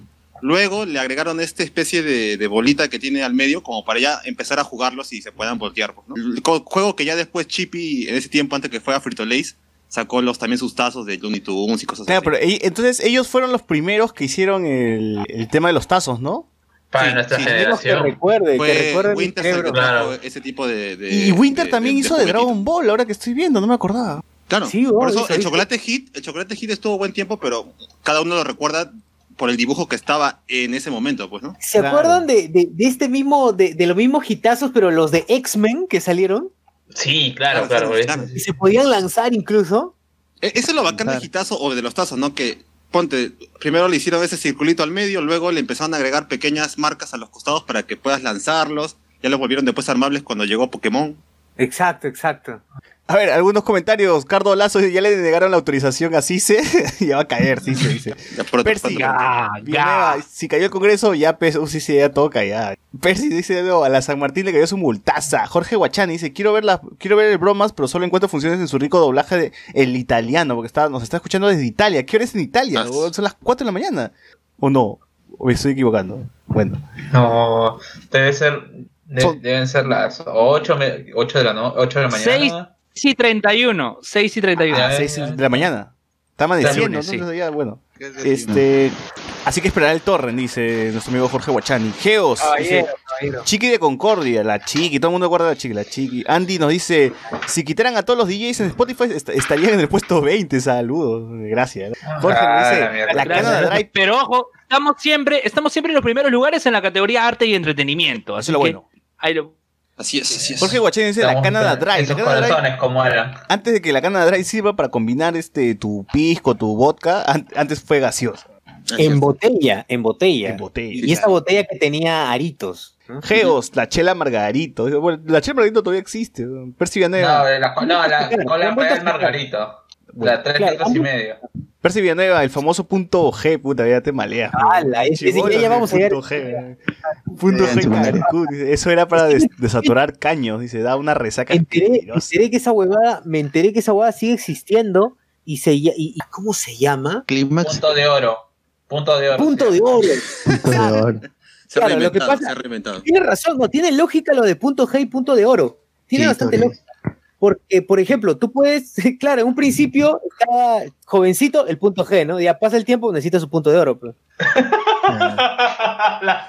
Luego le agregaron esta especie de, de bolita que tiene al medio, como para ya empezar a jugarlos y se puedan voltear, pues, ¿no? El juego que ya después Chippy, en ese tiempo, antes que fuera Frito Lays, sacó los, también sus tazos de Looney Tunes y cosas Claro, así. pero entonces ellos fueron los primeros que hicieron el, el tema de los tazos, ¿no? para Sí, nuestra sí, Tenemos que generación. recuerde, que recuerde Winter el que Claro. ese tipo de... de- y Winter de- también de- hizo de. Dragon Ball, ahora que estoy viendo, no me acordaba. Claro, Sí, por oh, eso eso el chocolate hit, el chocolate hit estuvo buen tiempo, pero cada uno lo recuerda por el dibujo que estaba en ese momento, pues, ¿no? ¿Se Claro. acuerdan de, de, de este mismo, de, de los mismos hitazos, pero los de X-Men que salieron? Sí, claro, Claro, claro. claro. Y se podían lanzar incluso. E- Eso es lo bacán del gitazo o de los tazos, ¿no? Que ponte, primero le hicieron ese circulito al medio, luego le empezaron a agregar pequeñas marcas a los costados para que puedas lanzarlos. Ya los volvieron después armables cuando llegó Pokémon. Exacto, exacto. A ver, algunos comentarios. Cardo Lazo ya le negaron la autorización a Cice. (laughs) ya va a caer, Cice, (laughs) dice. Percy, Villanueva, si cayó el Congreso, ya pues, uh, Cice ya toca ya. Percy dice, no, a la San Martín le cayó su multaza. Jorge Guachani dice, quiero ver la, quiero ver el bromas, pero solo encuentro funciones en su rico doblaje de el italiano, porque está, nos está escuchando desde Italia. ¿Qué hora es en Italia? weón? Son las 4 de la mañana. ¿O no? ¿O me estoy equivocando? Bueno. No, debe ser, de- deben ser las 8, de la no, 8 de la mañana. 6 y 31. 6 y 31. Ah, 6 de la mañana. Lunes, sí. entonces ya, bueno. Este, así que esperará el torrent, dice nuestro amigo Jorge Guachani. Geos, dice. Chiqui de Concordia, la Chiqui, todo el mundo guarda la Chiqui, la Chiqui. Andy nos dice, si quitaran a todos los DJs en Spotify, est- estarían en el puesto 20, saludos, gracias. Jorge Ah, nos la dice, mierda. la Gracias. Canada Drive, Pero ojo, estamos siempre, estamos siempre en los primeros lugares en la categoría arte y entretenimiento. Así lo que bueno. ahí lo- Así es, así es. Jorge Guachani dice, la Canada Drive. la Canada Drive- corazones, como eran. antes de que la Canada Dry sirva para combinar este tu pisco, tu vodka, an- antes fue gaseosa. En botella, en botella. En botella. Y esa botella que tenía aritos. Geos, la chela Margarito. Bueno, la chela Margarito todavía existe. ¿no? Percy la, no, la, con la vueltas Real Margarito. Bueno, la 3 claro, litros y medio. Percy Villanueva, el famoso punto G, puta, ya te malea. ¡Hala! ese- ese Chibola, ya vamos a punto G. (laughs) Punto En G Eso era para des- desaturar caños, dice, da una resaca. Me enteré, me asquerosa. enteré que esa huevada, me enteré que esa huevada sigue existiendo y se y, y ¿cómo se llama? Clímax. Punto de oro. Punto de oro. Punto de oro. Punto de oro. Se (laughs) ha Claro, lo que reinventado, pasa- se ha reinventado. Tiene razón, no, tiene lógica lo de punto G y punto de oro. Tiene Sí, bastante lógica. Porque, por ejemplo, tú puedes, (laughs) claro, en un principio estaba jovencito el punto G, ¿no? Ya pasa el tiempo, necesita su punto de oro. pues. (laughs) la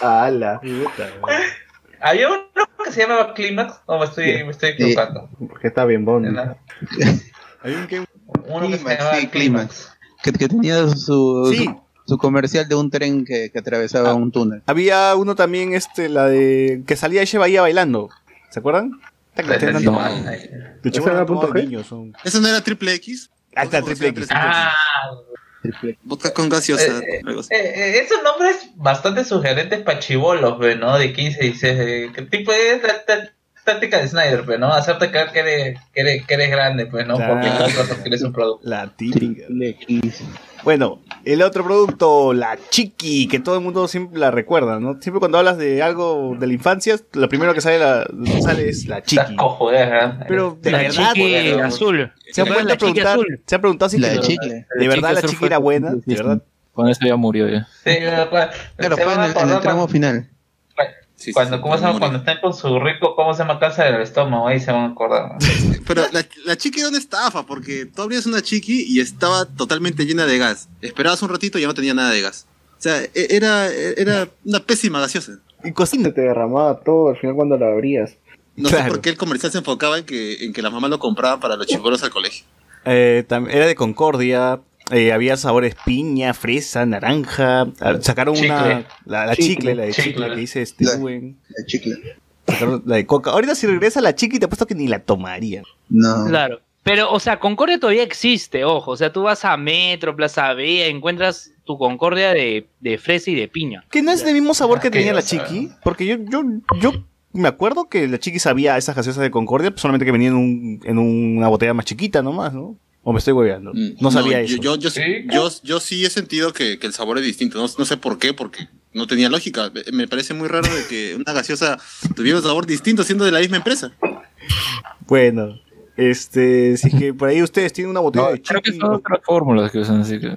Ah, la. (laughs) Había uno que se llamaba Clímax, o me estoy, me estoy equivocando. Porque está bien bonito. Había un que- Uno que se Clímax, llamaba sí, Clímax. Que, que tenía su, Sí. Su, comercial de un tren que, que atravesaba un túnel. Había uno también, este, la de. que salía Eche Bahía bailando. ¿Se acuerdan? Son- ¿Eso no era triple X? Ah, está, triple X. Ah, Vodka con gaseosa. Eh, eh, eh, esos nombres bastante sugerentes para chivolos, ¿no? De 15, 16. eh, ¿Qué tipo es táctica de Snyder, pues, ¿no? Hacerte creer que eres, que eres, que eres grande, pues, ¿no? Porque compras quieres un producto. La típica. Bueno, el otro producto, la chiqui, que todo el mundo siempre la recuerda, ¿no? Siempre cuando hablas de algo de la infancia, lo primero que sale, la, sale es la Estás chiqui. cojo, ¿verdad? Pero de La verdad, chiqui azul. se han La vuelto a chiqui preguntar, azul. se han preguntado si La de chicle. de verdad la chiqui era buena, de verdad. Con eso ya murió ya. Sí, pues, Claro, van en el, en el tramo final. Sí, cuando, sí, ¿cómo se llama? cuando estén con su rico, ¿cómo se llama? Cáncer del estómago, ahí se van a acordar. (laughs) Pero la, la chiqui era una estafa, porque tú abrías una chiqui y estaba totalmente llena de gas. Esperabas un ratito y ya no tenía nada de gas. O sea, e- era, era una pésima gaseosa. Y cocina. Se te derramaba todo al final cuando la abrías. No sé por qué el comercial se enfocaba en que, en que las mamás lo compraban para los chibolos al colegio. Eh, era de Concordia, eh, había sabores piña, fresa, naranja. ah, Sacaron una. Chicle. La, la Chicle. chicle, la de chicle, Chicle. que dice este La- Steven. La chicle. Sacaron la de coca. Ahorita si regresa la chiqui, te apuesto que ni la tomaría. No. Claro. Pero, o sea, Concordia todavía existe, ojo. O sea, tú vas a Metro, Plaza B, encuentras tu Concordia de, de fresa y de piña. Que no es del mismo sabor que tenía la chiqui. Porque yo, yo, yo me acuerdo que la chiqui sabía esas gaseosas de Concordia, solamente que venían en, un- en una botella más chiquita nomás, ¿no? O me estoy hueveando. Mm, No sabía yo, eso. Yo, yo, Sí, yo, yo sí he sentido que, que el sabor es distinto. No, no sé por qué, porque no tenía lógica. Me- parece muy raro de que una gaseosa tuviera un sabor distinto siendo de la misma empresa. Bueno, este, si es que por ahí ustedes tienen una botella de Creo que son otras fórmulas que usan, así que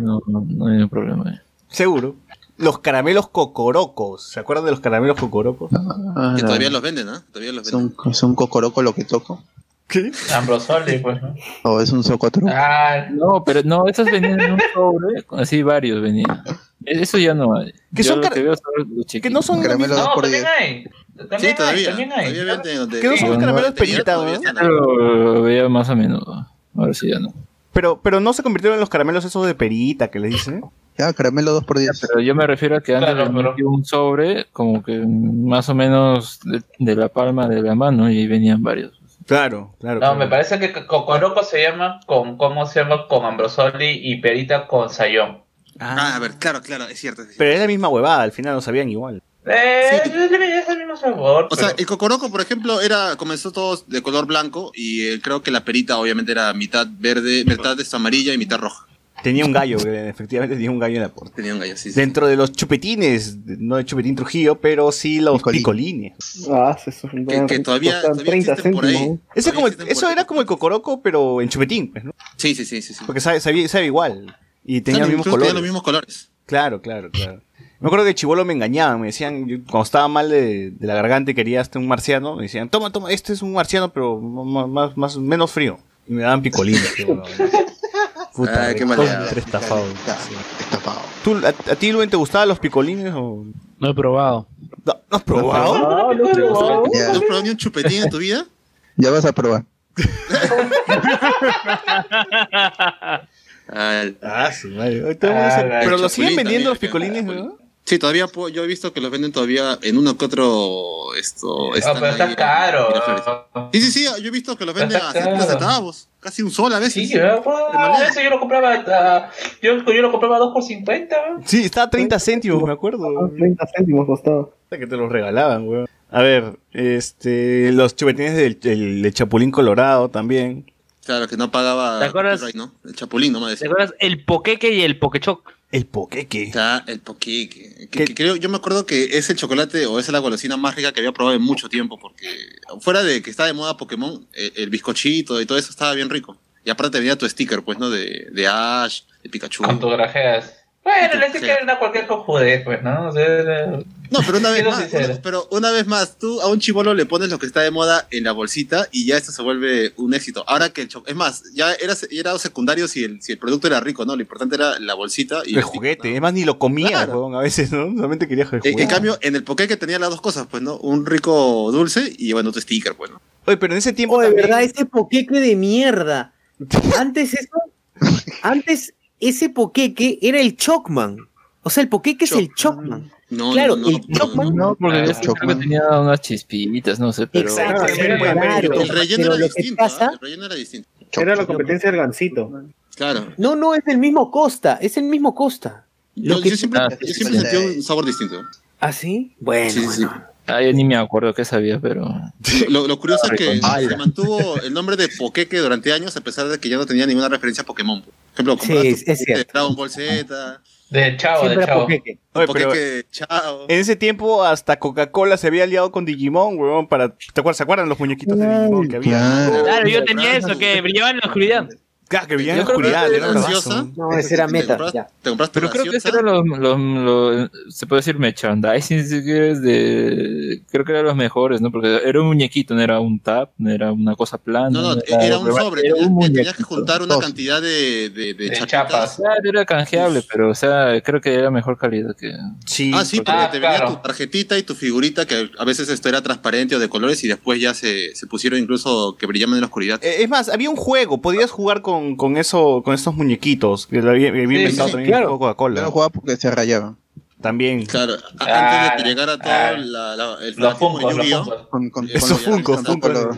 no, no, no hay ningún problema. ahí. seguro. Los caramelos cocorocos. ¿Se acuerdan de los caramelos cocorocos? Ah, Que no. todavía los venden, ¿ah? Todavía los venden. un, es un cocoroco lo que toco. ¿Qué? Ambrosoli, pues, ¿no? O es un socotro. Ah, No, pero no, estos venían en un sobre, así varios venían. Eso ya no hay. Que son que veo son los Que no son lo Caramelo mismo. dos no, por también hay. También Sí, hay, todavía. también hay. Todavía venden donde- Que no son caramelos. Pero lo veía más a menudo. Ahora sí ya no. Pero, pero no se convirtieron en los caramelos esos de perita que les dicen. Ya, caramelo 2 por 10 Pero yo me refiero a que antes Claro, pero- un sobre como que más o menos de, de la palma de la mano y ahí venían varios. Claro, claro. No, claro. me parece que Cocoroco se llama con, ¿cómo se llama? Con Ambrosoli y Perita con Sayón. Ah, a ver, claro, claro, es cierto. es cierto. Pero es la misma huevada, al final lo sabían igual. Eh, es el mismo sabor. O sea, el cocoroco, por ejemplo, era comenzó todo de color blanco y eh, creo que la perita obviamente era mitad verde, mitad esta amarilla y mitad roja. Tenía un gallo, efectivamente tenía un gallo en la puerta. Tenía un gallo, sí. sí. Dentro de los chupetines, no de chupetín Trujillo, pero sí los picolines. Ah, eso Que, que todavía, todavía 30 existen por ahí. Ese como el- eso era como el cocoroco, pero en chupetín, pues, ¿no? Sí, sí, sí, sí. sí. Porque sabe, sabía- sabe igual. Y tenía Claro, los mismos colores. tenía los mismos colores. Claro, claro, claro. Me acuerdo que chivolo me engañaban, me decían, yo, cuando estaba mal de, de la garganta y quería hasta un marciano, me decían, toma, toma, este es un marciano, pero más, más, más- menos frío. Y me daban picolines. (laughs) qué. Puta, Ay, qué maleado. contra estafado. Estafado. ¿Tú, a, a ti, Luen, te gustaban los picolines o...? No he probado. No, ¿no has probado? Ah, no, pero- Ya, ¿No has probado ni un chupetín en tu vida? (laughs) ya vas a probar. (laughs) Ah, su madre. La Pero los siguen vendiendo los picolines, ¿no? Sí, todavía puedo- yo he visto que los venden todavía en uno que otro esto Ah, pero está caro. Sí, sí, sí, yo he visto que los venden a 70 caro. centavos, casi un sol a veces. Sí. Ah, ese yo lo compraba a- yo, yo lo compraba a 2 por 50. Sí, estaba a 30 céntimos, me acuerdo. 30 céntimos costaba. Que te los regalaban, weón. A ver, este, los chupetines del, Chapulín Colorado también. Claro, que no pagaba ¿Te acuerdas? ¿no? El chapulín nomás ¿Te decía. acuerdas? El poqueque y el pokechoc. El poqueque. Está el poqueque. Que, que creo, yo me acuerdo que es el chocolate o es la golosina más rica que había probado en mucho tiempo, porque fuera de que está de moda Pokémon, eh, el bizcochito y todo eso estaba bien rico. Y aparte venía tu sticker, pues, ¿no? De, de Ash, de Pikachu. Con Bueno, le que era cualquier cojudez, pues, ¿no? O sea, era- No, pero una (laughs) vez más, una- pero una vez más, tú a un chivolo le pones lo que está de moda en la bolsita y ya esto se vuelve un éxito. Ahora que el cho- es más, ya era, era secundario si el, si el producto era rico, ¿no? Lo importante era la bolsita y El juguete. Es más, ni lo comía, weón, a veces, ¿no? Solamente quería el En, juguete. en cambio, en el Poké tenía las dos cosas, pues, ¿no? Un rico dulce y bueno, tu sticker, pues, ¿no? Oye, pero en ese tiempo Oh, de también- verdad, ese poqueque de mierda. Antes eso, antes ese poqueque era el Chocman. O sea, el poqueque es el Chocman. No, claro, no, no, el Chocman. No, porque Ah, sí creo que tenía unas chispitas, no sé, pero... Exacto, Ah, claro, El relleno pero era lo que distinto, pasa- ¿ah? El relleno era distinto. Era la competencia del gancito. Claro. No, no, es el mismo Costa, es el mismo Costa. Lo Yo, que- yo siempre, Ah, yo sí, siempre sí. sentí un sabor distinto. ¿Ah, sí? Bueno, Sí, sí, sí. Ah, yo ni me acuerdo qué sabía, pero... Lo, lo curioso es que se mantuvo el nombre de Pokéque durante años a pesar de que ya no tenía ninguna referencia a Pokémon. Ejemplo, Sí, es- cierto. Dragon Ball Z, De chavo, Siempre de chavo. poqueque. Oye, en ese tiempo hasta Coca-Cola se había aliado con Digimon, weón, para... ¿Te acuerdas? ¿Se acuerdan los muñequitos de Digimon que había? Claro. Claro, yo tenía eso, que brillaba en la oscuridad. Claro, que brillaban en oscuridad, era. No, ese era Te meta. Te compras tu Pero creo que ese gaseosa. era los, los, los- se puede decir merchandising, si quieres, de, creo que eran los mejores, ¿no? Porque era un muñequito, no era un tap, no era una cosa plana. No, no, era un sobre. era Tenías, un tenías que juntar una cantidad de, de, de De chapitas. chapas. Claro, era canjeable, pero, o sea, creo que era mejor calidad que... Sí. Ah, sí, porque Ah, te venía claro. tu tarjetita y tu figurita, que a veces esto era transparente o de colores, y después ya se, se pusieron incluso que brillaban en la oscuridad. Eh, Es más, había un juego, podías jugar con, con eso, con estos muñequitos, que lo había, había Sí, inventado sí, también claro. Yo Coca-Cola. no jugaba porque se rayaban. También. Claro, Ah, antes de que llegara todo ah. la, la- el Los fanatismo Funkos, de los Yu-Gi-Oh! Funkos. Con, con, Esos con- Funkos, Funkos. lo-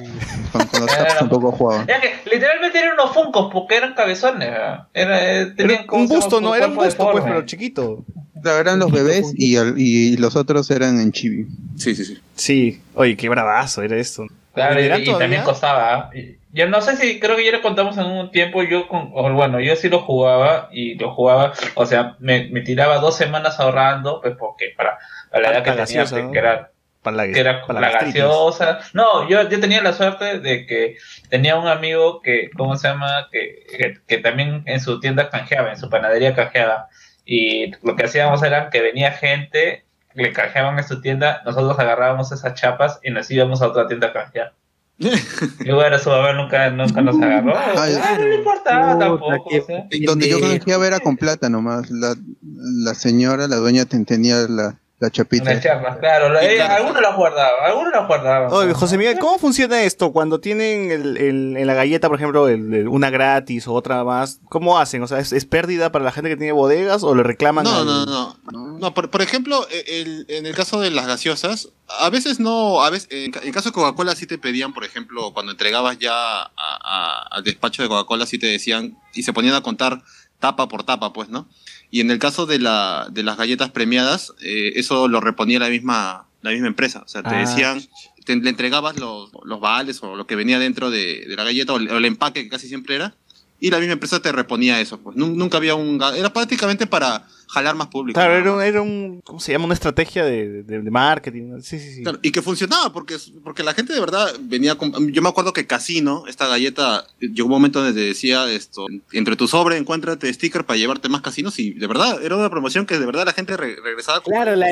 con, con los taps tampoco jugaba. Era que literalmente eran unos funcos porque eran cabezones. Era, eh, tenían Era como un busto, ¿no? Era un busto, pues, pero chiquito. Claro, eran los bebés y, el- y los otros eran en chibi. Sí, sí, sí. Sí. Oye, qué bravazo era esto. Claro, y, ¿Venderán y también costaba. ¿ah? Y- Yo no sé si, creo que ya lo contamos en un tiempo, yo con, bueno, yo sí lo jugaba y lo jugaba, o sea, me, me tiraba dos semanas ahorrando, pues porque para, para la edad que tenía, pues, ¿no? que era Para la, que era para la, gaseosa. No, yo, yo tenía la suerte de que tenía un amigo que, ¿cómo se llama? Que, que, que también en su tienda canjeaba, en su panadería canjeaba. Y lo que hacíamos era que venía gente, le canjeaban en su tienda, nosotros agarrábamos esas chapas y nos íbamos a otra tienda a canjear. (laughs) Y bueno, su mamá nunca, nunca nos agarró. Ay, Ah, no le importaba tampoco. o sea. Donde yo canjeaba era con plata nomás. La, la señora, la dueña, ten- tenía la, La chapita. Una chapa, claro. eh, algunos las guardaban, algunos las guardaban. Oye, José Miguel, ¿cómo funciona esto? Cuando tienen el- el- en la galleta, por ejemplo, el- el- una gratis o otra más, ¿cómo hacen? O sea, ¿es, es pérdida para la gente que tiene bodegas o le reclaman? No, al- no, no. No, por, por ejemplo, e- el- en el caso de las gaseosas, a veces no, a veces, en, en caso de Coca-Cola sí te pedían, por ejemplo, cuando entregabas ya a- a- al despacho de Coca-Cola sí te decían y se ponían a contar tapa por tapa, pues, ¿no? Y en el caso de, la, de las galletas premiadas, eh, eso lo reponía la misma, la misma empresa. O sea, te Ah. decían, te, le entregabas los, los vales o lo que venía dentro de, de la galleta o el, o el empaque que casi siempre era, y la misma empresa te reponía eso. Pues Nun- nunca había un... Era prácticamente para jalar más público. Claro, era, un- era un, ¿cómo se llama? Una estrategia de, de- de marketing. Sí, sí, sí. Claro, y que funcionaba, porque, porque la gente de verdad venía con... Yo me acuerdo que Casino, esta galleta, llegó un momento donde decía esto, entre tu sobre encuéntrate sticker para llevarte más casinos y de verdad, era una promoción que de verdad la gente re- regresaba con... Claro, la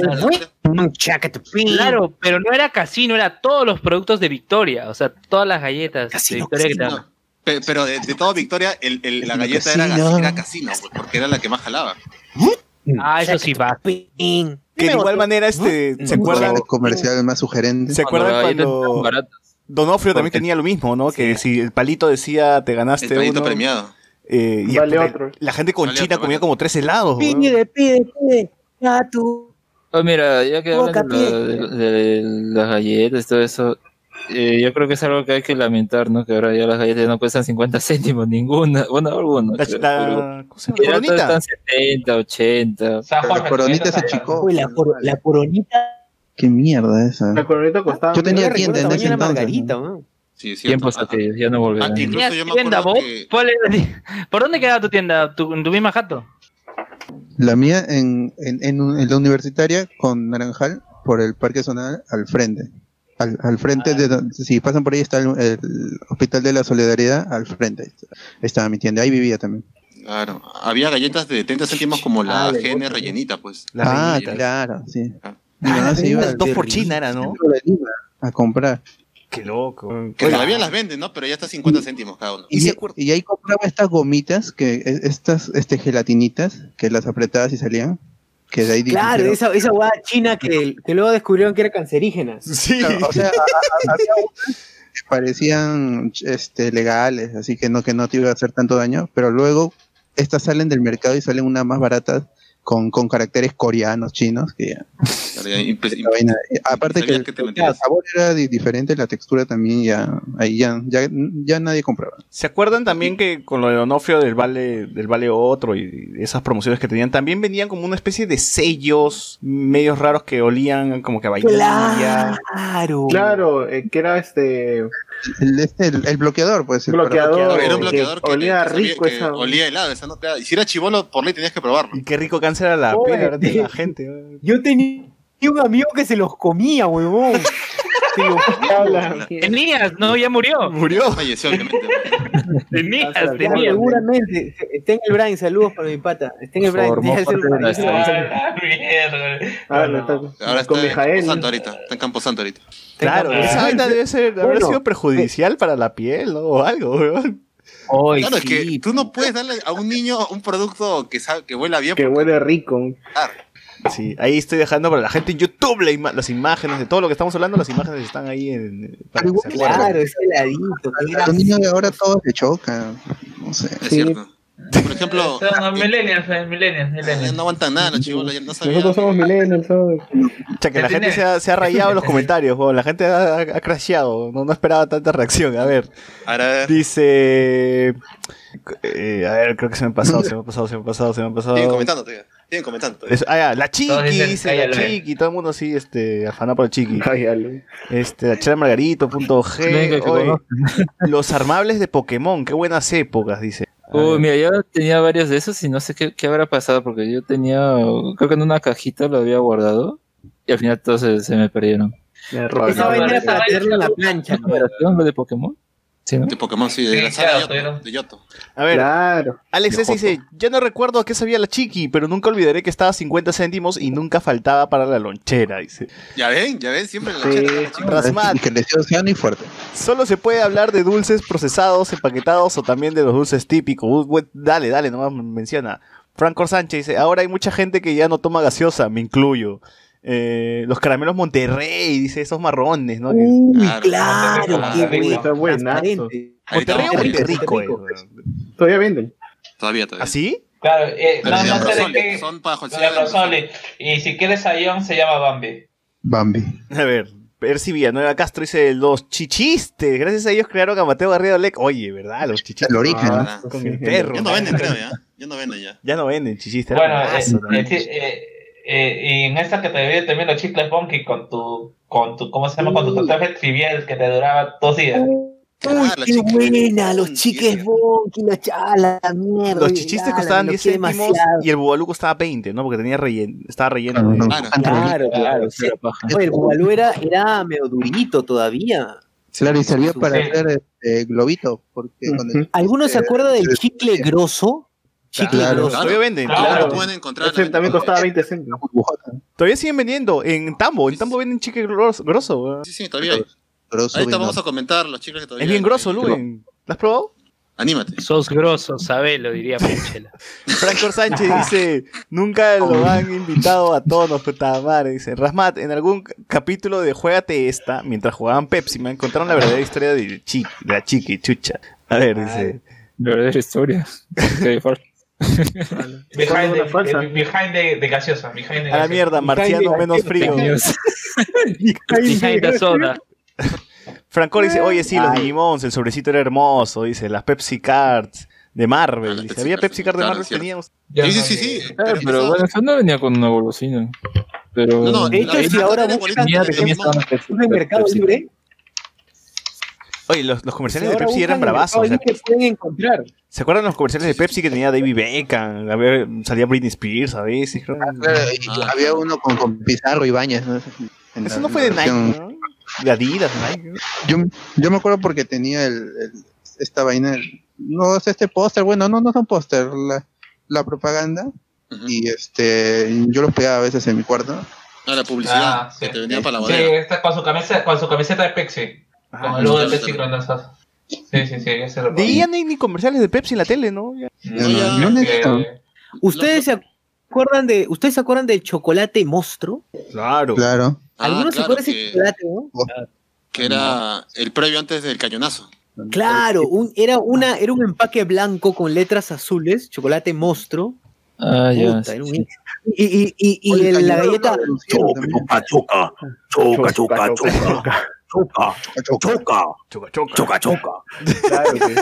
Claro, pero no era casino, era todos los productos de Victoria, o sea, todas las galletas de Victoria que te Pero de, de toda Victoria, el- el- la galleta era, Casino. era Casino, pues, porque era la que más jalaba. Ah, eso sí va. Que de igual manera, este, ¿se acuerdan? Un comercial más sugerente. ¿Se acuerdan cuando Donofrio también tenía lo mismo, ¿no? Que si el palito decía te ganaste El palito uno, premiado. eh, y Vale otro. La gente con Vale China otro, comía como tres helados. Pide, pide, pide. Ya tú. Oh, mira, ya que hablan de, la- de- de las galletas y todo eso, eh, yo creo que es algo que hay que lamentar, ¿no? Que ahora ya las galletas ya no cuestan 50 céntimos, ninguna. Bueno, algunas. La- la- pero- ahora ¿Coronita? todas están 70, 80. La coronita se achicó. Uy, la, cor- la coronita. Qué mierda esa. La coronita costaba. Yo tenía tienda en ese la entonces. margarita, ¿no? Sí, sí. Tiempos aquellos, ya no volverán. Ah, incluso ¿Tenías yo me tienda, que... ¿Cuál era? (laughs) ¿Por dónde quedaba tu tienda? ¿Tu, ¿En tu misma jato? La mía en, en, en, en la universitaria con Naranjal por el Parque Zonal al frente. Al, al frente de donde- si pasan por ahí está el, el Hospital de la Solidaridad al frente. Estaba mi tienda, ahí vivía también. Claro, había galletas de 30 céntimos como la Ah, GN rellenita, pues. La ah, claro, sí. Ah. Mi mamá se iba Las dos por China era, ¿no? a comprar. Qué loco. Que todavía las venden, ¿no? Pero ya está 50 céntimos cada uno. Y, y ahí compraba estas gomitas, que e- estas este, gelatinitas, que las apretabas y salían. Que de ahí Claro, dijeron- esa, esa hueá china que, que luego descubrieron que era cancerígena. Sí. Claro, o sea, a- a- había (laughs) unas que parecían este, legales, así que no, que no te iba a hacer tanto daño, pero luego estas salen del mercado y salen unas más baratas con, con caracteres coreanos, chinos, que ya- vaina- eh, aparte que el, que te el metías. sabor era di- diferente, la textura también ya, ahí ya, ya, ya nadie compraba. ¿Se acuerdan también que con lo de Donofrio del Vale, del Vale Otro y esas promociones que tenían, también venían como una especie de sellos medios raros que olían como que a vainilla? Claro. Claro, eh, que era este El, el, el bloqueador, pues. el bloqueador. Era un que bloqueador que, olía que sabía rico que esa. olía helado, esa no te Y si era chivolo, por ley tenías que probarlo. Y qué rico cáncer a la piel ahora tiene la (laughs) gente. Yo tenía un amigo que se los comía, huevón. (laughs) Tenías, no, ya murió. Murió. Falleció, obviamente. (laughs) Tenías, tenías. seguramente. Está en el Brain, saludos para mi pata. Está en el de está- Ahora con está en. Campo Santo ahorita. Está en Campo Santo ahorita. Claro, esa vaina debe ser, haber Bueno. sido perjudicial para la piel ¿no? o algo, weón. Claro, es que tú no puedes darle a un niño un producto que sabe, que huela bien. Que porque- huele rico. Claro. Sí, ahí estoy dejando para la gente en YouTube la ima- las imágenes de todo lo que estamos hablando, las imágenes están ahí en, para que se. Claro, ese heladito. los niños de ahora todos le chocan. No sé. Es cierto. Por ejemplo, (laughs) Son millennials, eh, millennials, eh, millennials. no aguantan nada los chivolos, ya no sabían. Nosotros somos millennials, ¿sabes? Cha, que la gente se ha, se ha (laughs) rayado en los comentarios, la gente ha, ha, crasheado, no, no esperaba tanta reacción. A ver, Ahora, dice... eh, a ver, creo que se me ha pasado, se me ha pasado, se me ha pasado, se me ha pasado. siguen comentando todavía. Siguen comentando ah, ya, la chiqui, dicen, dice la chiqui, todo el mundo sí, este, afanado por el chiqui. Cállalo. Este, la chela Margarito, punto La única G. que oye, conozco. los armables de Pokémon, qué buenas épocas, dice. A Uy, mira, yo tenía varios de esos y no sé qué, qué habrá pasado porque yo tenía, creo que en una cajita lo había guardado y al final todos se, se me perdieron. Esa para vaina tenerlo en la plancha. ¿Es numeración lo de Pokémon? Sí, ¿no? De Pokémon, sí, de Sí, la saga claro, de Yoto, tuvieron- de Yoto. A ver, Claro. Alex S dice, yo no recuerdo a qué sabía la chiqui, pero nunca olvidaré que estaba a 50 céntimos y nunca faltaba para la lonchera, dice. Ya ven, ya ven, siempre la Sí. la chica. Rasmat, (laughs) Y que les y fuerte. solo se puede hablar de dulces procesados, empaquetados o también de los dulces típicos. Uh, dale, dale, nomás menciona. Franco Sánchez dice, ahora hay mucha gente que ya no toma gaseosa, me incluyo. Eh, los caramelos Monterrey, dice, esos marrones, ¿no? Uy, Claro, claro, Monterrey, qué bueno. Monterrey o Monterrico, Rico. eh. Todavía venden. Todavía, todavía. ¿Así? Claro, eh, no, sé de qué. Son. Y si quieres a Ion, se llama Bambi. Bambi. A ver, Percy Villanueva Castro dice los chichistes. Gracias a ellos crearon a Mateo Garrido Lec. Oye, ¿verdad? Los chichistes. El origen. Ah, Con sí. el perro. Ya no venden, creo, ya. Ya no venden ya. Ya no venden chististes. Bueno, eh, eh, eh, eh, y en esta que te debí también los chicles Bonky con tu, con tu, ¿cómo se llama? Con tu tatuaje trivial que te duraba dos días. Ah, Uy, la qué buena, los chiques bonky, la chala, mierda. Los chichistes costaban me 10 enloquecí céntimos demasiado. y el bubalú costaba 20, ¿no? Porque tenía relleno, estaba relleno. Claro, de-. Claro. Claro, claro. sí. Era paja. Oye, el bubalú era, era medio durito todavía. Claro, y servía para hacer este, globito, porque el- ¿Alguno se eh, acuerda del chicle grosso? Chicle Claro. grosso. Todavía venden. Claro. Claro. pueden encontrar. Ese también costaba 20 céntimos. burbujota, Todavía siguen vendiendo en Tambo. En Tambo venden chicle grosso. Sí, sí, todavía hay. grosso, Ahorita vamos a comentar los chicles que todavía Es bien hay. grosso, Luen. ¿Lo has probado? Anímate. Sos grosso, sabelo, diría Puchela. (laughs) Franco Sánchez dice, nunca lo han invitado a todos, puta madre. Dice, Rasmat, en algún capítulo de Juégate esta, mientras jugaban Pepsi, me contaron la verdadera historia de, chi- de la chiqui, chucha. A ver, dice, La verdadera historia. (laughs) Fal- (laughs) Behind, falsa. eh, de gaseosa. Behind the a la gaseosa. mierda, marciano menos frío. Behind (laughs) the soda. Franco dice, oye, sí, los. Digimons, el sobrecito era hermoso, dice, las Pepsi Cards de Ah, Marvel. las Dice, Pepsi había Cards, Pepsi Card de Marvel, teníamos. Sí, sí, sí, sí. Ah, Pero bueno, eso no venía con una golosina. Pero. No, no, De hecho, si ahora Pepsi- En Mercado Pepsi. Libre. Oye, los, los comerciales de Pepsi eran bravazos. o sea, Mercado Libre, pueden encontrar. ¿Se acuerdan los comerciales de Pepsi que tenía David Beckham? Salía Britney Spears a veces. creo. Claro, y Ah, había uno con, con Pizarro y Bañas, Eso la- no fue de Nike. De Adidas, Nike. Yo, yo me acuerdo porque tenía el, el- esta vaina, el- no es este póster, bueno, no, no son póster, la, la propaganda, y este, yo los pegaba a veces en mi cuarto. Ah, la publicidad Ah, sí. que te venía para la Sí, bodega. está con su camiseta, con su camiseta de Pepsi. Con el logo de sí, sí. Sí, sí, sí, ese lo De ahí ya no hay ni comerciales de Pepsi en la tele, ¿no? Ya. No, ya- no que- necesito. ¿Ustedes se acuerdan de, ¿ustedes se acuerdan del chocolate monstruo? Claro. Claro. Ah, ¿Algunos se acuerdan de ese chocolate, no? que era el previo antes del cañonazo. Claro, un- era, una, era un empaque blanco con letras azules, chocolate monstruo. Ah, ya. Un-. Y, y, y, y Oye, el- la galleta. lo anunciaron también. choca, choca, choca, choca, choca, choca, choca, Choca, choca. choca, choca. Claro, que,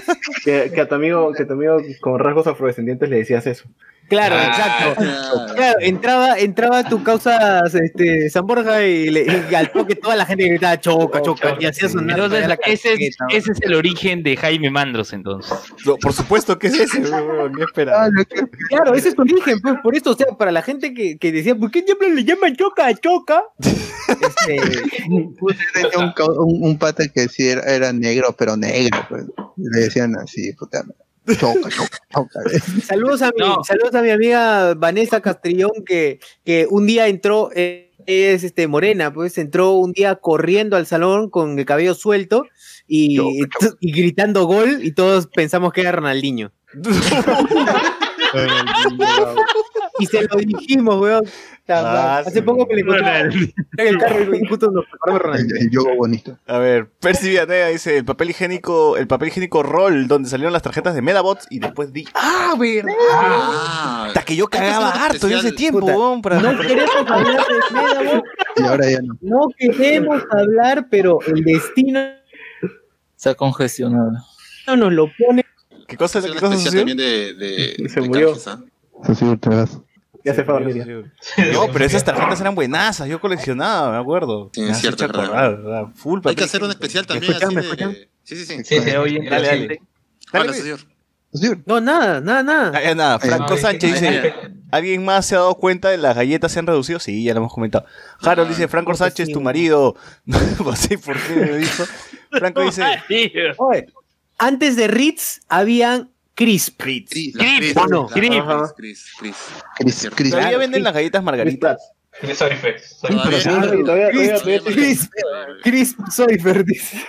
que, que a tu amigo, que a tu amigo con rasgos afrodescendientes le decías eso. Claro, Ah, exacto. claro. Claro, entraba, entraba tu causa este, San Borja y, le, y al toque toda la gente gritaba choca, choca, y hacía sonar Entonces, la ese es, ese es el origen de Jaime Mandros, entonces. No, por supuesto que es ese, ¿qué Ah, esperaba? Claro, ese es tu origen, pues por eso, o sea, para la gente que, que decía, ¿por qué diablos le llaman choca a choca? Este, tenía un, ca- un, un pata que sí era, era negro, pero negro, pues. Le decían así, puta madre. Choca, choca, choca. saludos a mi, No. saludos a mi amiga Vanessa Castrillón que, que un día entró, eh, es este morena, pues entró un día corriendo al salón con el cabello suelto y, y gritando gol y todos pensamos que era Ronaldinho. (laughs) Y se lo dijimos, weón. Ah, Hace sí. poco que le el carro y justo nos preparamos El, Ronaldinho. el yogo bonito. A ver, Percy Villanueva dice el papel higiénico, el papel higiénico roll, donde salieron las tarjetas de Medabots y después di. ¡Ah, verdad! Ah, Hasta que yo cagaba harto en ese tiempo, Puta, weón, para No (laughs) queremos hablar de Medabot, Y ahora ya no. no queremos hablar, pero el destino Está congestionado. nos lo pone. ¿Qué cosa, especial sucedió? también de, de, Se de murió. canjes, ¿ah? Eso sí, vez. Ya se fue a dormir. No, pero esas tarjetas eran buenazas, yo coleccionaba, me acuerdo. Sí, es cierto, verdad. ¿verdad? Full Hay que hacer un especial ¿Me también escuchan? ¿Me de-? Sí, sí, sí. Sí, se oye. Dale, dale. Habla, Dale, señor. Sí, No, nada, nada, nada. Ah, nada, Franco No, Sánchez sí, sí, dice, sí. ¿alguien más se ha dado cuenta de las galletas se han reducido? Sí, ya lo hemos comentado. Harold dice, Franco Sánchez, sí, tu marido. (laughs) No sé por qué me dijo. (laughs) Franco dice, Oye, antes de Ritz habían Crisp. Las Cris, Cris, ¿o no? las Cris. Cris, Cris, Cris. Chris, Cierto. Chris. todavía venden las galletas margaritas. Todavía- Chris, Chris Soifer dice.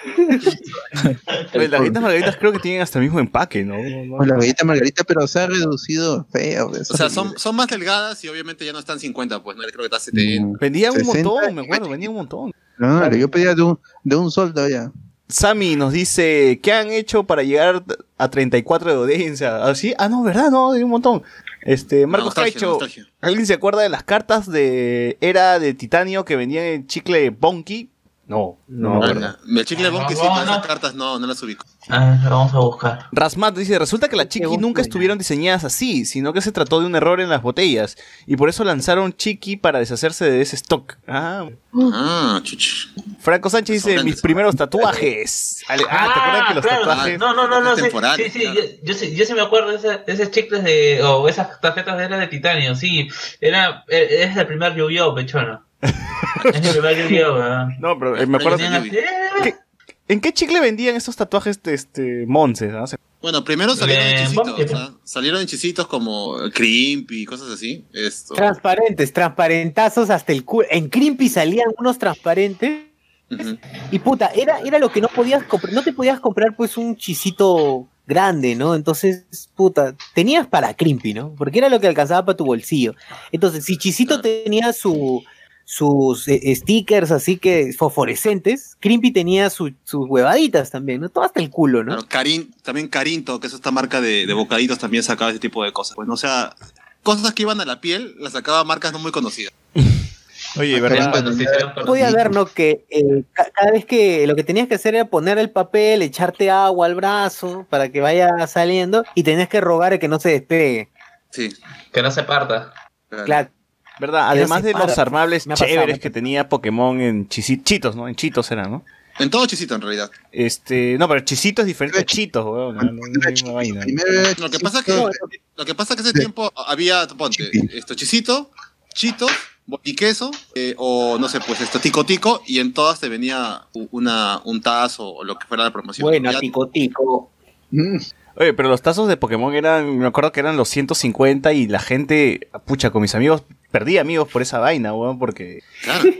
Oye, las galletas margaritas creo que tienen hasta el mismo empaque, ¿no? No, no. O la galleta margarita, pero se ha reducido feo. O sea, son, son más delgadas y obviamente ya no están 50, pues, no creo que está 70. Vendían un 60. montón, me acuerdo, vendían un montón. Claro, yo pedía de un, de un sol todavía. Sammy nos dice, ¿qué han hecho para llegar a 34 de audiencia? ¿Ah, sí? Ah, no, ¿verdad? No, hay un montón. Este, Marcos Caicho. ¿alguien se acuerda de las cartas de era de titanio que vendían en chicle Bonky? No, no, Ah, No, sí, no, pero no. esas cartas no, no las ubico. Ah, lo vamos a buscar. Rasmat dice, resulta que las Chiqui nunca estuvieron diseñadas así, sino que se trató de un error en las botellas, y por eso lanzaron Chiqui para deshacerse de ese stock. Ah. Ah, chuch. Franco Sánchez dice, mis primeros tatuajes. Ale- Ah, ¿te acuerdas que los claro. tatuajes... No, no, no, no. Sí, temporales, sí, sí, yo, yo sí, yo sí me acuerdo de, ese- de esos chicles de. o esas tarjetas de era de titanio, sí. Era, e- es el primer Yu-Gi-Oh, pechono. (laughs) No, pero eh, me acuerdo... Venían así, ¿Qué- ¿En qué chicle vendían estos tatuajes de este Monces? ah? Bueno, primero salieron Eh, hechicitos, ¿ah? Salieron hechicitos como Crimp y cosas así. Esto. Transparentes, transparentazos hasta el culo. En Crimpy salían unos transparentes. Y puta, era, era lo que no podías comprar. No te podías comprar pues un chisito grande, ¿no? Entonces, puta, tenías para Crimpy, ¿no? Porque era lo que alcanzaba para tu bolsillo. Entonces, si Chisito tenía su, sus eh, stickers así que fosforescentes, Crimpy tenía su- sus huevaditas también, ¿no? Todo hasta el culo, ¿no? Claro, Carin, también Carinto, que es esta marca de, de bocaditos, también sacaba ese tipo de cosas. Pues, no, o sea, cosas que iban a la piel, las sacaba marcas no muy conocidas. (laughs) Oye, hicieron Podía ver, ¿no? Que eh, ca- cada vez que lo que tenías que hacer era poner el papel, echarte agua al brazo para que vaya saliendo y tenías que rogar que no se despegue. Sí. Que no se parta. Claro. ¿Verdad? Además de los armables chéveres que tenía Pokémon en chisi- Chitos, ¿no? En Chitos era, ¿no? En todo chisito, en realidad. Este, no, pero Chisito es diferente a Chitos, weón. Lo que pasa es que, lo que pasa es que ese tiempo había, ponte, esto, chisito, chitos, queso eh, o no sé, pues esto, tico tico, y en todas te venía una, un tazo o lo que fuera la promoción. Bueno, tico tico. Oye, pero los tazos de Pokémon eran, me acuerdo que eran los 150 y la gente, pucha, con mis amigos, perdí amigos por esa vaina, weón, porque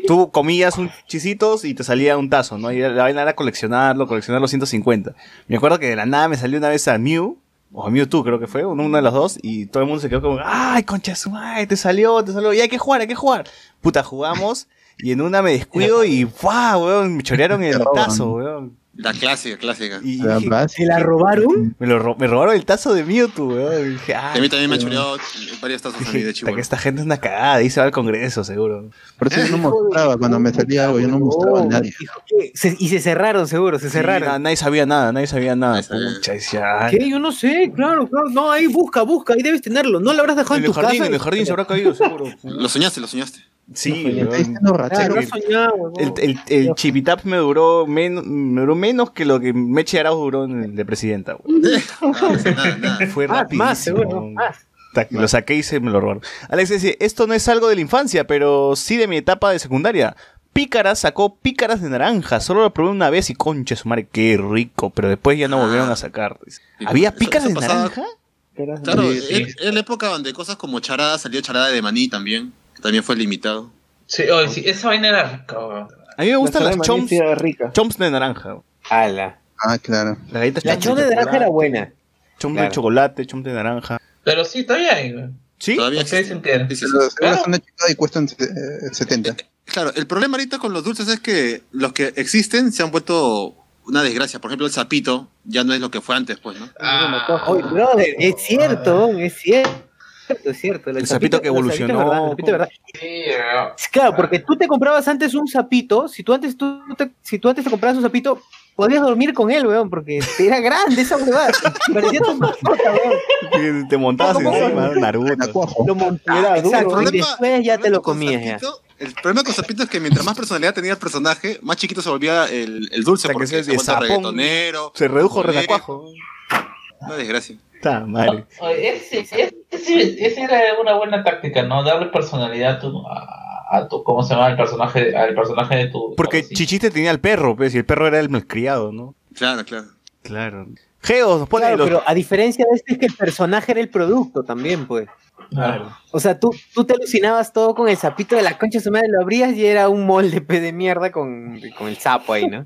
tú comías un chisitos y te salía un tazo, ¿no? Y la vaina era coleccionarlo, coleccionar los 150. Me acuerdo que de la nada me salió una vez a Mew, o a Mewtwo creo que fue, uno de los dos, y todo el mundo se quedó como, ay, concha su madre, te salió, te salió, y hay que jugar, hay que jugar. Puta, jugamos, y en una me descuido (laughs) y, ¡guau, weón! Me chorearon el tazo, weón. La clásica, clásica. Y La dije. ¿Se la robaron? me, lo ro- me robaron el tazo de Mewtwo, weón. Y dije, a mí también me han weón. choreado varios tazos a mí de chivo. que esta gente es una cagada, y se va al congreso, seguro. Por eso yo no mostraba, cuando me salía algo, yo no mostraba a nadie. Se- y se cerraron, seguro, se Sí, cerraron. na- nadie sabía nada, nadie sabía nada. Pucha, decía, ¿Qué? Yo no sé, claro, claro. No, ahí busca, busca, ahí debes tenerlo. No lo habrás dejado en en, el tu jardín, casa. en el jardín se habrá caído, seguro. (laughs) Lo soñaste, lo soñaste. Sí, rachero. Claro, el, el, el chipitap me duró, men- me duró menos que lo que Meche Arauz duró en el de presidenta. weón. (laughs) Ah, nada, nada. Fue Más, rapidísimo. más, seguro, más. Lo saqué y se me lo robaron. Alex dice, esto no es algo de la infancia, pero sí de mi etapa de secundaria. Pícaras sacó pícaras de naranja, solo lo probé una vez y concha su madre, qué rico, pero después ya no volvieron a sacar. dice. Sí, ¿Había pícaras eso de pasaba- naranja? Claro, Sí, sí. es la época donde cosas como charada, salió charada de maní también, también fue limitado. Sí, oye, sí, esa vaina era rica, weón. A mí me gustan La las chomps, rica. chomps de naranja. Ala. Ah, claro. La chomps chona de naranja era buena. Chomps Claro. de chocolate, chomps de naranja. Pero sí, todavía hay, weón. ¿Sí? Todavía Ustedes entienden. Ahora son de y cuestan eh, 70. Claro, el problema ahorita con los dulces es que los que existen se han vuelto una desgracia. Por ejemplo, el sapito ya no es lo que fue antes, pues, ¿no? Ah, Oye, brother, es cierto, es cierto. Es cierto, El sapito que el sapito es evolucionó. verdad, sapito es verdad. sí, weón. Claro, porque tú te comprabas antes un sapito, si tú antes tú te, si tú antes te comprabas un sapito, podías dormir con él, weón, porque era grande esa huevada. (laughs) Parecía tu mascota, weón. Te- Te montabas encima, Naruto. Lo montabas, El exacto, y problema- después ya te lo comías ya. El problema con Sapito es que mientras más personalidad tenía el personaje, más chiquito se volvía el, el dulce, O sea, que porque se- sapón. reggaetonero. Se redujo renacuajo. Una desgracia. Está madre. Oye, ese, ese, ese- esa era una buena táctica, ¿no? Darle personalidad a tu, a, a tu ¿cómo se llama? El personaje, al personaje de tu... Porque sí. Chichiste tenía el perro, pues, y el perro era el malcriado, ¿no? Claro, claro. Claro. Geos nos pone Claro, los- pero a diferencia de este es que el personaje era el producto también, pues. O sea, tú, tú te alucinabas todo con el sapito de la concha, su madre lo abrías y era un molde pe, de mierda con, con el sapo ahí, ¿no?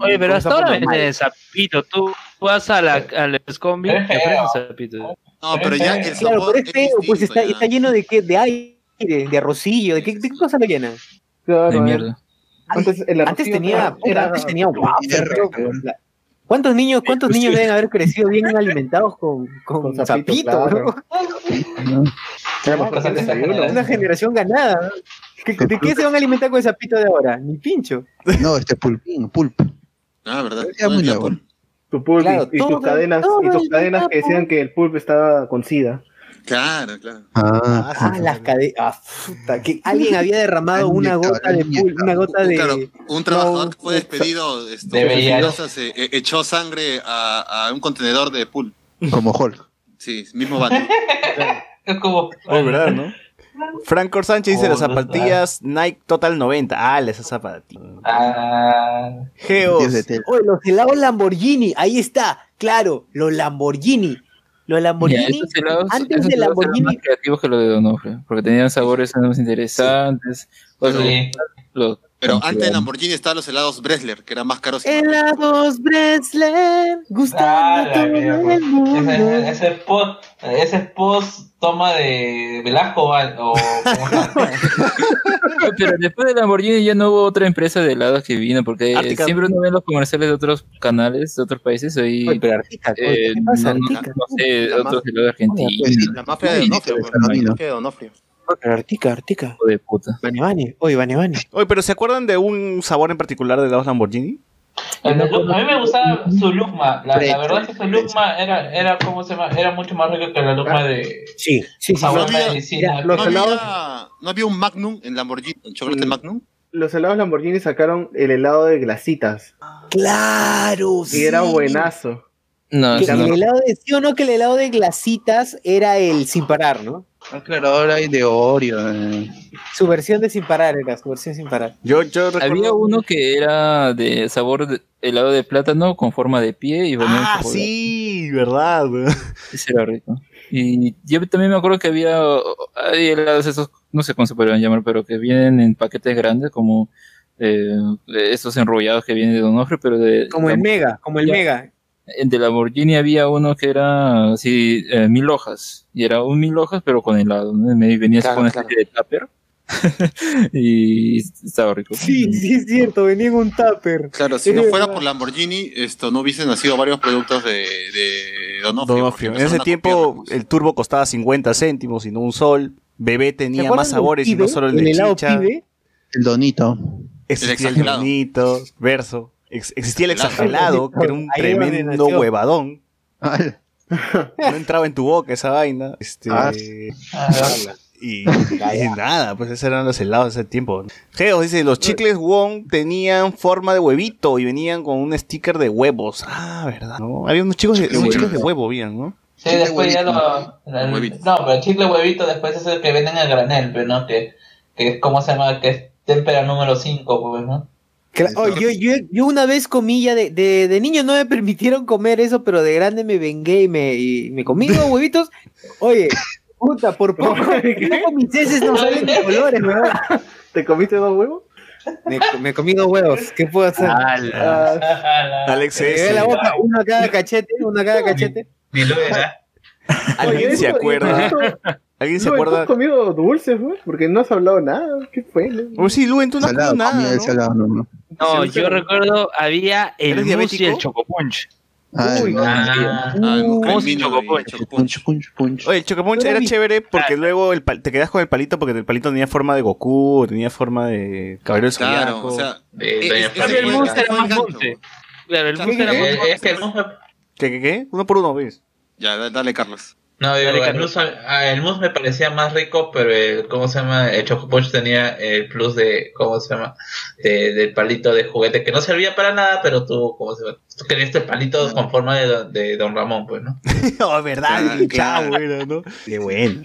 Oye, pero hasta ahora venden sapito. Tú vas a la, al Scombi y te ofrecen sapito. No, pero ya el Claro, sabor pero es feo, pues está, está lleno de qué, de aire, de arrocillo, ¿de qué, de qué cosa lo llena? Claro, De eh. mierda. Antes, el Antes arrocillo tenía, era- antes tenía ¿Cuántos niños, cuántos niños deben haber crecido bien alimentados con, con, Con claro. el desayuno. (laughs) Una generación ganada. ¿no? ¿Qué- ¿De qué se van a alimentar con el sapito de ahora? Ni pincho. No, este pulpín, pulp. Ah, ¿verdad? Era muy. Tu pulp y- Claro, y, todo- tus cadenas, y tus cadenas que decían que el pulp estaba con sida. Claro, claro. Ah, Ah, las cadenas. Ah, puta, que (laughs) alguien había derramado una gota de alguien pul- una gota de. Claro, un trabajador que fue despedido esto, De se- e- echó sangre a, a un contenedor de pool. como Hulk. Sí, mismo vato. (laughs) Es como. Oh, ¿verdad, no? Franco Sánchez dice Oh, las no, zapatillas Nike Total 90. Ah, esas zapatillas. Ah, Geos. Oye, los helados Lamborghini, ahí está, claro, los Lamborghini. Los Lamborghini, helados, antes de eran Lamborghini, más creativos que los de Donofre, porque tenían sabores más interesantes. Otros- sí. Los- Pero antes de Lamborghini estaban los helados Bresler, que eran más caros. y helados Bresler, gustando Ah, todo el mundo. Ese, ese post toma de Velasco o ¿cómo (laughs) Pero después de Lamborghini ya no hubo otra empresa de helados que vino, porque siempre uno ve los comerciales de otros canales, de otros países, ahí Oye, pero Artica, eh, ¿qué pasa, no, Artica? no sé, La otros helados argentinos, Pues, La mafia de Donofrio, la mafia de Donofrio. Artica, Artica. de puta. Bane, Bane, oye, Bane. Oye, pero ¿se acuerdan de un sabor en particular de helados Lamborghini? A mí me gustaba su Lugma. La, la verdad es que su Lugma era, era, ¿cómo se llama? Era mucho más rico que la Lugma de Sí, sí, sí. sabor no había- los ¿No helados- había, ¿No había un Magnum en Lamborghini? ¿Un chocolate Mm. Magnum? Los helados Lamborghini sacaron el helado de glasitas. Claro, Y era buenazo. No, Que eso el no. helado de, sí o no, que el helado de glasitas era el sin parar, ¿no? Ah, claro, ahora hay de Oreo. eh. Su versión de sin parar era, su versión sin parar. Yo, yo recuerdo... Había uno que era de sabor de helado de plátano con forma de pie y venía en Ah, sí, verdad. güey. Ese era rico. Y yo también me acuerdo que había hay helados esos, no sé cómo se podrían llamar, pero que vienen en paquetes grandes, como eh, esos enrollados que vienen de Donofre, pero de, Como el Mega, como el Ya. Mega. De Lamborghini había uno que era así, eh, mil hojas, y era un mil hojas, pero con helado, ¿no? Y venía así Claro, con una claro. especie de tupper, (laughs) y estaba rico. Sí, sí, es cierto, venía en un tupper. Claro, si Es no fuera verdad. por Lamborghini, esto no hubiesen nacido varios productos de, de Donofrio. En ese tiempo copiarlo. el turbo costaba 50 céntimos y no un sol. Bebé ¿Se tenía más sabores y no solo el el de helado chicha. pibe. El donito. El exagerado. bonito, verso. Ex- existía el Helado. exagerado, que era un tremendo huevadón. No entraba en tu boca esa vaina. Este, Ah. y, y nada, pues esos eran los helados de ese tiempo. Geo dice, los chicles Wong tenían forma de huevito y venían con un sticker de huevos. Ah, verdad. ¿no? Había unos chicos de, unos huevito. chicles de huevo, bien, ¿no? Sí, Chicle después ya lo. el- Huevito. no, pero el chicle huevito después es el que venden a granel, pero no, que, que es como se llama, que es témpera número 5, pues, ¿no? Oye, yo, yo, yo una vez comí ya de, de, de niño no me permitieron comer eso, pero de grande me vengué y me, y me comí (laughs) dos huevitos. Oye, puta, por (laughs) poco. Mis heces no salen de colores, weón. ¿Te comiste dos huevos? Me, me comí dos huevos. ¿Qué puedo hacer? Ah, (laughs) Alex Me la boca, uno a cada cachete, uno a cada cachete. Ni lo era. ¿Alguien se acuerda? ¿Alguien se Lu, ¿tú acuerda? has comido dulces, güey? Porque no has hablado nada. ¿Qué fue? Oh, sí, Luen, tú no has comido nada, ¿no? salado, no, no. No, yo recuerdo había el ¿Eres mousse y el chocopunch. Ah, Uy. Ah, Ah, el Mousse y chocopunch. chocopunch. Punch, punch, punch. Oye, el chocopunch era vi- chévere porque luego el pal- te quedas con el palito porque el palito tenía forma de Goku, tenía forma de Caballero Claro, o sea, de eh, fue el mousse era más monte. Claro, el Claro, mousse era más es mousse ¿Qué, qué, qué? Uno por uno, ¿ves? Ya, da- dale, Carlos. No, digo, el mousse, ah, el mousse me parecía más rico, pero el, ¿cómo se llama? El Choco Punch tenía el plus de, ¿cómo se llama? De- del palito de juguete que no servía para nada, pero tú, ¿cómo se llama? Tú querías el palito con forma de, don- de Don Ramón, pues, ¿no? (laughs) oh, verdad, Claro, claro. era, ¿no? Qué bueno.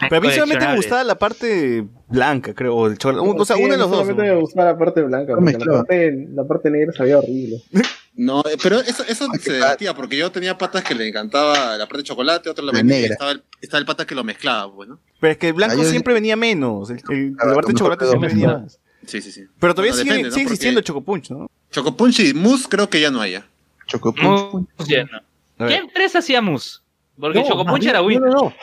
Pero a mí solamente me gustaba la parte blanca, creo, o el chocolate. O sea, Sí, uno de a mí los dos. solamente me gustaba la parte blanca. No porque la parte, la parte negra sabía horrible. (laughs) No, eh, pero eso, eso se debatía, porque yo tenía patas que le encantaba la parte de chocolate, otro la La negra. estaba el, estaba el pata que lo mezclaba, pues, ¿no? Pero es que el blanco Ah, yo- siempre venía menos. El, el- la parte de chocolate siempre venía más. Sí, sí, sí. Pero todavía Bueno, sigue, depende, ¿no? sigue Porque existiendo Chocopunch, ¿no? Chocopunch y mousse creo que ya no haya. Mousse ya no. ¿Qué empresa hacía Mousse? Porque No, Chocopunch era Win. No, no, no.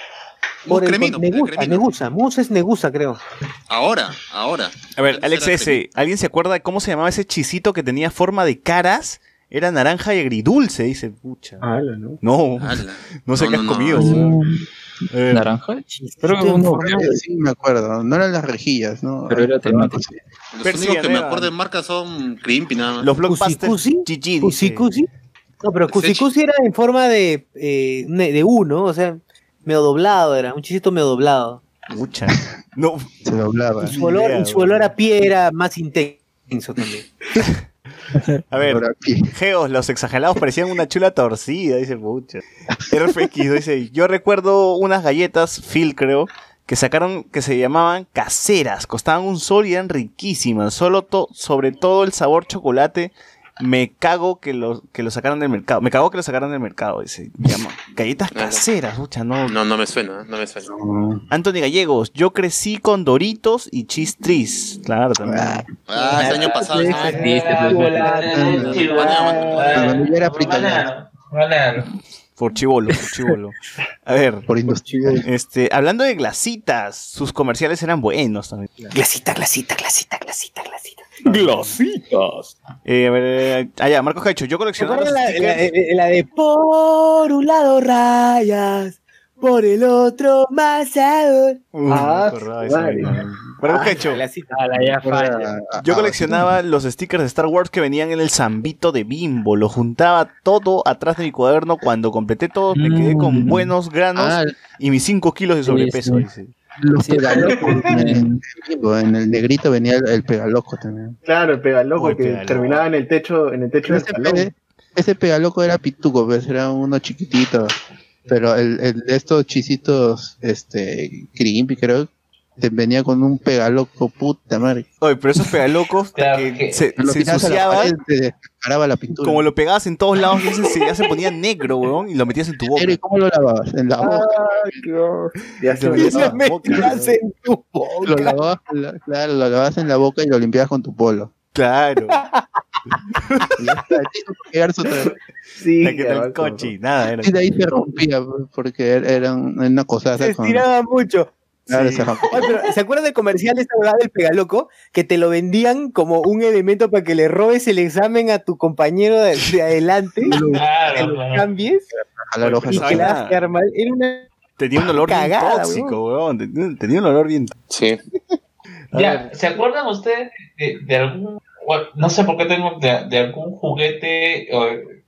Por el, cremino, por Negusa, Negusa. Mousse es Negusa, creo. Ahora, ahora. A ver, Alex S., ¿alguien se acuerda de cómo se llamaba ese chisito que tenía forma de caras? Era naranja y agridulce, dice. Pucha. ¿no? No, (laughs) no sé No, qué has no. comido. Eh, ¿Naranja? Creo que uno- sí, me acuerdo. No eran las rejillas, ¿no? Pero era temático. Los únicos que me acuerdo de marca son Crimpy nada más. Los blockbusters. Cusi. No, pero Cusi Cusi era en forma de, eh, de U, ¿no? O sea, medio doblado era, un chisito medio doblado. Mucha. No. (laughs) Se doblaba. Y su olor, y su olor a pie era más intenso también. (laughs) A ver, Geos, los exagerados parecían una chula torcida, dice pucha. RFX dice, yo recuerdo unas galletas, Phil creo, que sacaron, que se llamaban caseras, costaban un sol y eran riquísimas, solo to- sobre todo el sabor chocolate, me cago que lo, que lo sacaron del mercado, me cago que lo sacaron del mercado, dice, llama, galletas caseras, pucha, no. No, no me suena, no me suena. Anthony Gallegos, yo crecí con Doritos y Cheese Tris, claro, también. Ah, ese año pasado. ese año. Era africano. Por chivolo, por chivolo. A ver, por este, hablando de glasitas, sus comerciales eran buenos también. Glasita, glasita, glasita, glasita, glasita. (laughs) Glasitas. Eh, a ver, eh, allá, Marcos Caicho, yo ¿Te coleccionaba la, stickers. la- eh, la de por un lado rayas, por el otro acordaba de esa vaina. Marcos Caicho, yo coleccionaba los stickers de Star Wars que venían en el zambito de Bimbo. Lo juntaba todo atrás de mi cuaderno. Cuando completé todo, me quedé con buenos granos Ah. y mis 5 kilos de sobrepeso. sí. dice. Los pegalocos. en, en el negrito venía el, el pegaloco también. Claro, el pegaloco que pegaloco. terminaba en el techo, en el techo del Ese, salón. pe- ese pegaloco era pituco, pues, era uno chiquitito. Pero el, el de estos chisitos, este, crimpy, creo, venía con un pegaloco, puta madre. Oye, pero esos pegalocos (laughs) que se, Lo se la ensuciaban. pintura. Como lo pegabas en todos lados, ese se- ya se ponía negro, weón, y lo metías en tu boca. ¿Y cómo lo lavabas? En la boca. Ya se metías dio en tu Lo lavabas, la- claro, lo lavabas en la boca y lo limpiabas con tu polo. Claro. Sí, La que tal coche, nada, era. Y de ahí se rompía, porque era era una cosa. Se estiraba mucho. Claro, se rompía. Oye, pero, ¿Se acuerdan del comercial de esta verdad del pegaloco? Que te lo vendían como un elemento para que le robes el examen a tu compañero de, de adelante, (laughs) que lo cambies Jalar hojas. y que la hagas quedar mal. Era una Tenía un olor bien Cagada, tóxico, weón. Tenía, tenía un olor bien. Sí. Ya, ¿se acuerdan ustedes de, de algún, bueno, no sé por qué tengo, de, de algún juguete o,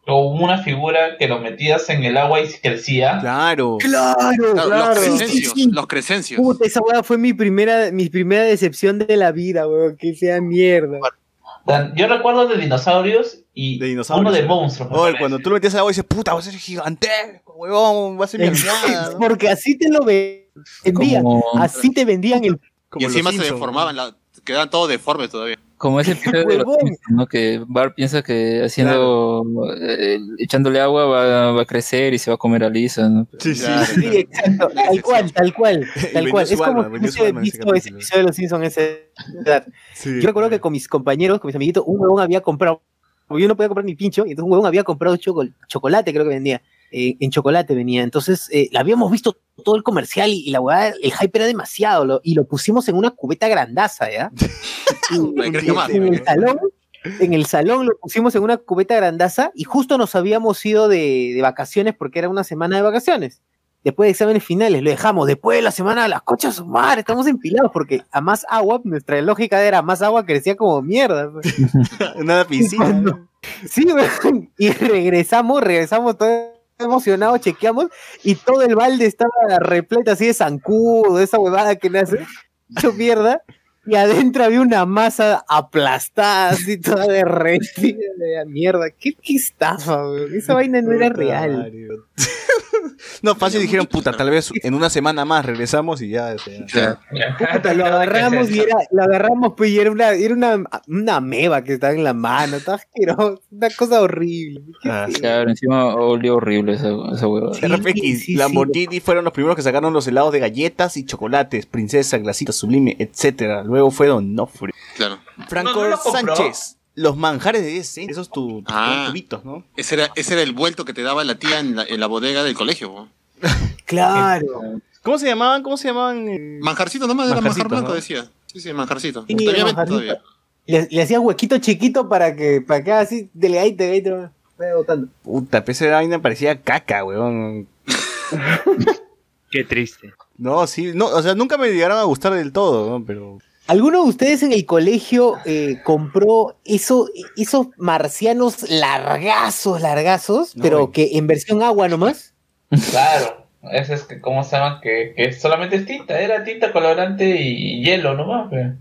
o una figura que lo metías en el agua y crecía? Claro. Claro. Los Sí, crescencios, sí, sí. los crescencios. Puta, esa weá fue mi primera, mi primera decepción de la vida, weón. Que sea mierda. Yo recuerdo de dinosaurios y uno de monstruos. cuando tú lo metías al agua dices, puta, va a ser gigantesco, huevón, va a ser mi. ¿no? Porque así te lo vendían. Como- Así te vendían el. Y encima se deformaban, la- quedaban todos deformes todavía. Como ese (laughs) episodio de los. Simpsons, ¿no? Que Bart piensa que haciendo eh, echándole agua va, va a crecer y se va a comer a Lisa, ¿no? Sí, sí. Sí, exacto. Tal cual, tal cual. (laughs) Tal cual. Es como su he ese visto ese episodio de los Simpsons a esa edad. Sí. Yo recuerdo que con mis compañeros, con mis amiguitos, un huevón había comprado. porque Yo no podía comprar ni pincho, y entonces un huevón había comprado choco- chocolate, creo que vendía. Eh, en chocolate venía. Entonces, eh, la habíamos visto todo el comercial y, y la huevada, el hype era demasiado. lo- y lo pusimos en una cubeta grandaza, ¿ya? (laughs) Más. en el salón, en el salón lo pusimos en una cubeta grandaza y justo nos habíamos ido de, de vacaciones porque era una semana de vacaciones. Después de exámenes finales, lo dejamos. Después de la semana de las cochas, madre, estamos empilados porque a más agua, nuestra lógica era más agua crecía como mierda. (laughs) Una piscina. ¿no? Sí, (laughs) y regresamos, regresamos todos emocionados, chequeamos y todo el balde estaba repleto así de zancudo, de esa huevada que nace, hecho mierda. Y adentro había una masa aplastada, así toda derretida de mierda. ¿Qué, qué estafa? Esa vaina no era real. No, fácil dijeron, puta, tal vez en una semana más regresamos y ya. sea, Puta, lo agarramos y era, lo agarramos pues y era una, era una, una meba que estaba en la mano, estaba asqueroso, una cosa horrible. Ah, Claro, encima olió horrible esa, esa huevada. RPX, Lamborghini fueron los primeros que sacaron los helados de galletas y chocolates, princesa, glasita, sublime, etcétera. Luego fue Donofrio. Claro. Franco No, no lo compró. Sánchez, los manjares de 10 cents, esos tu, tu- Ah. tubitos, ¿no? Ese era, ese era el vuelto que te daba la tía en la, en la bodega del colegio. ¿no? (laughs) Claro. ¿Cómo se llamaban? ¿Cómo se llamaban? eh? Manjarcito nomás, era manjar Manjarcito, blanco, ¿no? decía. Sí, sí, manjarcito. Sí, Todavía el vende manjarcito. todavía. Le, le hacías huequito chiquito para que, para que así, delegadito, delegadito, vaya botando. Puta, pero esa vaina parecía caca, weón. (laughs) Qué triste. No, sí, no, o sea, nunca me llegaron a gustar del todo, ¿no? Pero. ¿Alguno de ustedes en el colegio eh, compró eso, esos marcianos largazos, largazos, pero que en versión agua nomás? Claro, ese es que, ¿cómo se llama? Que, que solamente es tinta, era tinta colorante y hielo nomás. pe.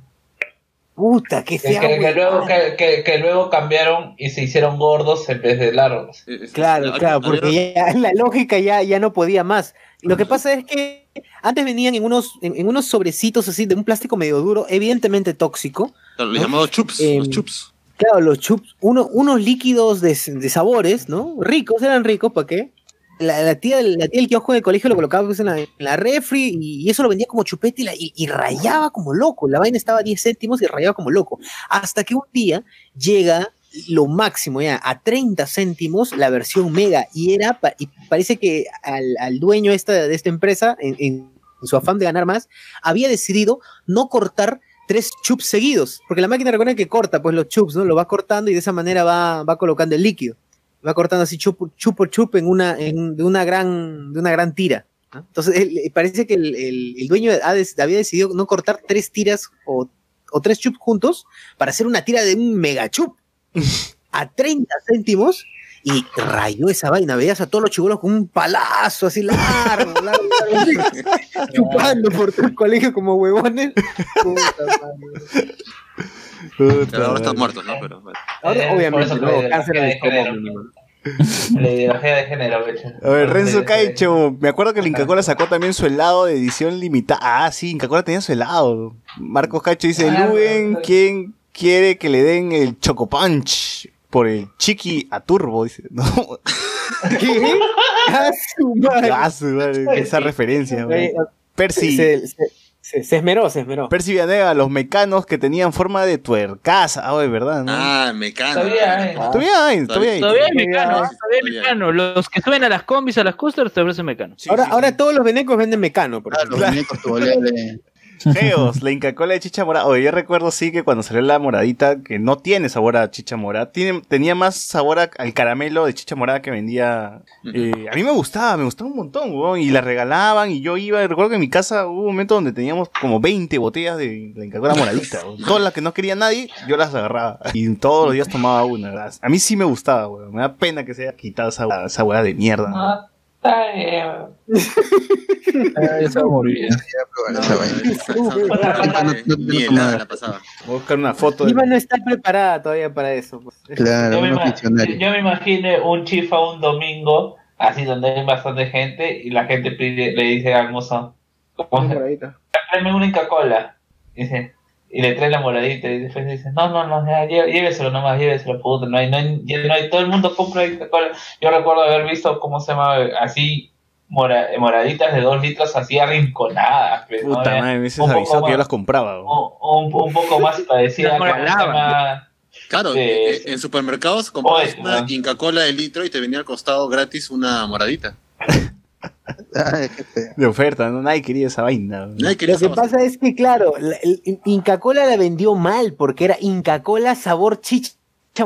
Puta, que sea que- que luego, que, que- que luego cambiaron y se hicieron gordos en vez de largos. Claro, claro, porque ya (laughs) la lógica ya, ya no podía más. Lo que pasa es que antes venían en unos, en, en unos sobrecitos así de un plástico medio duro, evidentemente tóxico. Claro, los llamados chups, Em, los chups. Claro, los chups, uno- unos líquidos de, de sabores, ¿no? Ricos, eran ricos, ¿para qué? La, la tía, la tía del kiosco del colegio lo colocaba pues, en, la, en la refri y, y eso lo vendía como chupete y, la- y- y rayaba como loco. La vaina estaba a 10 céntimos y rayaba como loco. Hasta que un día llega lo máximo ya, a 30 céntimos la versión mega y era, y parece que al, al dueño esta, de esta empresa, en, en su afán de ganar más, había decidido no cortar tres chups seguidos, porque la máquina recuerda que corta pues los chups, ¿no? Lo va cortando y de esa manera va, va colocando el líquido. Va cortando así chup, por chup en una, en, de una gran, de una gran tira. Entonces, eh, parece que el, el- el dueño había decidido no cortar tres tiras o, o tres chups juntos para hacer una tira de un mega chup a 30 céntimos y rayó esa vaina. Veías a todos los chibolos con un palazo así largo, largo, largo, (laughs) chupando por todo el colegio como huevones. Puta madre. Pero ahora están muertos, ¿no? Pero, bueno. Ahora, Eh, por obviamente, eso no, cáncer la de ideología de estómago. La ideología de género, pecho. A ver, Renzo Caicho, me acuerdo que el Inca Cola sacó también su helado de edición limitada. Ah, sí, Inca Cola tenía su helado. Marcos Caicho dice, Ah, Luen, ¿quién quiere que le den el Choco Punch? Por el Chiqui a Turbo, dice. No, (laughs) ¿Qué? (laughs) ¡A su madre! ah, su madre, esa referencia. Güey. Percy, Se, se- se- se esmeró, se esmeró. Percy Villanega, los mecanos que tenían forma de tuercaza. Ah, de verdad, ¿no? Ah, mecano. Todavía hay. Todavía hay, todavía hay. Todavía hay Todavía mecano, hay. ¿ah? todavía hay mecano. Los que suben a las combis, a las coasters, te ofrecen mecano. ahora, ahora todos los venecos venden mecano. Por ejemplo. los muñecos tu de Geos, (laughs) la Inca Cola de chicha morada. Oye, yo recuerdo sí que cuando salió la moradita, que no tiene sabor a chicha morada, tiene, tenía más sabor a- al caramelo de chicha morada que vendía. eh, a mí me gustaba, me gustaba un montón, weón, y la regalaban y yo iba, y recuerdo que en mi casa hubo un momento donde teníamos como 20 botellas de la Inca Cola moradita. weón. Todas las que no quería nadie, yo las agarraba. Y todos los días tomaba una, ¿verdad? A mí sí me gustaba, weón. Me da pena que se haya quitado esa, esa weá de mierda. Ah, está bien. (laughs) Esa a buscar una foto de... Iva no está preparada todavía para eso. pues. Claro, Yo me, yo me imagino un chifa un domingo, así donde hay bastante gente, y la gente pide- le dice al mozo, ¿cómo se- tráeme una Inca Cola. Dice, y le trae la moradita, y después dice, no, no, no, ya, lléveselo nomás, lléveselo, puto, no hay, no hay, no hay, todo el mundo compra Cola. Yo recuerdo haber visto, ¿cómo se llama? Así, mora- moraditas de dos litros, así arrinconadas. pues, ¿no? Puta Ya, madre, me hubieses avisado que yo las compraba. un, un poco más parecida Las ¿cómo se llama? Claro, Sí, eh, sí. en supermercados comprabas una. Inca Cola de litro y te venía al costado gratis una moradita. (laughs) Ay. De oferta, ¿no? nadie quería esa vaina. weón. Nadie quería Lo que pasa es que, claro, la- el Inca Cola la vendió mal porque era Inca Cola sabor chicha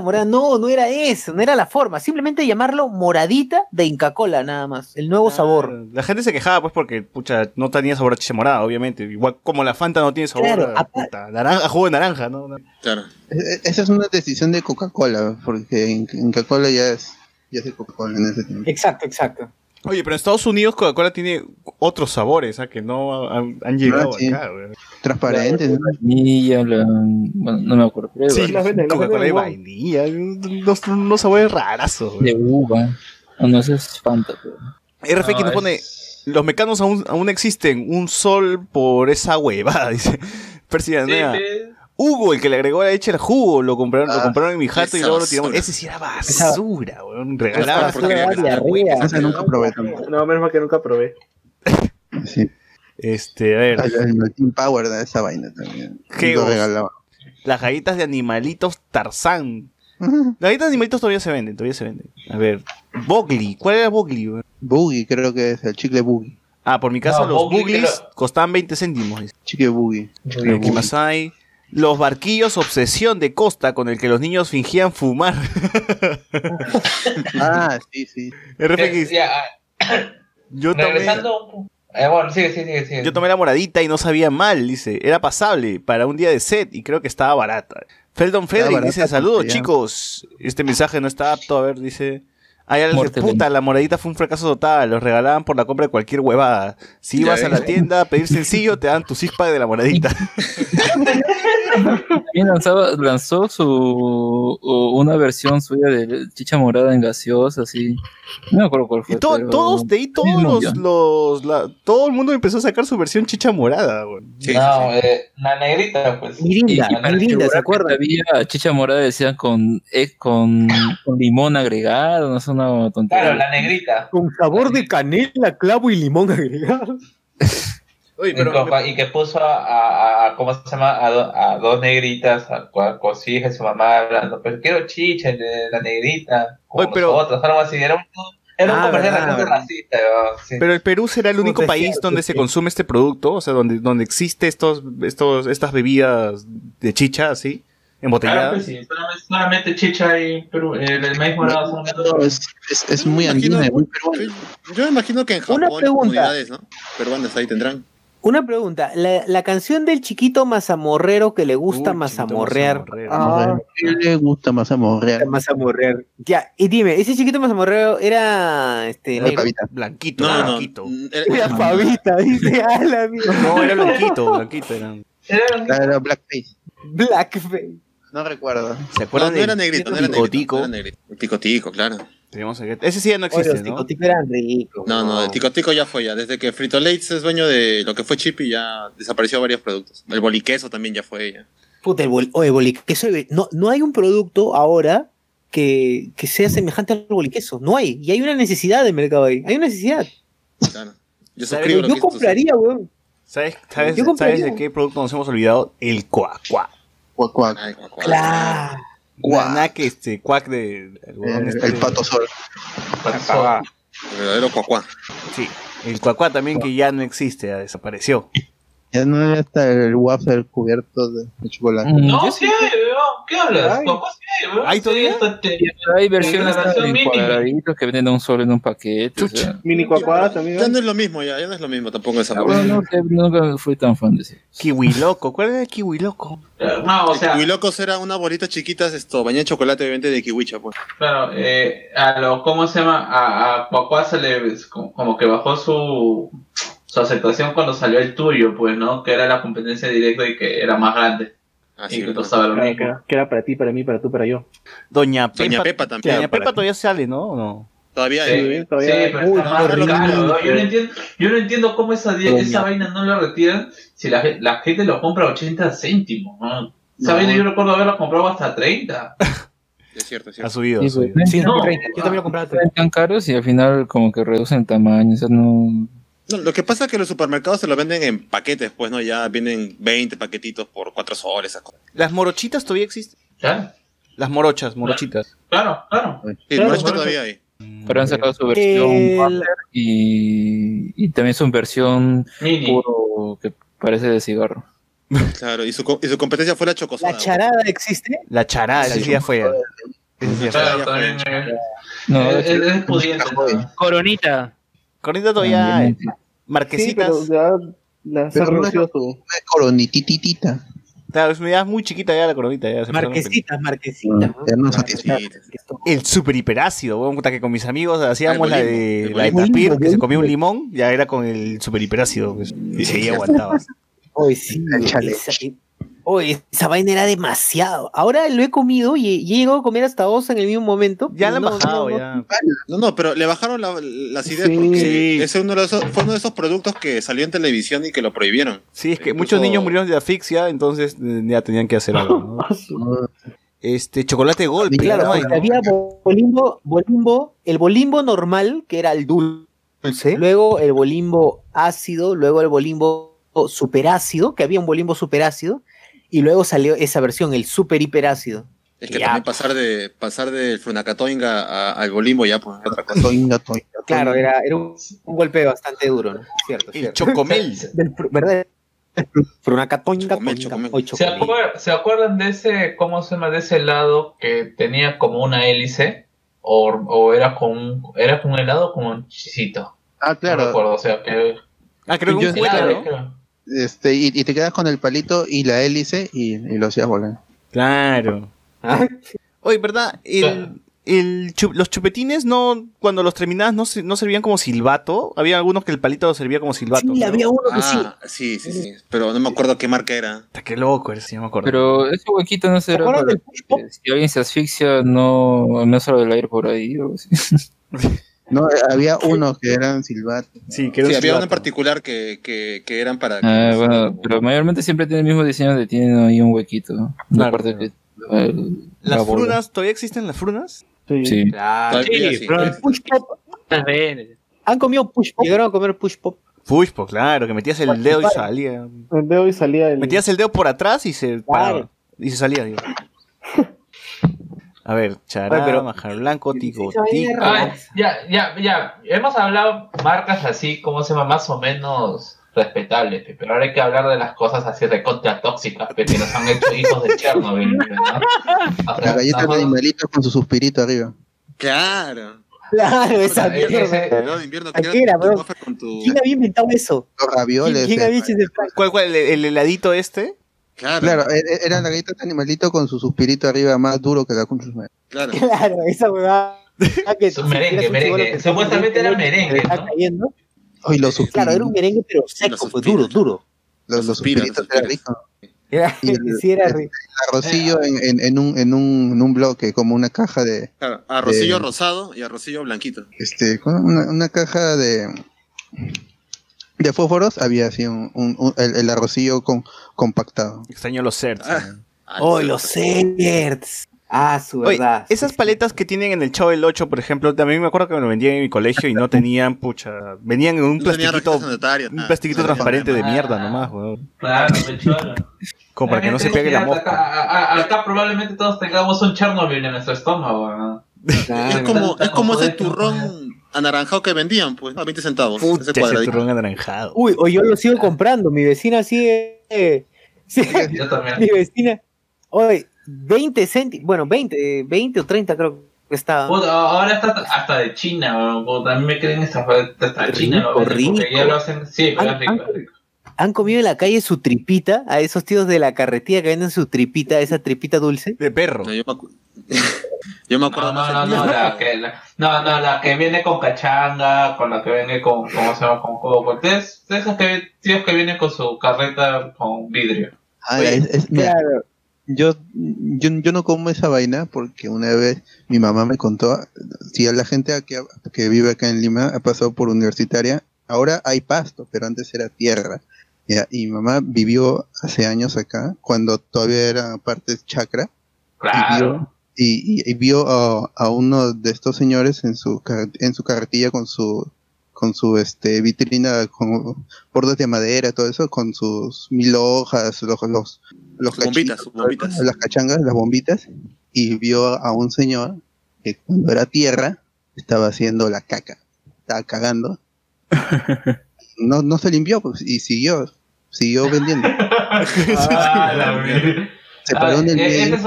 morada. No, no era eso, no era la forma. Simplemente llamarlo moradita de Inca Cola, nada más. El nuevo sabor. La gente se quejaba, pues, porque, pucha, no tenía sabor a chicha morada, obviamente. Igual como la Fanta no tiene sabor Claro, a, puta, naranja, a jugo de naranja, ¿no? Claro. E- e- Esa es una decisión de Coca-Cola, porque In- Inca-Cola ya es, ya es Coca-Cola en ese tiempo. Exacto, exacto. Oye, pero en Estados Unidos Coca-Cola tiene otros sabores, ¿ah? Que no han, han llegado Ah, sí. acá, weón. Transparente, ¿no? Vainilla, la- bueno, no me acuerdo. pero Sí, hay las venden, Coca-Cola de vainilla, unos, unos sabores rarazos, weón. de uva. No, ese es Fanta. pero- RFX No, nos pone, los mecanos aún, aún existen, un sol por esa huevada, (laughs) dice. Sí, Hugo, el que le agregó la leche al jugo, lo compraron, lo Ah, compraron en mi jato y luego lo tiramos. Ese sí era basura, weón. Diarrea. Ese nunca probé tampoco. No, menos mal que nunca probé. Sí. Este, a ver. El, el Team Power de esa vaina también. Qué regalaba. Las galletas de animalitos Tarzán. Las galletas de animalitos todavía se venden, todavía se venden. A ver, Bogly, ¿cuál era weón? Boogie, creo que es el chicle Boogie. Ah, por mi casa No, los Buglis costaban 20 céntimos. Chicle Boogie. Eh, ¿Qué más hay? Los barquillos obsesión de costa con el que los niños fingían fumar. (laughs) Ah, sí, sí. RFX. Ya, ah, Yo tomé, regresando. Eh, bueno, sigue, sigue, sigue. sigue. yo tomé la moradita y no sabía mal, dice. Era pasable para un día de set y creo que estaba barata. Feldon Frederick dice, saludos chicos. Este mensaje no está apto, a ver, dice... Ay, ya Muerte puta, la moradita fue un fracaso total. Los regalaban por la compra de cualquier huevada. Si ibas a la tienda a pedir sencillo, te dan tu cispa de la moradita. (laughs) También lanzaba, lanzó su una versión suya de chicha morada en gaseosa, así. No me acuerdo cuál fue. Y to- pero- todos, de ahí todos los, ya. los- la- todo el mundo empezó a sacar su versión chicha morada, güey. no, eh, la negrita, pues. Y La para negrita. asegurar que Había chicha morada, decían con, eh, con, con limón agregado, no es una tontería. Claro, la negrita. Con sabor de canela, clavo y limón agregado. (laughs) Y compa- y que puso a, a- a- ¿cómo se llama? A, do- a dos negritas, a, su hija y su mamá hablando, pero quiero chicha la negrita, como Oye, pero- nosotros, algo así, era un, era un Ah, comercial verdad, bastante verdad. racista, ¿no? Sí. Pero el Perú será el único país sí, donde sí, se sí. consume este producto, o sea, donde, donde existe estos, estos, estas bebidas de chicha, así, Claro, embotelladas. pues sí, solamente, solamente chicha y Perú, el, el maíz morado solamente. No, es, es, es muy imagino- andina, muy peruano. Yo me imagino que en Japón, Una pregunta. comunidades, ¿no? Peruanas ahí tendrán. Una pregunta, la, la canción del chiquito mazamorrero que le gusta mazamorrear. Ah, ¿Qué le gusta más amorrear? Mazamorrear. Ya, y dime, ese chiquito mazamorrero era este Era negro? pavita. Blanquito, No, no, no. blanquito. Era pavita, dice, a la mierda. (laughs) No, era blanquito, blanquito. Era. Era, era Blackface. Blackface. No recuerdo. ¿Se acuerdan no, no era negrito, no era negrito. Tico? no era negrito. El tico tico, claro. Tenemos Ese sí ya no Oye, existe, los ¿no? ticoticos eran ricos. No, no, el tico tico ya fue ya. Desde que Frito Lays es dueño de lo que fue Chippy, ya desapareció varios productos. El boliqueso también ya fue ya. Puta, el bol, oye, boliqueso, no, no hay un producto ahora que, que sea semejante al boliqueso. No hay. Y hay una necesidad de mercado ahí. Hay una necesidad. Claro. Yo suscribo lo Yo que compraría, weón. ¿Sabes, sabes, Yo compraría. ¿Sabes de qué producto nos hemos olvidado? El cuac, cuac. Claro. Que este cuac de... El, El, este el de- pato sol. Ah, El verdadero cuacuá. Sí, el cuacuá también que ya no existe, ya desapareció. Ya no está el waffle cubierto de, de chocolate. Mm, No, yo sí hay. ¿Qué hablas? Ay. Papá, sí hay, weón. ¿Hay todavía? hasta te- Hay versiones mini. cuadraditos que venden un solo en un paquete. o sea. Mini cuacuadas también. Ya no es lo mismo, ya, ya no es lo mismo tampoco esa Ah, bueno, no sé, nunca fui tan fan de ese. Kiwi loco, ¿cuál era el kiwi loco? No, o sea, Kiwi locos era unas bolitas chiquitas, esto, bañadas en chocolate, obviamente de kiwicha, pues. claro, eh, a lo, ¿cómo se llama? A, a Cuacuá se le, como, como que bajó su, su aceptación cuando salió el tuyo, pues, ¿no? Que era la competencia directa y que era más grande. Así y que costaba lo Que mismo. era, que era para ti, para mí, para tú, para yo. Doña Pepa. Doña Pepa también. Doña Pepa ti. todavía sale, ¿no? ¿O no? Todavía Sí, hay. sí, todavía hay. pero Uy, está más. Yo no entiendo, yo no entiendo cómo esa, esa vaina no la retiran si la, la gente lo compra a 80 céntimos, ¿no? Esa vaina yo recuerdo haberla comprado hasta 30. Es cierto, es Ha cierto. subido, Sí, ha subido. Sí, no, no, 30. Yo también lo compraba. Están tan caros y al final como que reducen el tamaño, o sea, no... No, lo que pasa es que los supermercados se lo venden en paquetes, pues, ¿no? Ya vienen 20 paquetitos por 4 soles. esas cosas. ¿Las morochitas todavía existen? Claro, Las morochas, morochitas. claro, claro. Sí, Claro, morochitas todavía hay. Pero han sacado su versión El- y, y también su versión Mini. puro que parece de cigarro. Claro, y su, y su competencia fue la chocosada. ¿La charada existe? La charada, sí sí ya fue. Claro, también eh, No, es, es- es pudiente. ¿no? Coronita. Cornita todavía hay. Marquesitas. Sí, pero ya no es- reducido su... Una coronitititita. Claro, es es muy chiquita ya la coronita. Ya, se Marquesitas, marquesitas. ¿no? Ya no. El super hiperácido, weón, puta que con mis amigos hacíamos Ah, la de la de tapir, que se comía un limón, ya era con el super hiperácido, pues, y seguía aguantabas. Hoy sí. Esa- Oye, esa vaina era demasiado. Ahora lo he comido y, y he llegado a comer hasta dos en el mismo momento. Ya la han No, bajado, no, no. ya. No, no, pero le bajaron la- las ideas Sí. porque Sí. ese uno de esos, fue uno de esos productos que salió en televisión y que lo prohibieron. Sí, es que Incluso- muchos niños murieron de asfixia, entonces eh, ya tenían que hacer algo. ¿no? (laughs) Este, chocolate golpe. Claro, había bolimbo, bolimbo, el bolimbo normal, que era el dulce, luego el bolimbo ácido, luego el bolimbo superácido, que había un bolimbo superácido, y luego salió esa versión, el super hiperácido. Es que Ya. también pasar de pasar del Frunacatoinga al Bolimbo ya pues otra cosa. Claro, era, era un, un golpe bastante duro, ¿no? Cierto, El cierto. chocomel. (laughs) Del ¿Verdad? Frunacatoinga, Chocomel, ¿Se, chocomel. acuer- se acuerdan de ese, cómo se llama, de ese helado que tenía como una hélice? O, o era con un, era con un helado o con un chisito. Ah, No claro. recuerdo, o sea que. Ah, creo que un helado, ¿no? creo. Este, y, y te quedas con el palito y la hélice y, y lo hacías volar. Claro. Oye, ¿verdad? El, el chu- los chupetines no, cuando los terminabas no, se- no servían como silbato. Había algunos que el palito servía como silbato. Sí, creo. había uno que sí. Ah, sí, sí, sí. Pero no me acuerdo qué marca era. Puta, Qué loco eres, sí, me acuerdo. Pero ese huequito no será para si alguien se asfixia, no, no sale el aire por ahí. o así. (laughs) (laughs) (laughs) No, eh, había unos que eran silbatos. Sí, que era Sí, un había uno en silbato. particular que, que, que eran para... Ah, bueno, pero mayormente siempre tiene el mismo diseño de tiene ahí un huequito. ¿no? La Claro, parte claro. que- el- la ¿Las bola. frunas? ¿Todavía existen las frunas? Sí. Claro. Sí. El push pop. Las ven. ¿Han comido push pop? ¿Llegaron a comer push pop? Push, pues claro, que metías el dedo y salía. El dedo y salía el. Metías el dedo por atrás y se paraba. Y se salía, digo. (laughs) A ver, chará, pero- majar blanco, tico, tico. Ay, ya, ya, ya. Hemos hablado marcas así, como se llama, más o menos respetables, pe, pero ahora hay que hablar de las cosas así recontra tóxicas, pe, que nos han hecho hijos de Chernobyl, ¿no? (laughs) O sea, La galleta de animalitos con su suspirito arriba. Claro. Claro, esa mierda. Helado de invierno. ¿Quién había inventado eso? Los ¿Quién, ravioles. quién eh. había hecho ese plan? ¿Cuál, cuál? ¿El, el heladito este? Claro, Claro, e- e- eran la galleta de animalito con su suspirito arriba más duro que la concha de su madre. claro. Claro, esa huevada. (laughs) que Es un si merengue, merengue. Supuestamente era merengue, está ¿no? cayendo. Ay, los. Claro, era un merengue, pero seco, pues, duro, duro. Los, los suspiros, suspiritos los eran suspiros. ricos. (laughs) Era, Y el- sí, era rico. Arrocillo en, en, en, un, en, un, en un bloque, como una caja de. Claro, arrocillo rosado y arrocillo blanquito. este una caja de. De fósforos había así un, un- un- el, el arrocillo con, compactado. Extraño los certs. Ah, ah, Oh, los certs. Ah, su Oye, verdad. esas paletas que tienen en el Chavo del 8, por ejemplo, también me acuerdo que me lo vendían en mi colegio y no (laughs) tenían, pucha, venían en un No plastiquito, un plastiquito No transparente de mierda nomás, weón. Claro, pe, (laughs) cholo. Como para que no se pegue la mosca. Acá, probablemente todos tengamos un Chernobyl en nuestro estómago, ¿no? Es como, es como ese turrón anaranjado que vendían, pues, a 20 centavos. Pucha, ese ese turrón anaranjado. Uy, o yo lo sigo comprando. Mi vecina sigue. sí, Yo (laughs) también. mi vecina. Oye, 20 céntimos. Bueno, 20, 20 o 30 creo que estaba. Puta, ahora está hasta de China. Puta, mí me creen hasta, hasta China, lo Rico, rico. ya lo hacen. Sí, pero Han- rico, rico. ¿Han comido en la calle su tripita? A esos tíos de la carretilla que venden su tripita, esa tripita dulce. De perro. No, yo, me yo me acuerdo No, no, más. no, no, la que, la, no, no, la que viene con cachanga, con la que viene con, ¿cómo se llama? Con juego. Porque es de esos que, tíos que vienen con su carreta con vidrio. Ah, Oye, es- es- Claro. yo, yo, yo no como esa vaina porque una vez mi mamá me contó, si a la gente que, que vive acá en Lima ha pasado por universitaria, ahora hay pasto, pero antes era tierra. Ya, y mi mamá vivió hace años acá, cuando todavía era parte chacra, Claro. Y, y- y vio a, a uno de estos señores en su en su carretilla con su con su este vitrina con bordes de madera todo eso con sus mil hojas los los los bombitas, bombitas. las cachangas las bombitas y vio a un señor que cuando era tierra estaba haciendo la caca estaba cagando (laughs) no no se limpió pues y siguió siguió vendiendo (laughs) Ah, se Ah, paró en el eh, medio.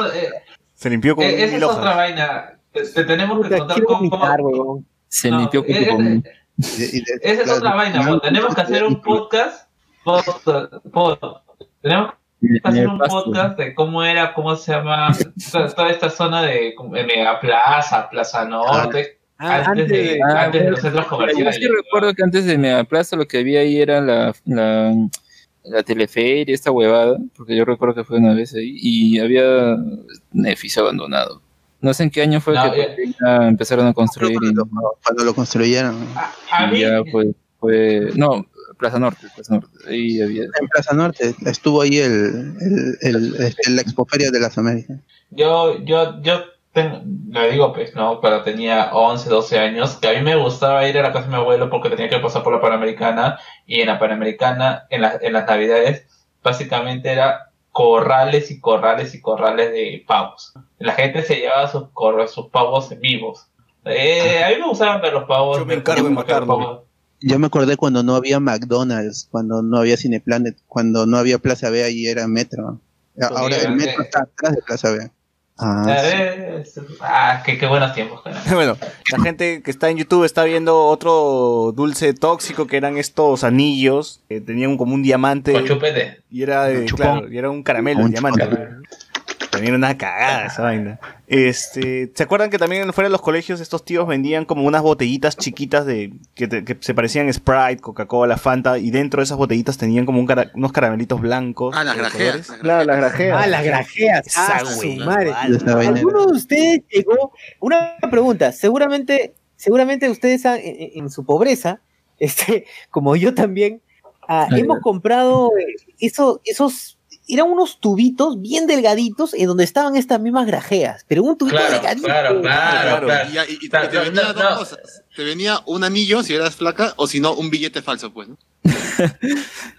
Esa es, Se limpió con eh, esa es otra vaina. Te, te tenemos que contar cómo. Se No, limpió con y de- Esa es otra vaina, tenemos que hacer un podcast. pod- pod- tenemos que hacer un podcast de cómo era, cómo se llama toda, esta zona de Mega Plaza, Plaza Norte, Ah, antes, de, Ah, antes de los centros Yo comerciales. sí recuerdo que antes de Megaplaza lo que había ahí era la, la, la teleferia, esta huevada, porque yo recuerdo que fue una vez ahí, y había un edificio abandonado. No sé en qué año fue No, que ya- ah, empezaron a construir. y- Cuando lo construyeron. A y mí- ya fue, fue, no, Plaza Norte, Plaza Norte, ahí había. En Plaza Norte estuvo ahí el, el, el, este, la Expoferia de las Américas. Yo, yo, yo ten- le digo, pues, ¿no? Pero tenía 11, 12 años, que a mí me gustaba ir a la casa de mi abuelo porque tenía que pasar por la Panamericana, y en la Panamericana, en, la- en las Navidades, básicamente era corrales y corrales y corrales de pavos. La gente se llevaba sus, sus pavos vivos. Eh, a mí me gustaba ver los pavos. Yo me encargo de matarlos. Yo me acordé cuando no había McDonald's, cuando no había Cineplanet, cuando no había Plaza B, ahí era Metro. Ahora el Metro está atrás de Plaza B. Ah, Ah, qué, qué buenos tiempos. (laughs) bueno, la gente que está en YouTube está viendo otro dulce tóxico que eran estos anillos que tenían como un diamante. Con chupete. Y era, de- claro, y era un caramelo, un diamante. También era una cagada esa vaina. Este, ¿se acuerdan que también fuera de los colegios estos tíos vendían como unas botellitas chiquitas de que, te- que se parecían Sprite, Coca-Cola, Fanta y dentro de esas botellitas tenían como un cara- unos caramelitos blancos? Ah, las grajeas. Claro, las grajeas. Ah, las grajeas. Esa Ah, su madre. ¿Alguno de ustedes llegó? Una pregunta. Seguramente, seguramente ustedes han- en, su pobreza, (laughs) este, como yo también, ah, Ah, hemos comprado eh, eso- esos. Eran unos tubitos bien delgaditos en donde estaban estas mismas grajeas, pero un tubito Claro, delgadito. claro, claro, claro. Y, y- y Claro, te venía no, dos no. cosas. Te venía un anillo si eras flaca o si no un billete falso, pues. ¿no? (laughs)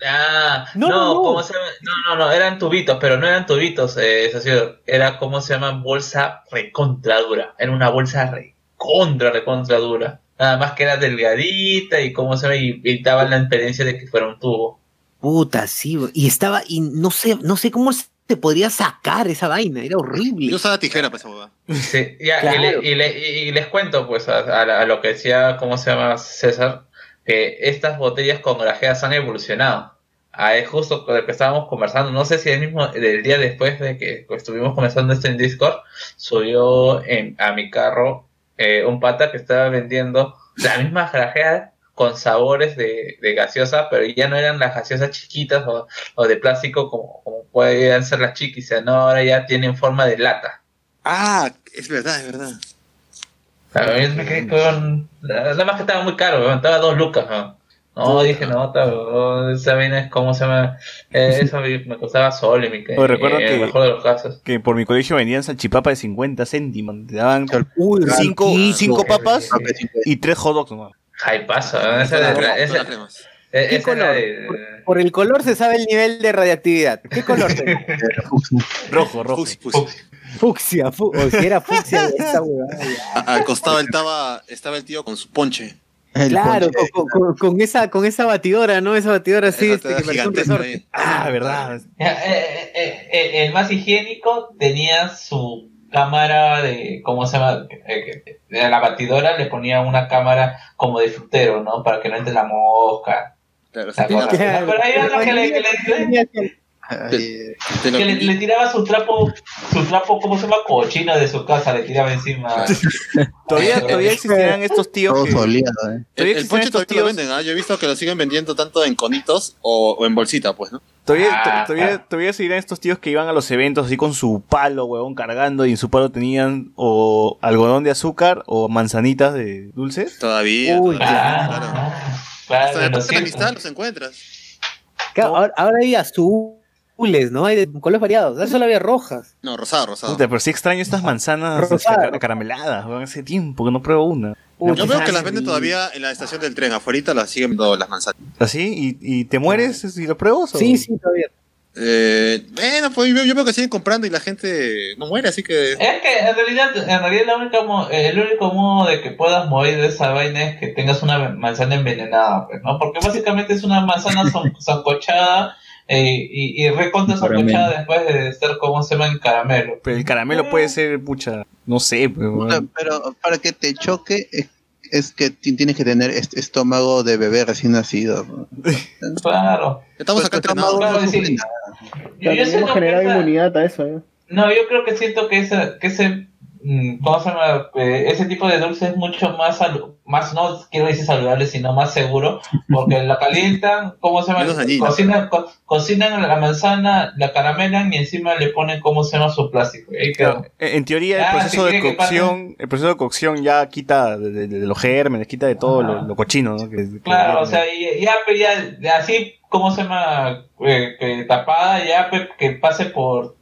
Ah, No, no, no, no. ¿cómo se llama? No, no, no, eran tubitos, pero no eran tubitos, eh, socio. Era, ¿cómo se llama? Bolsa recontra dura. Era una bolsa recontra, recontra dura. Nada más que era delgadita y, ¿cómo se llama? Y, y daba la experiencia de que fuera un tubo. Puta, sí, y estaba, y no sé, no sé cómo se podría sacar esa vaina, era horrible. Yo usaba tijera para esa. Sí, ya, Claro. y, le- y le- y- les cuento, pues, a, a la- a lo que decía, ¿cómo se llama César? Que estas botellas con grajeas han evolucionado. Ah, es justo con lo que estábamos conversando. No sé si el mismo, del día después de que estuvimos conversando esto en Discord, subió en, a mi carro eh, un pata que estaba vendiendo las mismas grajeas con sabores de, de gaseosa, pero ya no eran las gaseosas chiquitas o, o de plástico como, como pueden ser las chiquis, sino ahora ya tienen forma de lata. Ah, es verdad, es verdad. A mí me quedé con. Nada más que estaba muy caro, weón, estaba dos lucas. No, dije, no, está, weón, esa vaina es como se llama. Eh, (laughs) eso me me costaba sol y me quedé. Oye, recuerdo en que- el mejor de los casos. Que por mi colegio vendían salchipapa de 50 céntimos. Te daban Uy, cinco, riquísimo. cinco papas y tres hot dogs. ¿no? Paso, weón, esa Esa, ¿Qué esa era color? de. Por el color se sabe el nivel de radiactividad. ¿Qué color tenía? Rojo, rojo. Fucsia, fucsia. Fucsia, fu- o si era fucsia, (laughs) esa huevada. Al costado estaba, estaba el tío con su ponche. El Claro, ponche. con, con- con esa, con esa batidora, ¿no? Esa batidora así, este, que parecía un resorte. Ah, verdad. Eh, eh, eh, el más higiénico tenía su cámara de, ¿cómo se llama? Eh, de la batidora le ponía una cámara como de frutero, ¿no? Para que no entre la mosca. Pero hay otro que le, que le- Te lo- que le, le tiraba su trapo, su trapo, ¿cómo se llama? Cochino de su casa, le tiraba encima. (laughs) Todavía, todavía existirán estos tíos todo que... eh. El, Todavía el ponche todavía lo tíos- venden, ¿ah? Yo he visto que lo siguen vendiendo tanto en conitos o, o en bolsita, pues, ¿no? Todavía, Ah, to- todavía, ah. todavía seguirán estos tíos que iban a los eventos así con su palo, huevón, cargando y en su palo tenían o algodón de azúcar o manzanitas de dulces. Todavía. Uy, todavía, Claro, claro. claro, Hasta de amistad los encuentras. Claro, ahora, ahora hay azules, ¿no? Hay de colores variados. Solo había rojas. No, rosado, rosado. Puta, pero sí extraño estas manzanas Rosada. acarameladas, huevón, hace tiempo que no pruebo una. Uy, Yo veo que las venden todavía en la estación del tren. Afuera las siguen vendiendo las manzanas. ¿Así? ¿Y, y te mueres si lo pruebas? o- Sí, sí, todavía. Eh, bueno, pues yo, yo veo que siguen comprando y la gente no muere, así que... Es que en realidad, en realidad la única mo- eh, el único modo de que puedas morir de esa vaina es que tengas una manzana envenenada, pues, ¿no? Porque básicamente es una manzana son- (laughs) sancochada eh, y, y recontra sancochada después de ser como se llama en caramelo. Pero el caramelo puede ser, pucha, no sé, pues, huevón. Pero para que te choque es, es que ti- tienes que tener est- estómago de bebé recién nacido. (laughs) Claro. Estamos acá entrenados. Claro, sí. Yo, yo esa- inmunidad a eso, ¿eh? No, yo creo que siento que ese, que ese mm, ¿cómo se llama? Eh, ese tipo de dulce es mucho más, más no quiero decir saludable, sino más seguro, porque la calientan, ¿cómo se llama? Cocinan, co- cocinan la manzana, la caramelan y encima le ponen, ¿cómo se llama? Su plástico. Ahí quedó. En en teoría, el Ah, proceso si de cocción, el proceso de cocción ya quita de, de- de los gérmenes, quita de todo lo, lo cochino, ¿no? Que- que- Claro, o sea, ya, ya, ya así, ¿cómo se llama? Eh, que tapada, ya pues, que pase por,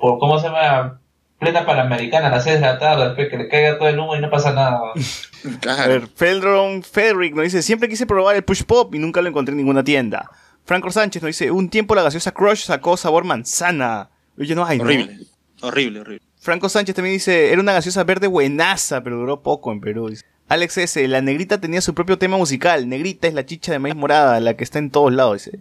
por, ¿cómo se llama? Plena Panamericana a las 6 de la tarde, pues, que le caiga todo el humo y no pasa nada. (laughs) A ver, Feldron Federick nos dice, siempre quise probar el push pop y nunca lo encontré en ninguna tienda. Franco Sánchez nos dice, un tiempo la gaseosa Crush sacó sabor manzana. Oye, no hay, ¿no? Horrible. Horrible, horrible. Franco Sánchez también dice, era una gaseosa verde buenaza, pero duró poco en Perú. dice. Alex S., la negrita tenía su propio tema musical. Negrita es la chicha de maíz morada, la que está en todos lados. Dice.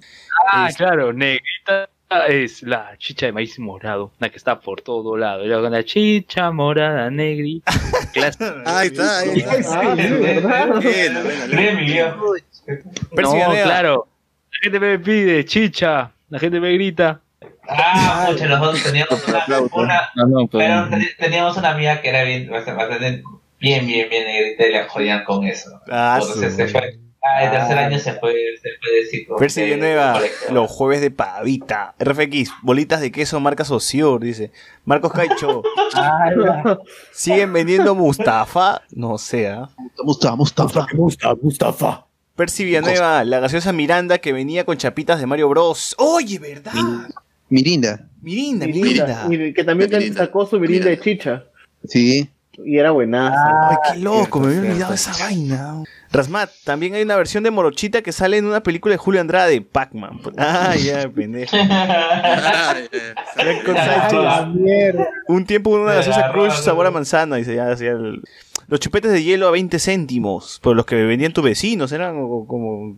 Ah, claro, negrita es la chicha de maíz morado, la que está por todo lado. Y luego la chicha morada negrita. (laughs) clásico. Ahí está, ahí está. Ah, sí, ¿verdad? Buena, buena, buena. No, claro. La gente me pide chicha, la gente me grita. Ah, muchos nosotros teníamos (laughs) una, una- ten- teníamos una amiga que era bien, bien, bien, bien negrita y le jodían con eso. Ah, Entonces se fue. Ah, el tercer año se fue, se fue de ciclo. Percy de- Villanueva, los jueves de pavita. RFX, bolitas de queso marca Socior, dice. Marcos Caicho. (laughs) ¿Siguen vendiendo Mustafa? No sé, ¿ah? Mustafa, Mustafa. Mustafa, Mustafa. Percy Villanueva, la gaseosa Miranda que venía con chapitas de Mario Bros. Oye, ¿verdad? Mirinda. Mirinda, Mirinda. Que también sacó su mirinda de chicha. Sí. Y era buenaza. Ay, qué loco, me había olvidado esa vaina. Rasmat, también hay una versión de Morochita que sale en una película de Julio Andrade, Pac-Man. (laughs) Ah, ya, pendejo. (laughs) Un tiempo una De gaseosa Crush sabor a manzana, dice ya, hacía el- Los chupetes de hielo a 20 céntimos, por los que vendían tus vecinos, eran o- como...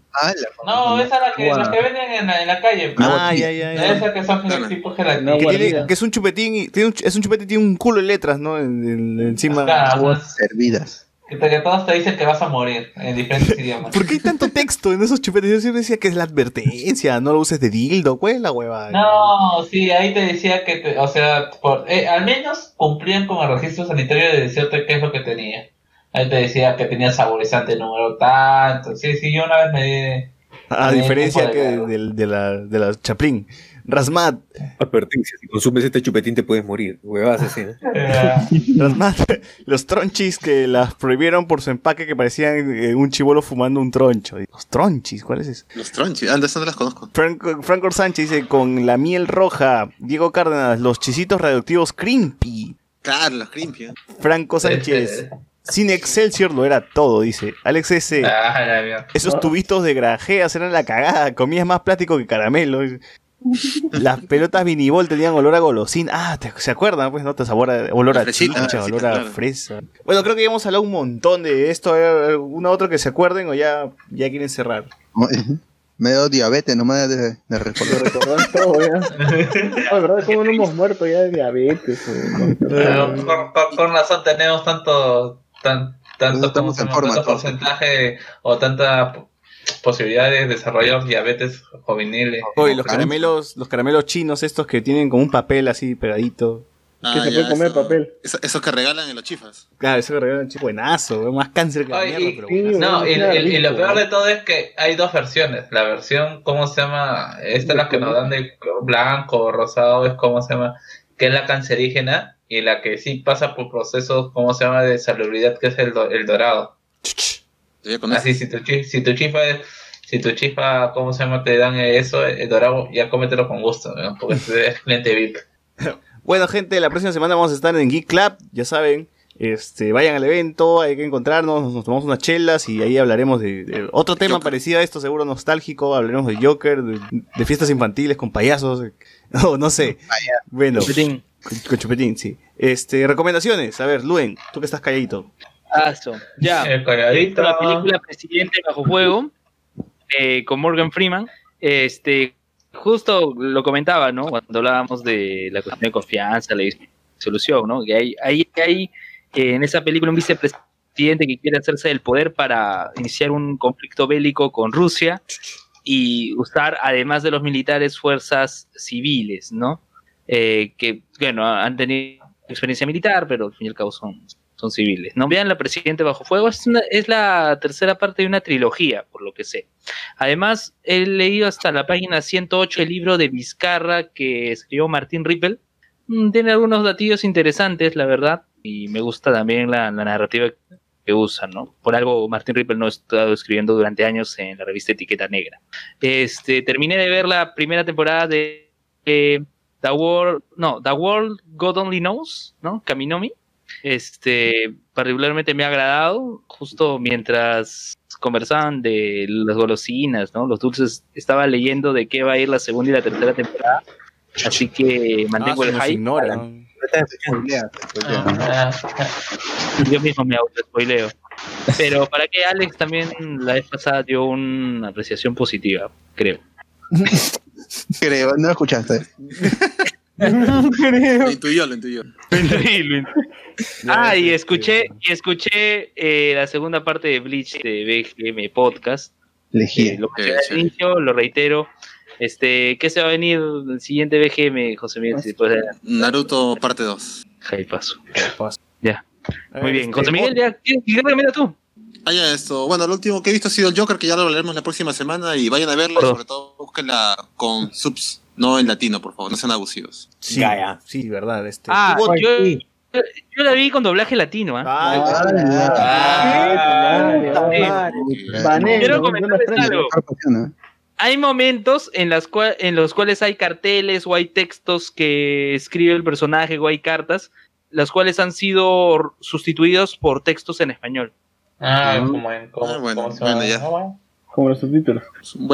No, esa es la que, Guau. la que venden en la, en la calle. Ah, ya, ya, ya. Esa que son gel- tipo gelatina. que, tiene- que es un chupetín, y- tiene un- es un chupete y tiene un culo de letras, ¿no? En- en- encima. Claro, Servidas. Que, te- todos te dicen que vas a morir en diferentes (laughs) idiomas. ¿Por qué hay tanto texto en esos chupetes? Yo siempre decía que es la advertencia, no lo uses de dildo, ¿cuál es la hueva? No, sí, ahí te decía que, te- o sea, por, eh, al menos cumplían con el registro sanitario de decirte qué es lo que tenía. Ahí te decía que tenía saborizante número tanto. Sí, sí, yo una vez me di... A me diferencia que de de, la, de la Chaplin. Rasmat. Advertencia, si consumes este chupetín te puedes morir. Huevadas así, ¿no? (laughs) Rasmat. Los tronchis que las prohibieron por su empaque que parecían eh, un chivolo fumando un troncho. Los tronchis, ¿cuál es eso? Los tronchis, antes no las conozco. Franco, Franco Sánchez dice, con la miel roja. Diego Cárdenas, los chisitos radioactivos Crimpy. Claro, los crimpy. ¿eh? Franco Sánchez. Sin Excelsior lo era todo, dice. Alex S. Ah. Esos tubitos de grajeas eran la cagada. Comías más plástico que caramelo. Las pelotas vinibol tenían olor a golosín. Ah, ¿te- ¿se acuerdan? Pues no te sabor a olor a fresita, chicha, olor a claro. fresa. Bueno, creo que ya hemos hablado un montón de esto. ¿Hay ¿Alguna otra que se acuerden o ya, ya quieren cerrar? Me dio diabetes nomás de, de recordar. Recordar todo ya. No, de verdad, ¿cómo no hemos muerto ya de diabetes? Pero con, con- con razón tenemos tanto, tan, tanto, ¿cómo se llama? forma, tanto porcentaje o tanta po- posibilidad de desarrollar diabetes juveniles. Oye, los caramelos, los caramelos chinos estos que tienen como un papel así pegadito. Ah, Que se ya, puede comer eso- papel. eso- Esos que regalan en los chifas. Claro, eso que regalan chico buenazo, más cáncer que la Ay, mierda, y- pero buenazo. no, y, Claro, y- y lo peor de todo es que hay dos versiones. La versión, ¿cómo se llama? Esta es la que nos dan de blanco, rosado, es como se llama, que es la cancerígena, y la que sí pasa por procesos, ¿cómo se llama? De salubridad, que es el, do- el dorado. Así, si tu, chi- si tu chifa es- si tu chifa, ¿cómo se llama? Te dan eso, el dorado, ya cómetelo con gusto, ¿no? porque es (laughs) cliente VIP. (laughs) Bueno, gente, la próxima semana vamos a estar en Geek Club, ya saben. Este, vayan al evento, hay que encontrarnos, nos tomamos unas chelas y ahí hablaremos de, de otro tema parecido a esto, seguro nostálgico, hablaremos de Joker, de, de fiestas infantiles con payasos, (laughs) no, no sé. Bueno, Chupetín. Con, con chupetín, sí. Este, recomendaciones, a ver, Luen, tú que estás calladito. Aso. Ya. El calladito. La película Presidente Bajo Fuego eh, con Morgan Freeman. Este, justo lo comentaba, ¿no? Cuando hablábamos de la cuestión de confianza, la disolución, ¿no? Que hay, hay, hay eh, en esa película un vicepresidente que quiere hacerse del poder para iniciar un conflicto bélico con Rusia y usar, además de los militares, fuerzas civiles, ¿no? Eh, que, bueno, han tenido experiencia militar, pero al fin y al cabo son, son civiles. No vean La Presidente Bajo Fuego, es, es la tercera parte de una trilogía, por lo que sé. Además, he leído hasta la página 108 el libro de Vizcarra que escribió Martín Rippel. Mm, Tiene algunos datillos interesantes, la verdad, y me gusta también la, narrativa que usa, ¿no? Por algo Martín Rippel no ha estado escribiendo durante años en la revista Etiqueta Negra. Este, terminé de ver la primera temporada de eh, The World, no, The World God Only Knows, ¿no? Kaminomi. Este, particularmente me ha agradado, justo mientras conversaban de las golosinas, ¿no? Los dulces, estaba leyendo de qué va a ir la segunda y la tercera temporada, así que mantengo Ah, el hype. ignora. Ah, Yo mismo me auto-spoileo. Pero para que Alex también la vez pasada dio una apreciación positiva, creo. (laughs) Creo, no (laughs) lo (laughs) escuchaste. Lo intuyó, lo intuyó. (laughs) Ah, y escuché, y escuché eh, la segunda parte de Bleach de BGM Podcast. Eh, lo mencioné al inicio, lo reitero. Este, ¿qué se va a venir el siguiente BGM, José Miguel? Si puedes Naruto parte 2. Ahí paso. Ya. Muy bien. Este, José Miguel, ya, ¿qué, qué recomiendas tú? Ah, ya, esto. Bueno, lo último que he visto ha sido el Joker, que ya lo hablaremos la próxima semana. Y vayan a verla y sobre todo búsquenla con subs, no en latino, por favor, no sean abusivos. Sí, sí, verdad. Este, Ah, yo, yo, yo la vi con doblaje latino, ¿ah? Ah, Quiero comentarles algo. Hay momentos en, las cua- en los cuales hay carteles o hay textos que escribe el personaje o hay cartas, las cuales han sido sustituidos por textos en español. Ah, como en. Como, Ah, bueno, ¿cómo se bueno, llama? ya. Ah, bueno. Como los subtítulos.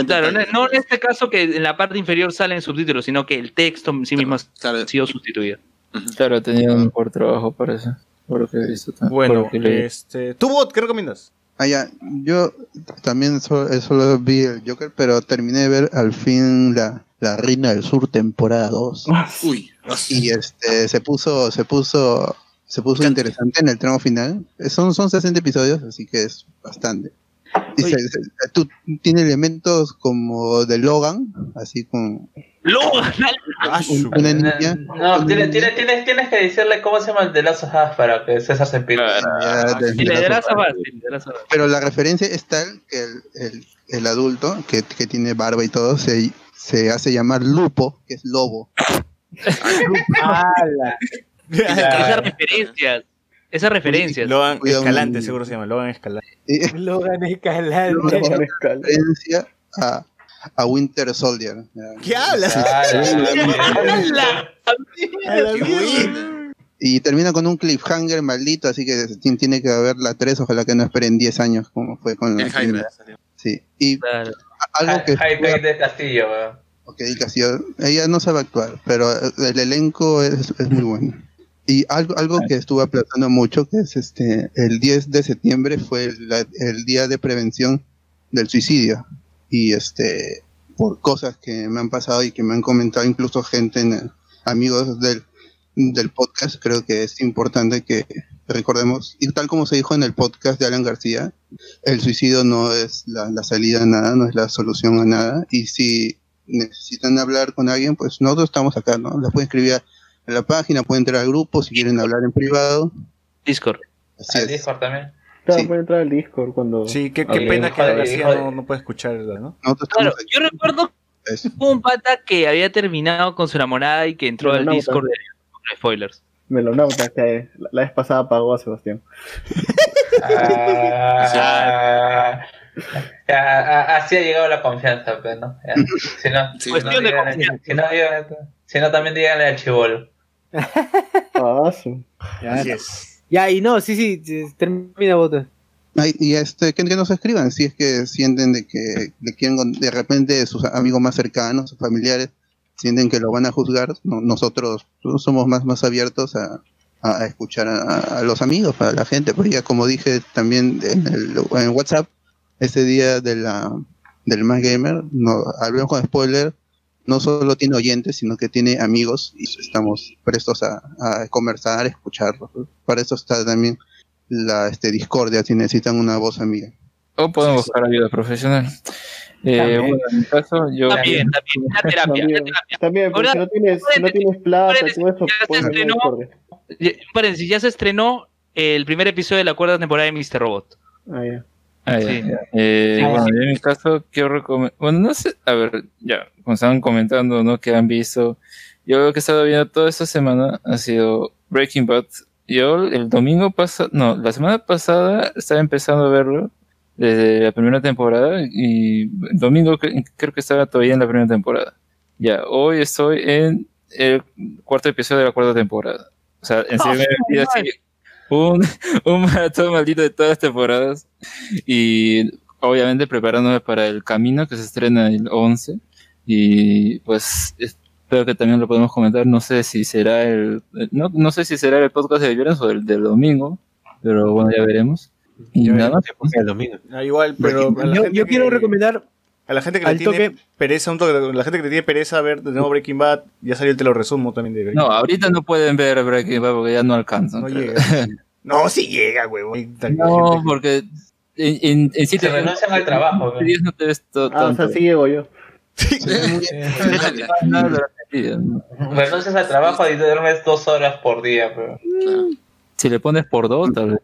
Claro, no, no en este caso que en la parte inferior salen subtítulos, sino que el texto en sí mismo ha sido sustituido. Claro, tenía un mejor trabajo para eso. Por lo que he visto. por Bueno, que este, ¿tú bot qué recomiendas? Ah, ya. Yo también so- eh, solo vi el Joker, pero terminé de ver al fin la, la Reina del Sur temporada 2. Uy. Y este se puso, se puso, se puso interesante en el tramo final. Eh, Son, son 60 episodios, así que es bastante. Tú- tiene elementos como de Logan, así con ¡Logan! una niña. No, tienes, tienes, tienes, tienes que decirle cómo se llama el de Last of Us para que César se empiece. Ya, de- Y le darás a base, le darás a base. Pero la referencia es tal que el, el- el adulto, que, que tiene barba y todo, se, se hace llamar Lupo, que es lobo. (laughs) (laughs) Esas referencias, esas referencias. Logan Cuidado, Escalante, seguro se llama. Logan Escalante. Logan Escalante. referencia a, a Winter Soldier. ¿Qué hablas? Y termina con un cliffhanger maldito, así que ti- tiene que haber la 3, ojalá que no esperen 10 años como fue con la El Jaime. Sí. Y a- algo que Hype de Castillo, weón. Ok, Castillo, ella no sabe actuar, pero el elenco es, es muy bueno. Y algo, algo que estuve aplazando mucho, que es este, el 10 de septiembre fue el día de prevención del suicidio. Y este, por cosas que me han pasado y que me han comentado incluso gente, en amigos del, del podcast, creo que es importante que recordemos, y tal como se dijo en el podcast de Alan García, el suicidio no es la, la salida a nada, no es la solución a nada. Y si necesitan hablar con alguien, pues nosotros estamos acá, ¿no? Les pueden escribir a la página, pueden entrar al grupo si quieren hablar en privado. Discord. Así Al es. Discord también. Claro, puede entrar al Discord cuando. Sí, qué, pena que García no, no puede escucharla, ¿no? Claro, yo recuerdo un pata que había terminado con su enamorada y que entró al. Discord de de spoilers. Melonauta, que la, la vez pasada pagó a Sebastián. Ah, ya, a- así ha llegado la confianza, pero no. (laughs) Si no, si no, Cuestión de díganle- confianza. si no, si no, también díganle al chivolo. Su. Ya, Así es. ya, y no, sí, sí, termina vota. Ay, y este, que, que nos escriban si es que sienten de que le quieren de repente sus amigos más cercanos, sus familiares, sienten que lo van a juzgar. No- nosotros somos más, más abiertos a, a- a escuchar a, a los amigos, a la gente. Pues ya como dije también en, el, en WhatsApp, ese día de la, del Más Gamer, no, hablemos con spoiler, no solo tiene oyentes, sino que tiene amigos y estamos prestos a, a conversar, a escucharlos. Para eso está también la este, discordia si necesitan una voz amiga. O pueden buscar ayuda profesional. Eh, También. bueno, en mi caso, yo. También, también, (laughs) la terapia, la También, terapia. también pero Ahora, si no tienes, no tienes plata y todo eso, ya se estrenó. Ya se estrenó el primer episodio de la cuarta temporada de Mr. Robot. Ah, ya. Ah, ya, Sí. ya. Eh, Sí, bueno, sí. yo en mi caso quiero recomendar, bueno, no sé, a ver, ya, como estaban comentando, ¿no? Que han visto, yo lo que he estado viendo toda esta semana ha sido Breaking Bad. Yo el domingo pasado, no, la semana pasada estaba empezando a verlo desde la primera temporada y el domingo cre- creo que estaba todavía en la primera temporada. Ya, hoy estoy en el cuarto episodio de la cuarta temporada. O sea, en serio me he metido así un, (laughs) un maratón maldito de todas las temporadas. Y obviamente preparándome para el camino que se estrena el 11 y pues espero que también lo podemos comentar. No sé si será el no, no sé si será el podcast del viernes o el del domingo pero bueno ya veremos. Y nada más El domingo. Ah, igual, pero Yo, yo que- quiero recomendar A la gente que le tiene toque- pereza, un toque, la gente que le tiene pereza a ver de nuevo Breaking Bad, ya salió el te lo resumo también de Breaking no Bad. ahorita no pueden ver Breaking Bad porque ya no alcanzan No llega. (laughs) No, sí llega, huevón. no porque en, en, en sí Se te- renuncian al trabajo, días no te ves Ah, o sea, tanto. sí llego yo. Renuncias al trabajo y duermes dos horas por día, pero. si le pones por dos tal vez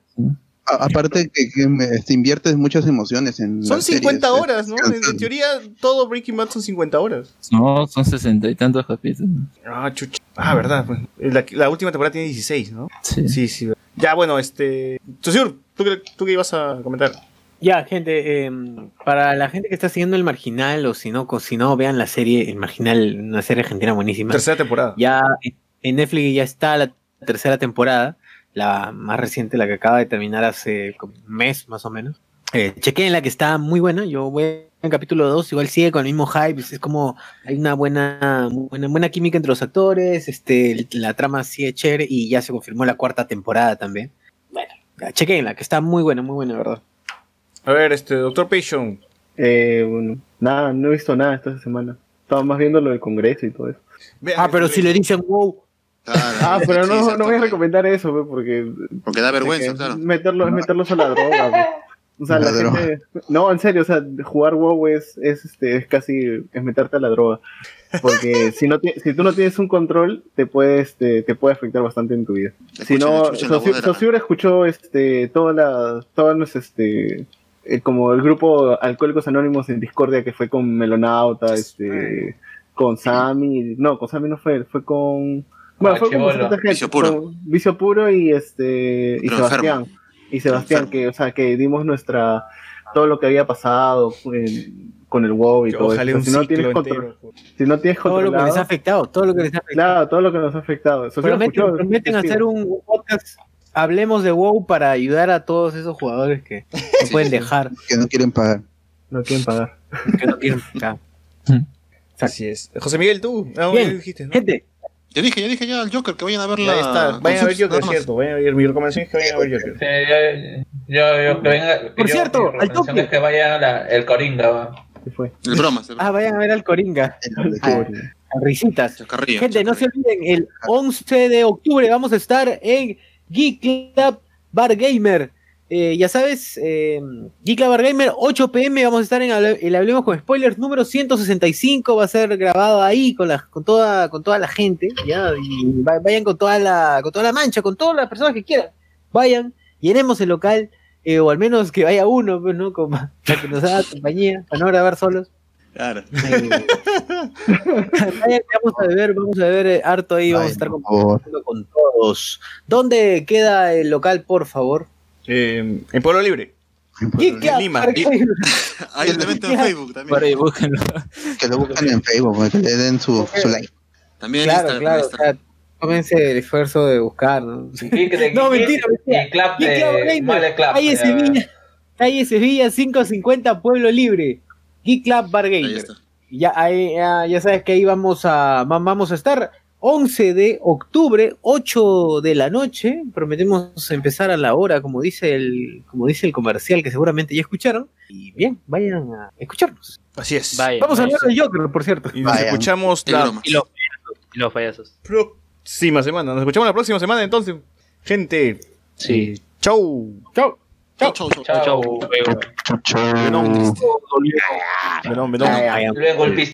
aparte que, que me- te inviertes muchas emociones en Son las 50 series, horas, ¿no? En, en teoría, todo Breaking Bad son 50 horas. no son sesenta y tantos capítulos Ah, chucha. Ah, verdad. pues. La, la última temporada tiene 16, ¿no? Sí. Sí, sí. Ya, bueno, este. Tosur, ¿tú, qué- ¿tú qué ibas a comentar? Ya, gente, eh, para la gente que está siguiendo El Marginal, o si no, si no vean la serie El Marginal, una serie argentina buenísima. Tercera temporada. Ya en Netflix ya está la tercera temporada, la más reciente, la que acaba de terminar hace un mes más o menos. Eh, chequen la que está muy buena, yo voy en capítulo 2, igual sigue con el mismo hype, es como hay una buena, buena, buena química entre los actores, este, la trama sigue chévere y ya se confirmó la cuarta temporada también. Bueno, chequenla, que está muy buena, muy buena, de verdad. A ver, este, Doctor Patient. Eh, bueno, nada, no he visto nada esta semana. Estaba más viendo lo del Congreso y todo eso. Ah, pero si le dicen wow. Ah, pero no, no voy a recomendar eso, porque... Porque da vergüenza, es que claro. Meterlo, es meterlos a la droga. O sea, la La droga. gente... No, en serio, o sea, jugar WoW es, es, este, es casi... es meterte a la droga. Porque (laughs) si no si tú no tienes un control, te puede, este, te puede afectar bastante en tu vida. Si Escuchen, no, de la- Sosur escuchó este, toda la, todas las, este, eh, como el grupo Alcohólicos Anónimos en Discordia que fue con Melonauta, este, con Sammy, no, con Sammy no fue, fue con, bueno, fue con Chibolo. bastante gente, Vicio Puro. Vicio Puro y este, y Pero Sebastián, enfermo. y Sebastián, que, o sea, que dimos nuestra, todo lo que había pasado en- con el WoW y todo Ojalá eso. Si no tienes entero. control, si no tienes Todo lo que les ha afectado, todo lo que les ha afectado. claro, todo lo que nos ha afectado. Sosur Prometen, escuchó, prometen hacer un podcast, hablemos de WoW para ayudar a todos esos jugadores que no pueden dejar, que no quieren pagar. No quieren pagar. que no quieren pagar. (laughs) Así es. José Miguel, tú. Ah, Bien, dijiste, ¿no? Gente, Ya dije, ya dije ya al Joker que vayan a ver la. Ahí está. Vayan a ver Joker, es cierto. Vayan a ver. Mi recomendación es que vayan a ver Joker. Sí, yo, yo, yo, que venga, Por yo- cierto, al toque. es que vaya la- el Coringa, va. ¿Qué fue? El bromas, el ah, vayan a ver al Coringa, a, a risitas. Chacarrillo. Gente, no se olviden, el 11 de octubre vamos a estar en Geek Club Bar Gamer. Eh, ya sabes, eh, Geek Gamer, 8 pm, vamos a estar en el Hablemos con Spoilers número 165, va a ser grabado ahí con, la, con, toda, con toda la gente, ¿ya? Y va- vayan con toda, la, con toda la mancha, con todas las personas que quieran. Vayan, llenemos el local, eh, o al menos que vaya uno, pues, ¿no? Como, (laughs) para que nos haga compañía, para no grabar solos. Claro. Eh, (laughs) vamos a beber, vamos a beber harto ahí, vamos a estar compartiendo con todos. ¿Dónde queda el local, por favor? Eh, en Pueblo Libre. Geek Club, Lima. Hay un evento en Facebook también. Por ahí, búsquenlo. Que lo busquen en Facebook, que le den su, su like. También en Claro, Instagram. claro, en Instagram. sea, tómense el esfuerzo de buscar, ¿no? De No, mentira, mentira. Calle. Sevilla, calle Sevilla 550 Pueblo Libre. Geek Club Bar Ahí Gamer. está. Ya, ahí, ya, ya sabes que ahí vamos a, va- vamos a estar 11 de octubre, 8 de la noche. Prometemos empezar a la hora, como dice el, como dice el comercial que seguramente ya escucharon. Y bien, vayan a escucharnos. Así es. Vaya, Vamos a hablar de Joker, por cierto. Y nos Vayan. escuchamos la. Y los payasos. Y los payasos. próxima semana. Nos escuchamos la próxima semana entonces. Gente. Sí. eh, Chau. Chao. Chao, chao, chao. Chao, chao. Venom, Venom, Venom. Luego el pis-